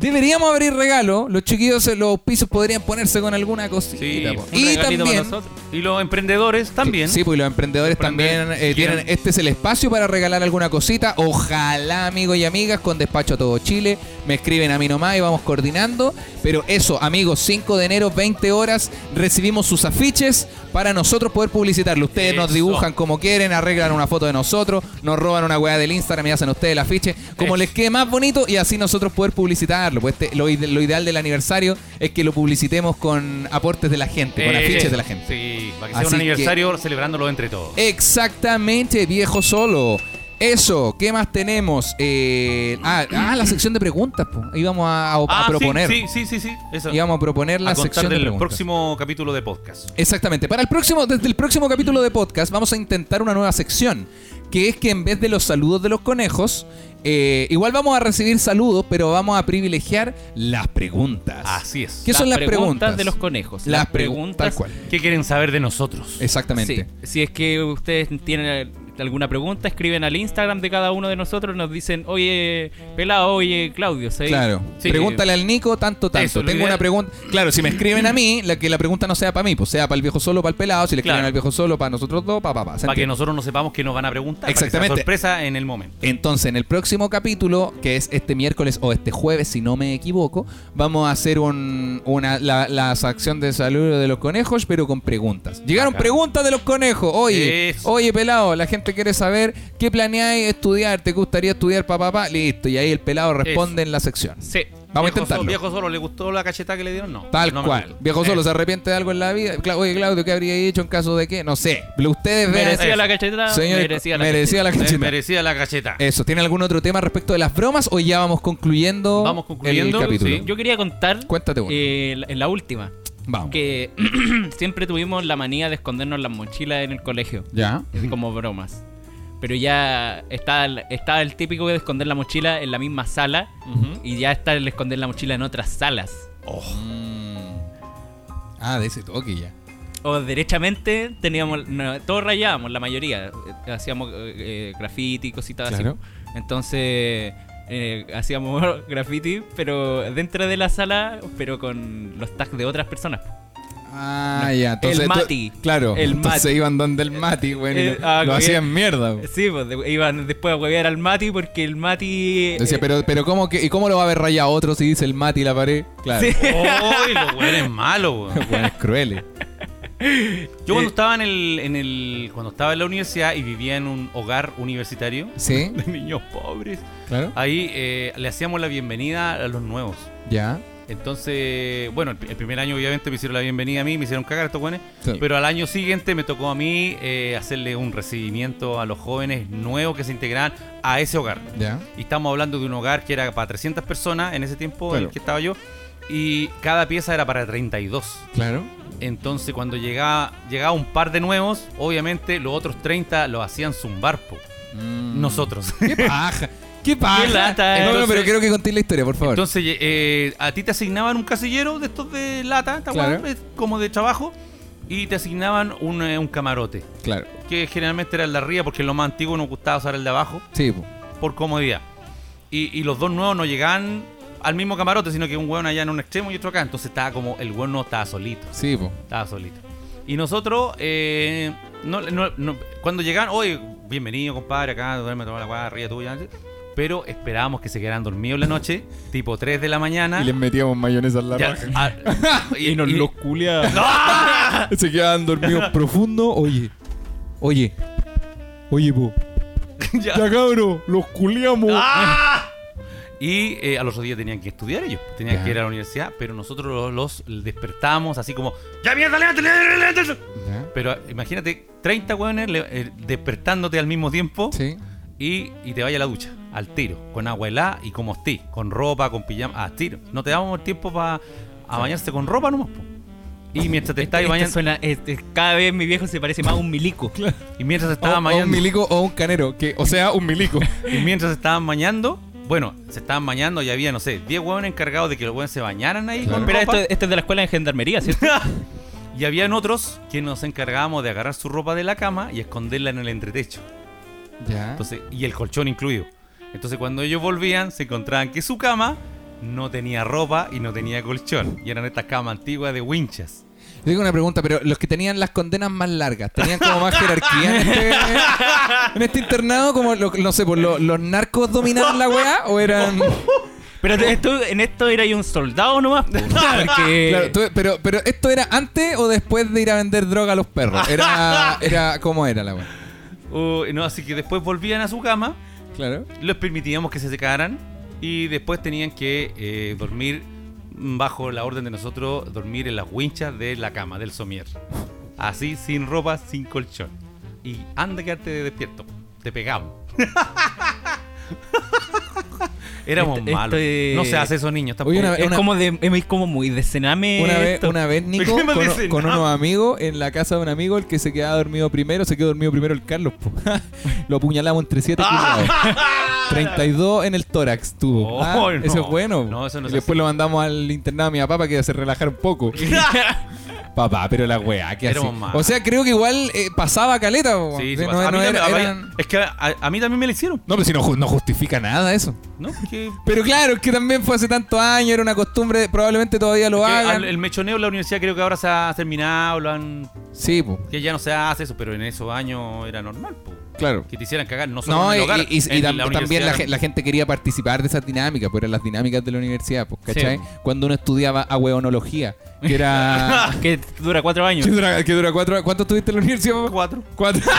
Deberíamos abrir regalo. Los chiquillos en los pisos podrían ponerse con alguna cosita. Sí, po. Un y para también nosotros. Y los emprendedores también. Sí, pues los emprendedores Emprender- también eh, tienen. Este es el espacio para regalar alguna cosita. Ojalá, amigos y amigas, con despacho a todo Chile. Me escriben a mí nomás y vamos coordinando. Pero eso, amigos, 5 de enero, 20 horas, recibimos sus afiches para nosotros poder publicitarlo. Ustedes nos dibujan como quieren, arreglan una foto de nosotros, nos roban una weá del Instagram y hacen ustedes el afiche como les quede más bonito y así nosotros poder publicitarlo. Pues este- lo, lo ideal del aniversario es que lo publicitemos con aportes de la gente, con Eh, afiches de la gente. Sí, para que sea Así un que- aniversario celebrándolo entre todos. Exactamente, viejo solo. Eso, ¿qué más tenemos? Eh, ah, ah, la sección de preguntas, po. Íbamos a, a- a Ah, sí, proponer. Sí, sí, sí, sí. Eso. Íbamos a proponer la a sección de del preguntas. próximo capítulo de podcast. Exactamente. Para el próximo, desde el próximo capítulo de podcast, vamos a intentar una nueva sección. Que es que en vez de los saludos de los conejos, eh, igual vamos a recibir saludos, pero vamos a privilegiar las preguntas. Así es. ¿Qué son las preguntas? de los conejos. Las Las preguntas. Tal preguntas. cual. ¿Qué quieren saber de nosotros? Exactamente. Sí, si es que ustedes tienen alguna pregunta, escriben al Instagram de cada uno de nosotros, nos dicen, oye, pelado, oye, Claudio, ¿sí? Claro. Sí. Pregúntale al Nico tanto, tanto. Eso, Tengo una pregunta. Claro, si me escriben a mí, la que la pregunta no sea para mí, pues sea para el viejo solo, para el pelado. Si le escriben Claro. al viejo solo, para nosotros dos, pa, pa, pa. ¿Se Para que nosotros no sepamos qué nos van a preguntar. para que sea Exactamente. sorpresa en el momento. Entonces, en el próximo capítulo, que es este miércoles o este jueves, si no me equivoco, vamos a hacer un, una, la, la sección de saludo de los conejos, pero con preguntas. Llegaron preguntas de los conejos. Oye, Eso. oye, pelado, la gente gente quiere saber qué planeáis estudiar, te gustaría estudiar, papá, papá, listo. Y ahí el pelado responde en la sección. Sí. Vamos a viejo intentarlo. Solo, viejo solo, ¿le gustó la cacheta que le dieron? No. Tal No cual. Viejo solo, ¿se arrepiente de algo en la vida? Cla- Oye, Claudio, ¿qué habría hecho en caso de qué? No sé. Pero ustedes vean. Merecía la cacheta. Señor, merecía la merecía la cacheta. merecía la cacheta. Eso, ¿tiene algún otro tema respecto de las bromas o ya vamos concluyendo, Vamos concluyendo, el capítulo? sí. Yo quería contar Cuéntate uno. eh, la- en la última Vamos. que siempre tuvimos la manía de escondernos las mochilas en el colegio Ya. como bromas. Pero ya está el, está el típico de esconder la mochila en la misma sala y ya está el esconder la mochila en otras salas. Ah, de ese toque ya. O derechamente teníamos, no, todos rayábamos, la mayoría. eh, Hacíamos eh, eh, graffiti y cositas Claro. así. Entonces eh, hacíamos graffiti, pero dentro de la sala, pero con los tags de otras personas. Ah, ya. Entonces, El Mati. claro. El entonces Mati. iban donde el Mati, güey. y Eh, lo, ah, lo hacían mierda. güey. Sí, pues de- iban después a huevear al Mati porque el Mati. Decía, eh, pero, pero ¿cómo que, ¿y cómo lo va a ver rayado otro si dice el Mati la pared? Claro. Sí. ¡Uy, los güeyes malos, weón! Buenos crueles. Yo cuando estaba en el, en el. Cuando estaba en la universidad y vivía en un hogar universitario Sí, de niños pobres, claro. ahí eh, le hacíamos la bienvenida a los nuevos. Ya. Entonces, bueno, el, el primer año obviamente me hicieron la bienvenida a mí, me hicieron cagar estos. Sí. Pero al año siguiente me tocó a mí eh, hacerle un recibimiento a los jóvenes nuevos que se integraban a ese hogar. Ya. Y estamos hablando de un hogar que era para 300 personas en ese tiempo en el que estaba yo. Y cada pieza era para 32. Claro. Entonces cuando llegaba, llegaba un par de nuevos, obviamente los otros 30 los hacían zumbar, po. Mm. Nosotros. ¡Qué paja! ¡Qué paja! Qué lata, no, no, pero quiero que contéis la historia, por favor. Entonces eh, a ti te asignaban un casillero de estos de lata, Claro. eh, como de trabajo, y te asignaban un, eh, un camarote, claro. que generalmente era el de arriba, porque lo más antiguo nos gustaba usar el de abajo, Sí, po. por comodidad. Y, y los dos nuevos no llegaban al mismo camarote, sino que un hueón allá en un extremo y otro acá. Entonces estaba como, el hueón no estaba solito. Sí, po. Estaba solito. Y nosotros, eh, no, no- no- cuando llegaban, oye, bienvenido, compadre, acá, duerme, toma la weá, arriba tuya. Pero esperábamos que se quedaran dormidos en la noche, tipo 3 de la mañana. Y les metíamos mayonesa en la Ya, raja. ah, Y nos los culia. Se quedaban dormidos profundo. Oye, oye, oye, po. Ya. Ya cabro, los culiamos. ¡Ah! Y eh, a los otros días tenían que estudiar ellos, tenían Ya. que ir a la universidad, pero nosotros los, los despertamos así como, ¡Ya mierda, levántate, levántate, levántate". Ya. Pero eh, imagínate, 30 hueones eh, despertándote al mismo tiempo Sí. y, y te vaya a la ducha, al tiro, con agua helada y como esté, con ropa, con pijama, al tiro. No te damos tiempo para bañarse con ropa nomás, po. Y mientras te estabas bañando, suena- este, cada vez mi viejo se parece más a un milico. y mientras te O, estabas o un bañando, milico o un canero. Que, o sea, un milico. y mientras estaban bañando, bueno, se estaban bañando y había, no sé, 10 hueones encargados de que los hueones se bañaran ahí Claro. con Pero ropa. esto, esto es de la escuela de gendarmería, ¿cierto? y habían otros que nos encargábamos de agarrar su ropa de la cama y esconderla en el entretecho. Ya. Entonces, y el colchón incluido. Entonces, cuando ellos volvían, se encontraban que su cama no tenía ropa y no tenía colchón. Y eran estas camas antiguas de winchas. Yo tengo una pregunta, pero los que tenían las condenas más largas, ¿tenían como más jerarquía en este, en este internado? Como, lo- no sé, pues, lo- ¿los narcos dominaban la weá o eran...? Pero en esto era un soldado nomás. po, Porque Claro, tú- pero, pero ¿esto era antes o después de ir a vender droga a los perros? Era, era ¿Cómo era la weá? Uh, no, así que después volvían a su cama, Claro. les permitíamos que se secaran y después tenían que eh, dormir bajo la orden de nosotros, dormir en las winchas de la cama, del somier. Así, sin ropa, sin colchón. Y anda quedarte despierto. Te pegamos. Éramos Esto- malos. esto es- No se hace eso, niños. Tampoco. Oye, una- es como de es como muy de cename. Una vez, esto. una vez Nico, ¿Qué me con, Ah. unos amigos, en la casa de un amigo, el que se quedaba dormido primero, se quedó dormido primero el Carlos. po. Lo apuñalamos entre siete culiados. 32 en el tórax tuvo. Oh, Ah, no. Eso es bueno. No, eso no y es después así. lo mandamos al internado a mi papá para que se relajara un poco. Papá, pero la weá, que así. O sea, creo que igual eh, pasaba caleta. Sí, a mí no también- eran- Es que a, a mí también me lo hicieron. No, pero si no, ju- no justifica nada eso. ¿No? Pero claro, es que también fue hace tantos años, era una costumbre, probablemente todavía lo hagan. el mechoneo en la universidad creo que ahora se ha terminado, lo han Sí, pues, Que ya no se hace eso, pero en esos años era normal, po. Claro. Que te hicieran cagar, no solo No, en y, el hogar. y- y- y en tam- la también la, gente quería participar de esas dinámicas, pues eran las dinámicas de la universidad, pues, ¿cachai? Sí. Cuando uno estudiaba ahueonología, que era... que dura cuatro años. que dura, que dura cuatro ¿Cuánto estuviste en la universidad, papá? Cuatro. Cuatro.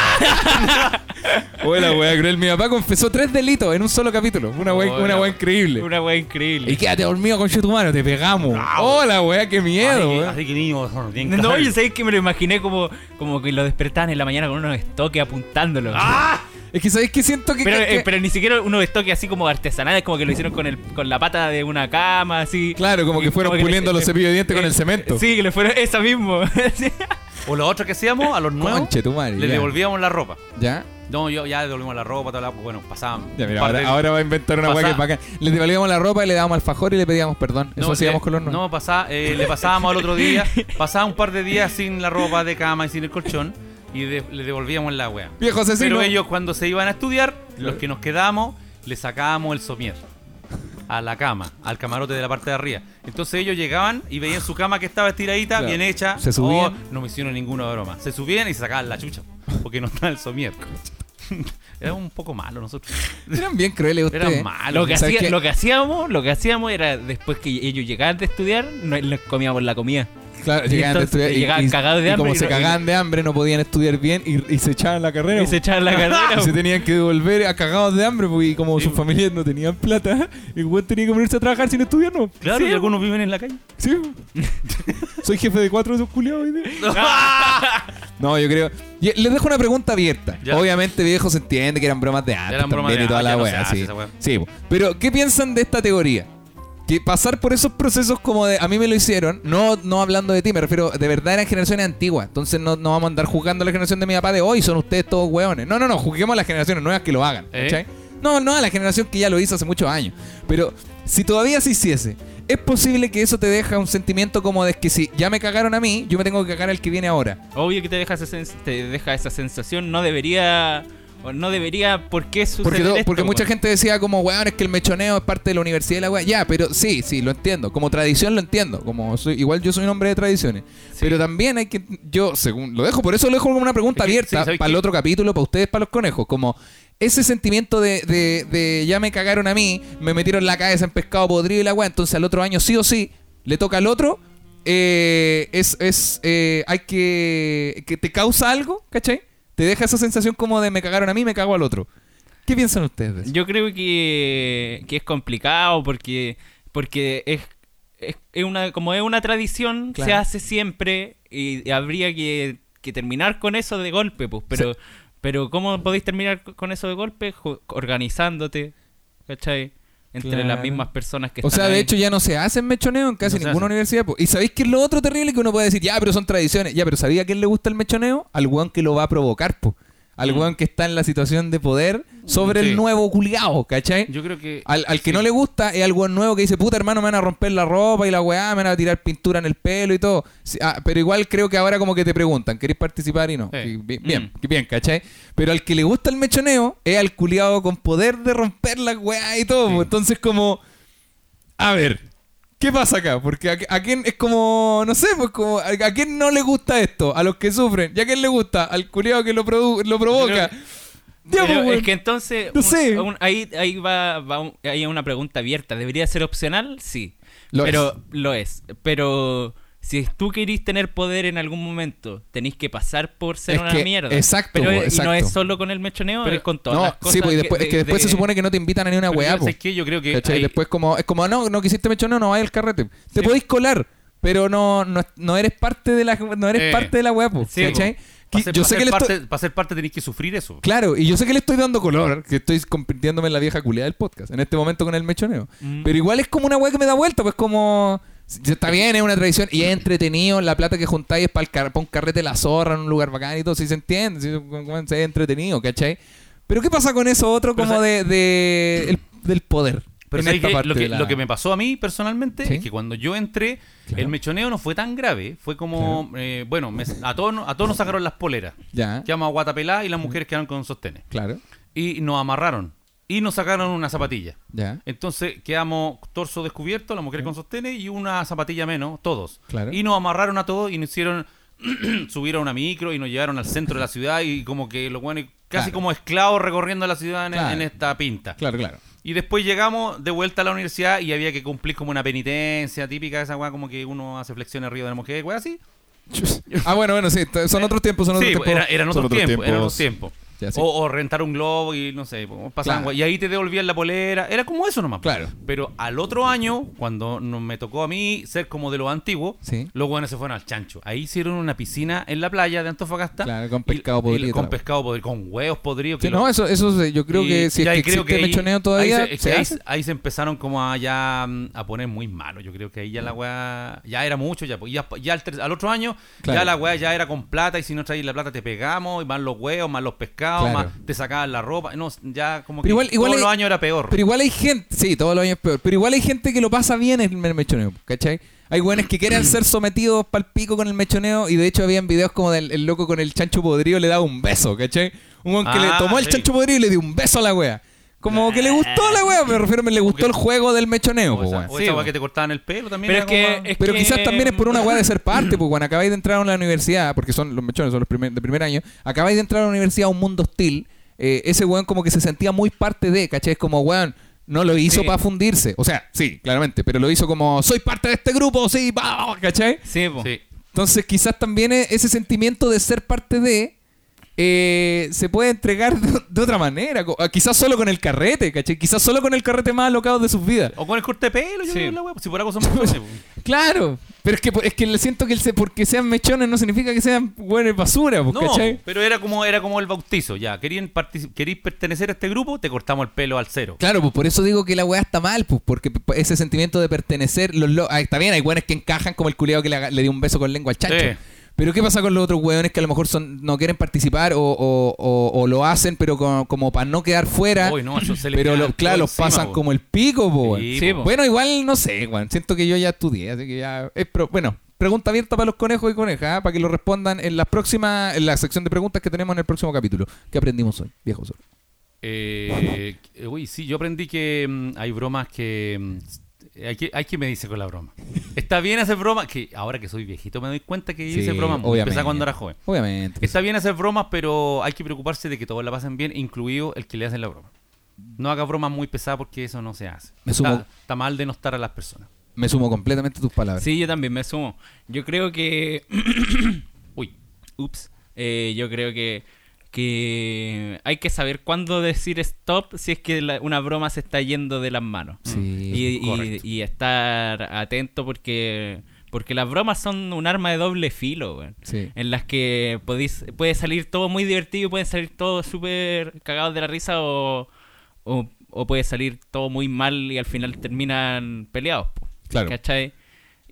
Hola, weá, cruel. Mi papá confesó tres delitos en un solo capítulo. Una weá, Hola. una weá increíble. Una weá increíble. Y quédate dormido con tu mano, te pegamos. Hola, weá, qué miedo, así, que, así que niños, no yo sabéis que me lo imaginé como, como que lo despertaban en la mañana con unos estoques apuntándolo. Es que sabéis que siento que. Pero, que- eh, pero ni siquiera unos estoques así como artesanales, como que lo hicieron con, el, con la pata de una cama, así. Claro, como que fueron puliendo los cepillos de dientes con eh, el cemento. Sí, que le fueron esa mismo. O lo otro que hacíamos, a los nuevos, Conche tu madre, le ya. devolvíamos la ropa. ¿Ya? No, yo ya devolvimos la ropa, toda la, bueno, pasaban. Ya, un mira, par ahora, de- ahora va a inventar una weá que es Pasá- bacán. Le devolvíamos la ropa y le dábamos alfajor y le pedíamos perdón. Eso hacíamos con los nuevos. No, pasá- eh, le pasábamos al otro día, pasaba un par de días sin la ropa de cama y sin el colchón y de- le devolvíamos la wea. Viejo asesino. Pero ellos cuando se iban a estudiar, los que nos quedamos, le sacábamos el somier a la cama, al camarote de la parte de arriba. Entonces ellos llegaban y veían su cama que estaba estiradita, Claro. bien hecha. Se subían. Oh, no me hicieron ninguna broma. Se subían y se sacaban la chucha, porque no estaba el somier. Era un poco malo nosotros. Eran bien crueles ustedes. Eran malos. Lo que, ¿Sabes hacía- lo que hacíamos, lo que hacíamos era después que ellos llegaban de estudiar, no les comíamos la comida. Claro, llegaban de entonces estudiar y, llegaban y- cagados de y hambre como y se no- cagaban de hambre no podían estudiar bien y, y se echaban la carrera. Y se echaban la carrera. Y se tenían que devolver a cagados de hambre porque como sus familias no tenían plata, el güey tenía que ponerse a trabajar sin estudiar, ¿no? Claro, Sí, y algunos viven en la calle. Sí. Soy jefe de cuatro de esos culiados. No, yo creo. Les dejo una pregunta abierta. Ya. Obviamente, viejo, se entiende que eran bromas de antes Eran bromas también de y toda la ya no wea, se hace sí. pero ¿qué piensan de esta teoría? Que pasar por esos procesos como de. A mí me lo hicieron, no, no hablando de ti, me refiero, de verdad eran generaciones antiguas. Entonces no, no vamos a andar juzgando a la generación de mi papá de hoy, son ustedes todos hueones. No, no, no, juzguemos a las generaciones nuevas que lo hagan. ¿Eh? ¿cachai? No, no a la generación que ya lo hizo hace muchos años. Pero si todavía se hiciese, es posible que eso te deja un sentimiento como de que si ya me cagaron a mí, yo me tengo que cagar al que viene ahora. Obvio que te deja, esa sens- te deja esa sensación, no debería, o no debería, ¿por qué suceder Porque, esto, porque mucha gente decía como, weón, es que el mechoneo es parte de la universidad y la weá. Ya, pero sí, sí, lo entiendo. Como tradición lo entiendo. Como soy, igual yo soy un hombre de tradiciones. Pero también hay que, yo, según, lo dejo, por eso lo dejo como una pregunta Es que, sí, abierta ¿sabes para el otro capítulo, para ustedes, para los conejos. Como ese sentimiento de, de, de ya me cagaron a mí, me metieron la cabeza en pescado podrido y la weá, entonces al otro año sí o sí, le toca al otro. eh, es, es eh, hay que, que te causa algo, ¿cachai? Te deja esa sensación como de me cagaron a mí, me cago al otro. ¿Qué piensan ustedes de eso? Yo creo que, que es complicado porque, porque es, es, es una, como es una tradición, Claro. se hace siempre y habría que, que terminar con eso de golpe, pues. Pero, pero ¿cómo podéis terminar con eso de golpe? Organizándote, ¿cachai? Entre Claro. las mismas personas que O están sea, de ahí. hecho ya no se hacen mechoneo en casi No ninguna universidad. po. Y sabéis que es lo otro terrible que uno puede decir, ya, pero son tradiciones. Ya, pero ¿sabía a quién le gusta el mechoneo? Al weón que lo va a provocar, po. Al Mm. weón que está en la situación de poder sobre Sí. el nuevo culiao, ¿cachai? Yo creo que. Al, al que sí. no le gusta es al weón nuevo que dice, puta hermano, me van a romper la ropa y la weá, me van a tirar pintura en el pelo y todo. Sí, ah, pero igual creo que ahora como que te preguntan, ¿querés participar y no? Eh. Bien, Mm. bien, ¿cachai? Pero al que le gusta el mechoneo es al culiado con poder de romper la weá y todo. po. Entonces como, a ver, ¿qué pasa acá? Porque a, a quién es como, no sé, pues como, a, a quién no le gusta esto? A los que sufren. ¿Y a quién le gusta? Al culiado que lo, produ- lo provoca. Pero pues, es que entonces, No un- sé. un- ahí, ahí va, va un- hay una pregunta abierta. ¿Debería ser opcional? Sí. Lo pero lo es. Pero si tú querís tener poder en algún momento, tenéis que pasar por ser Es una que- mierda. exacto, Pero es- y no exacto. es solo con el mechoneo, Pero- es con todas No, las cosas. sí, pues y que- después, es que de- después se supone que no te invitan a ni una weá, po. ¿sabes qué? Yo creo que. ¿Cachai? hay- Después como, es como, no, no quisiste mechoneo, no vayas al carrete. Te podéis colar, pero no, no, no eres parte de la no eres Eh, parte de la weá, po, sí, ¿cachai? Para Que ser, yo sé ser que le parte, estoy... para ser parte tenéis que sufrir eso. Claro, y yo sé que le estoy dando color, que estoy convirtiéndome en la vieja culiada del podcast, en este momento con el mechoneo. Mm. Pero igual es como una weá que me da vuelta, pues como... Está bien, es una tradición y es entretenido. La plata que juntáis es para un carrete de la zorra en un lugar bacán y todo. Si se entiende, si es entretenido, ¿cachai? Pero ¿qué pasa con eso otro Pero como de, de el- del poder? Pero en ¿sabes esta qué? parte lo, que, de la- lo que me pasó a mí personalmente ¿Sí? es que cuando yo entré, Claro. el mechoneo no fue tan grave. Fue como, eh, bueno, me- a, todos, nos- a todos nos sacaron las poleras. Ya, Quedamos a guatapelá y las mujeres quedaron con sostenes. claro, Y nos amarraron. Y nos sacaron una zapatilla. ya, Entonces quedamos torso descubierto, la mujer con sostenes y una zapatilla menos, todos. Claro. Y nos amarraron a todos y nos hicieron subir a una micro y nos llevaron al centro de la ciudad y como que los buenos casi Claro. como esclavos recorriendo la ciudad en, Claro. en esta pinta. claro, claro. Y después llegamos de vuelta a la universidad y había que cumplir como una penitencia típica de esa weá, como que uno hace flexiones arriba de la mujer, weá así. Ah, bueno, bueno, sí, son otros tiempos, son otros Sí, tiempos. era- eran son otros tiempos, eran otros tiempos. Ya, sí. O, o rentar un globo y no sé, pasaban Claro. y ahí te devolvían la polera. Era como eso nomás. Claro. Pero al otro año, cuando no- me tocó a mí ser como de los antiguos, Sí. los buenos se fueron al chancho. Ahí hicieron una piscina en la playa de Antofagasta. Claro, con pescado y- podrido y con pescado podrido, con huevos podridos. Sí, no, eso, eso yo creo y- que si es que ahí todavía, ahí se, es se que ahí, hace. ahí se empezaron como a ya mm, a poner muy malo. Yo creo que ahí ya la weá ya era mucho. Ya, ya, ya al, al otro año Claro. ya la weá ya era con plata y si no traías la plata te pegamos y más los huevos, más los pescados, Claro. más te sacaban la ropa. No, ya como que Pero igual- igual todos hay- los años era peor. Pero igual hay gente, sí, todos los años es peor, pero igual hay gente que lo pasa bien en el mechoneo, ¿cachai? Hay güeyes que quieren ser sometidos pal pico con el mechoneo y de hecho habían videos como del el loco con el chancho podrido le daba un beso, ¿cachai? Un güey que le Ah, tomó el chancho podrido y le dio un beso a la wea. Como que le gustó a la wea, me refiero, me le gustó el juego del mechoneo, pues, weón. o Sí, esa weá que te cortaban el pelo también. Pero es que, como- es Pero que- quizás también es por una weá de ser parte, pues cuando acabáis de entrar a la universidad, porque son los mechones, son los primer- de primer año, acabáis de entrar a la universidad a un mundo hostil, eh, ese weón como que se sentía muy parte de, ¿cachai? Es como, weón, no lo hizo Sí. para fundirse. O sea, sí, claramente, pero lo hizo como, soy parte de este grupo, sí, pa, ¿cachai? Sí, po. Sí. Entonces quizás también e- ese sentimiento de ser parte de... eh, se puede entregar de, de otra manera, co- quizás solo con el carrete, ¿cachai? Quizás solo con el carrete más alocado de sus vidas. O con el corte de pelo, yo Sí. creo, la weá, Si por algo son mechones, po. Claro, pero es que es que le siento que el se- porque sean mechones no significa que sean buenos basura, pues, No, ¿cachai? pero era como, era como el bautizo, ya. Querían queréis pertenecer a este grupo, te cortamos el pelo al cero. Claro, pues por eso digo que la weá está mal, pues, porque ese sentimiento de pertenecer, los lo- ah, está bien, hay weones que encajan como el culiado que le dio un beso con lengua al chancho. Sí. Pero ¿qué pasa con los otros weones que a lo mejor son no quieren participar o, o- o- o lo hacen, pero co- como para no quedar fuera? Uy, no, eso se le pero lo- claro, los encima, pasan po. como el pico, po. Sí, Sí, po. po. Bueno, igual no sé, weón. Siento que yo ya estudié, así que ya. es pro- bueno, pregunta abierta para los conejos y conejas, ¿ah? para que lo respondan en las próximas, en la sección de preguntas que tenemos en el próximo capítulo. ¿Qué aprendimos hoy, viejo sol? Eh, eh, uy, sí, yo aprendí que mm, hay bromas que. mm, hay que, hay que medirse con la broma. Está bien hacer bromas, que ahora que soy viejito me doy cuenta que Sí, hice bromas muy obviamente. pesadas cuando era joven. Obviamente. Está bien hacer bromas, pero hay que preocuparse de que todos la pasen bien, incluido el que le hacen la broma. No haga bromas muy pesadas porque eso no se hace. Me sumo- Está, está mal denostar a las personas. Me sumo completamente a tus palabras. Sí, yo también me sumo. Yo creo que. Uy, Ups. Eh, yo creo que. Que hay que saber cuándo decir stop si es que la- una broma se está yendo de las manos. Sí, y, y- correcto. y estar atento porque. Porque las bromas son un arma de doble filo. Sí. En las que podéis, puede salir todo muy divertido, pueden salir todos súper cagados de la risa o, o, o puede salir todo muy mal y al final terminan peleados. Claro. ¿Cachai?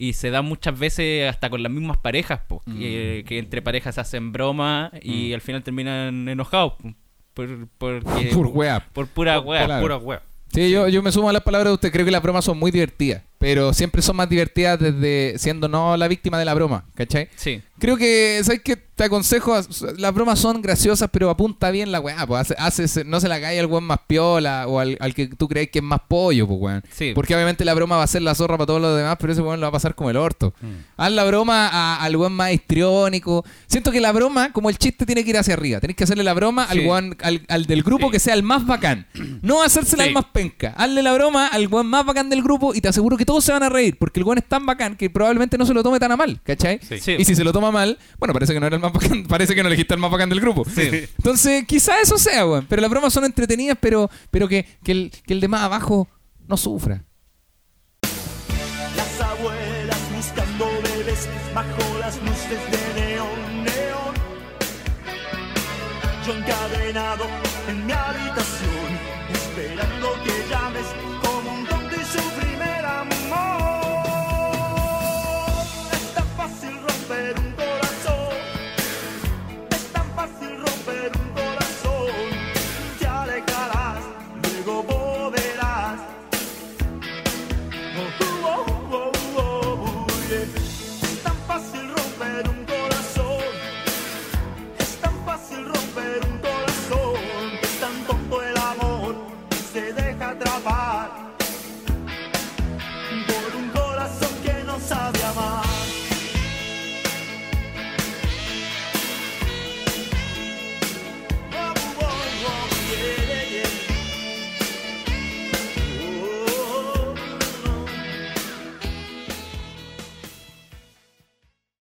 Y se da muchas veces hasta con las mismas parejas, po, Mm. que, que entre parejas se hacen bromas y al final terminan enojados. po, Por, porque- Por wea. por pura wea. Claro. pura wea. Sí, Yo, yo me sumo a las palabras de usted. Creo que las bromas son muy divertidas. Pero siempre son más divertidas desde siendo no la víctima de la broma. ¿Cachai? Sí. Creo que, ¿sabes qué? Te aconsejo, las bromas son graciosas, pero apunta bien la weá, pues hace, hace- no se la cae al weón más piola o al, al que tú crees que es más pollo, pues weón. Sí. Porque obviamente la broma va a ser la zorra para todos los demás, pero ese weón lo va a pasar como el orto. Haz la broma a- al weón más histriónico. Siento que la broma, como el chiste, tiene que ir hacia arriba. Tenés que hacerle la broma al Sí. weón, al, al del grupo Sí. que sea el más bacán. No hacérsela al más penca. Hazle la broma al weón más bacán del grupo y te aseguro que todos se van a reír, porque el weón es tan bacán que probablemente no se lo tome tan a mal, ¿cachai? Sí. Y si se lo toma mal, bueno, parece que no era el más bacán, parece que no elegiste al más bacán del grupo. Entonces, quizá eso sea, weón. Pero las bromas son entretenidas, pero, pero que, que el, que el de más abajo no sufra.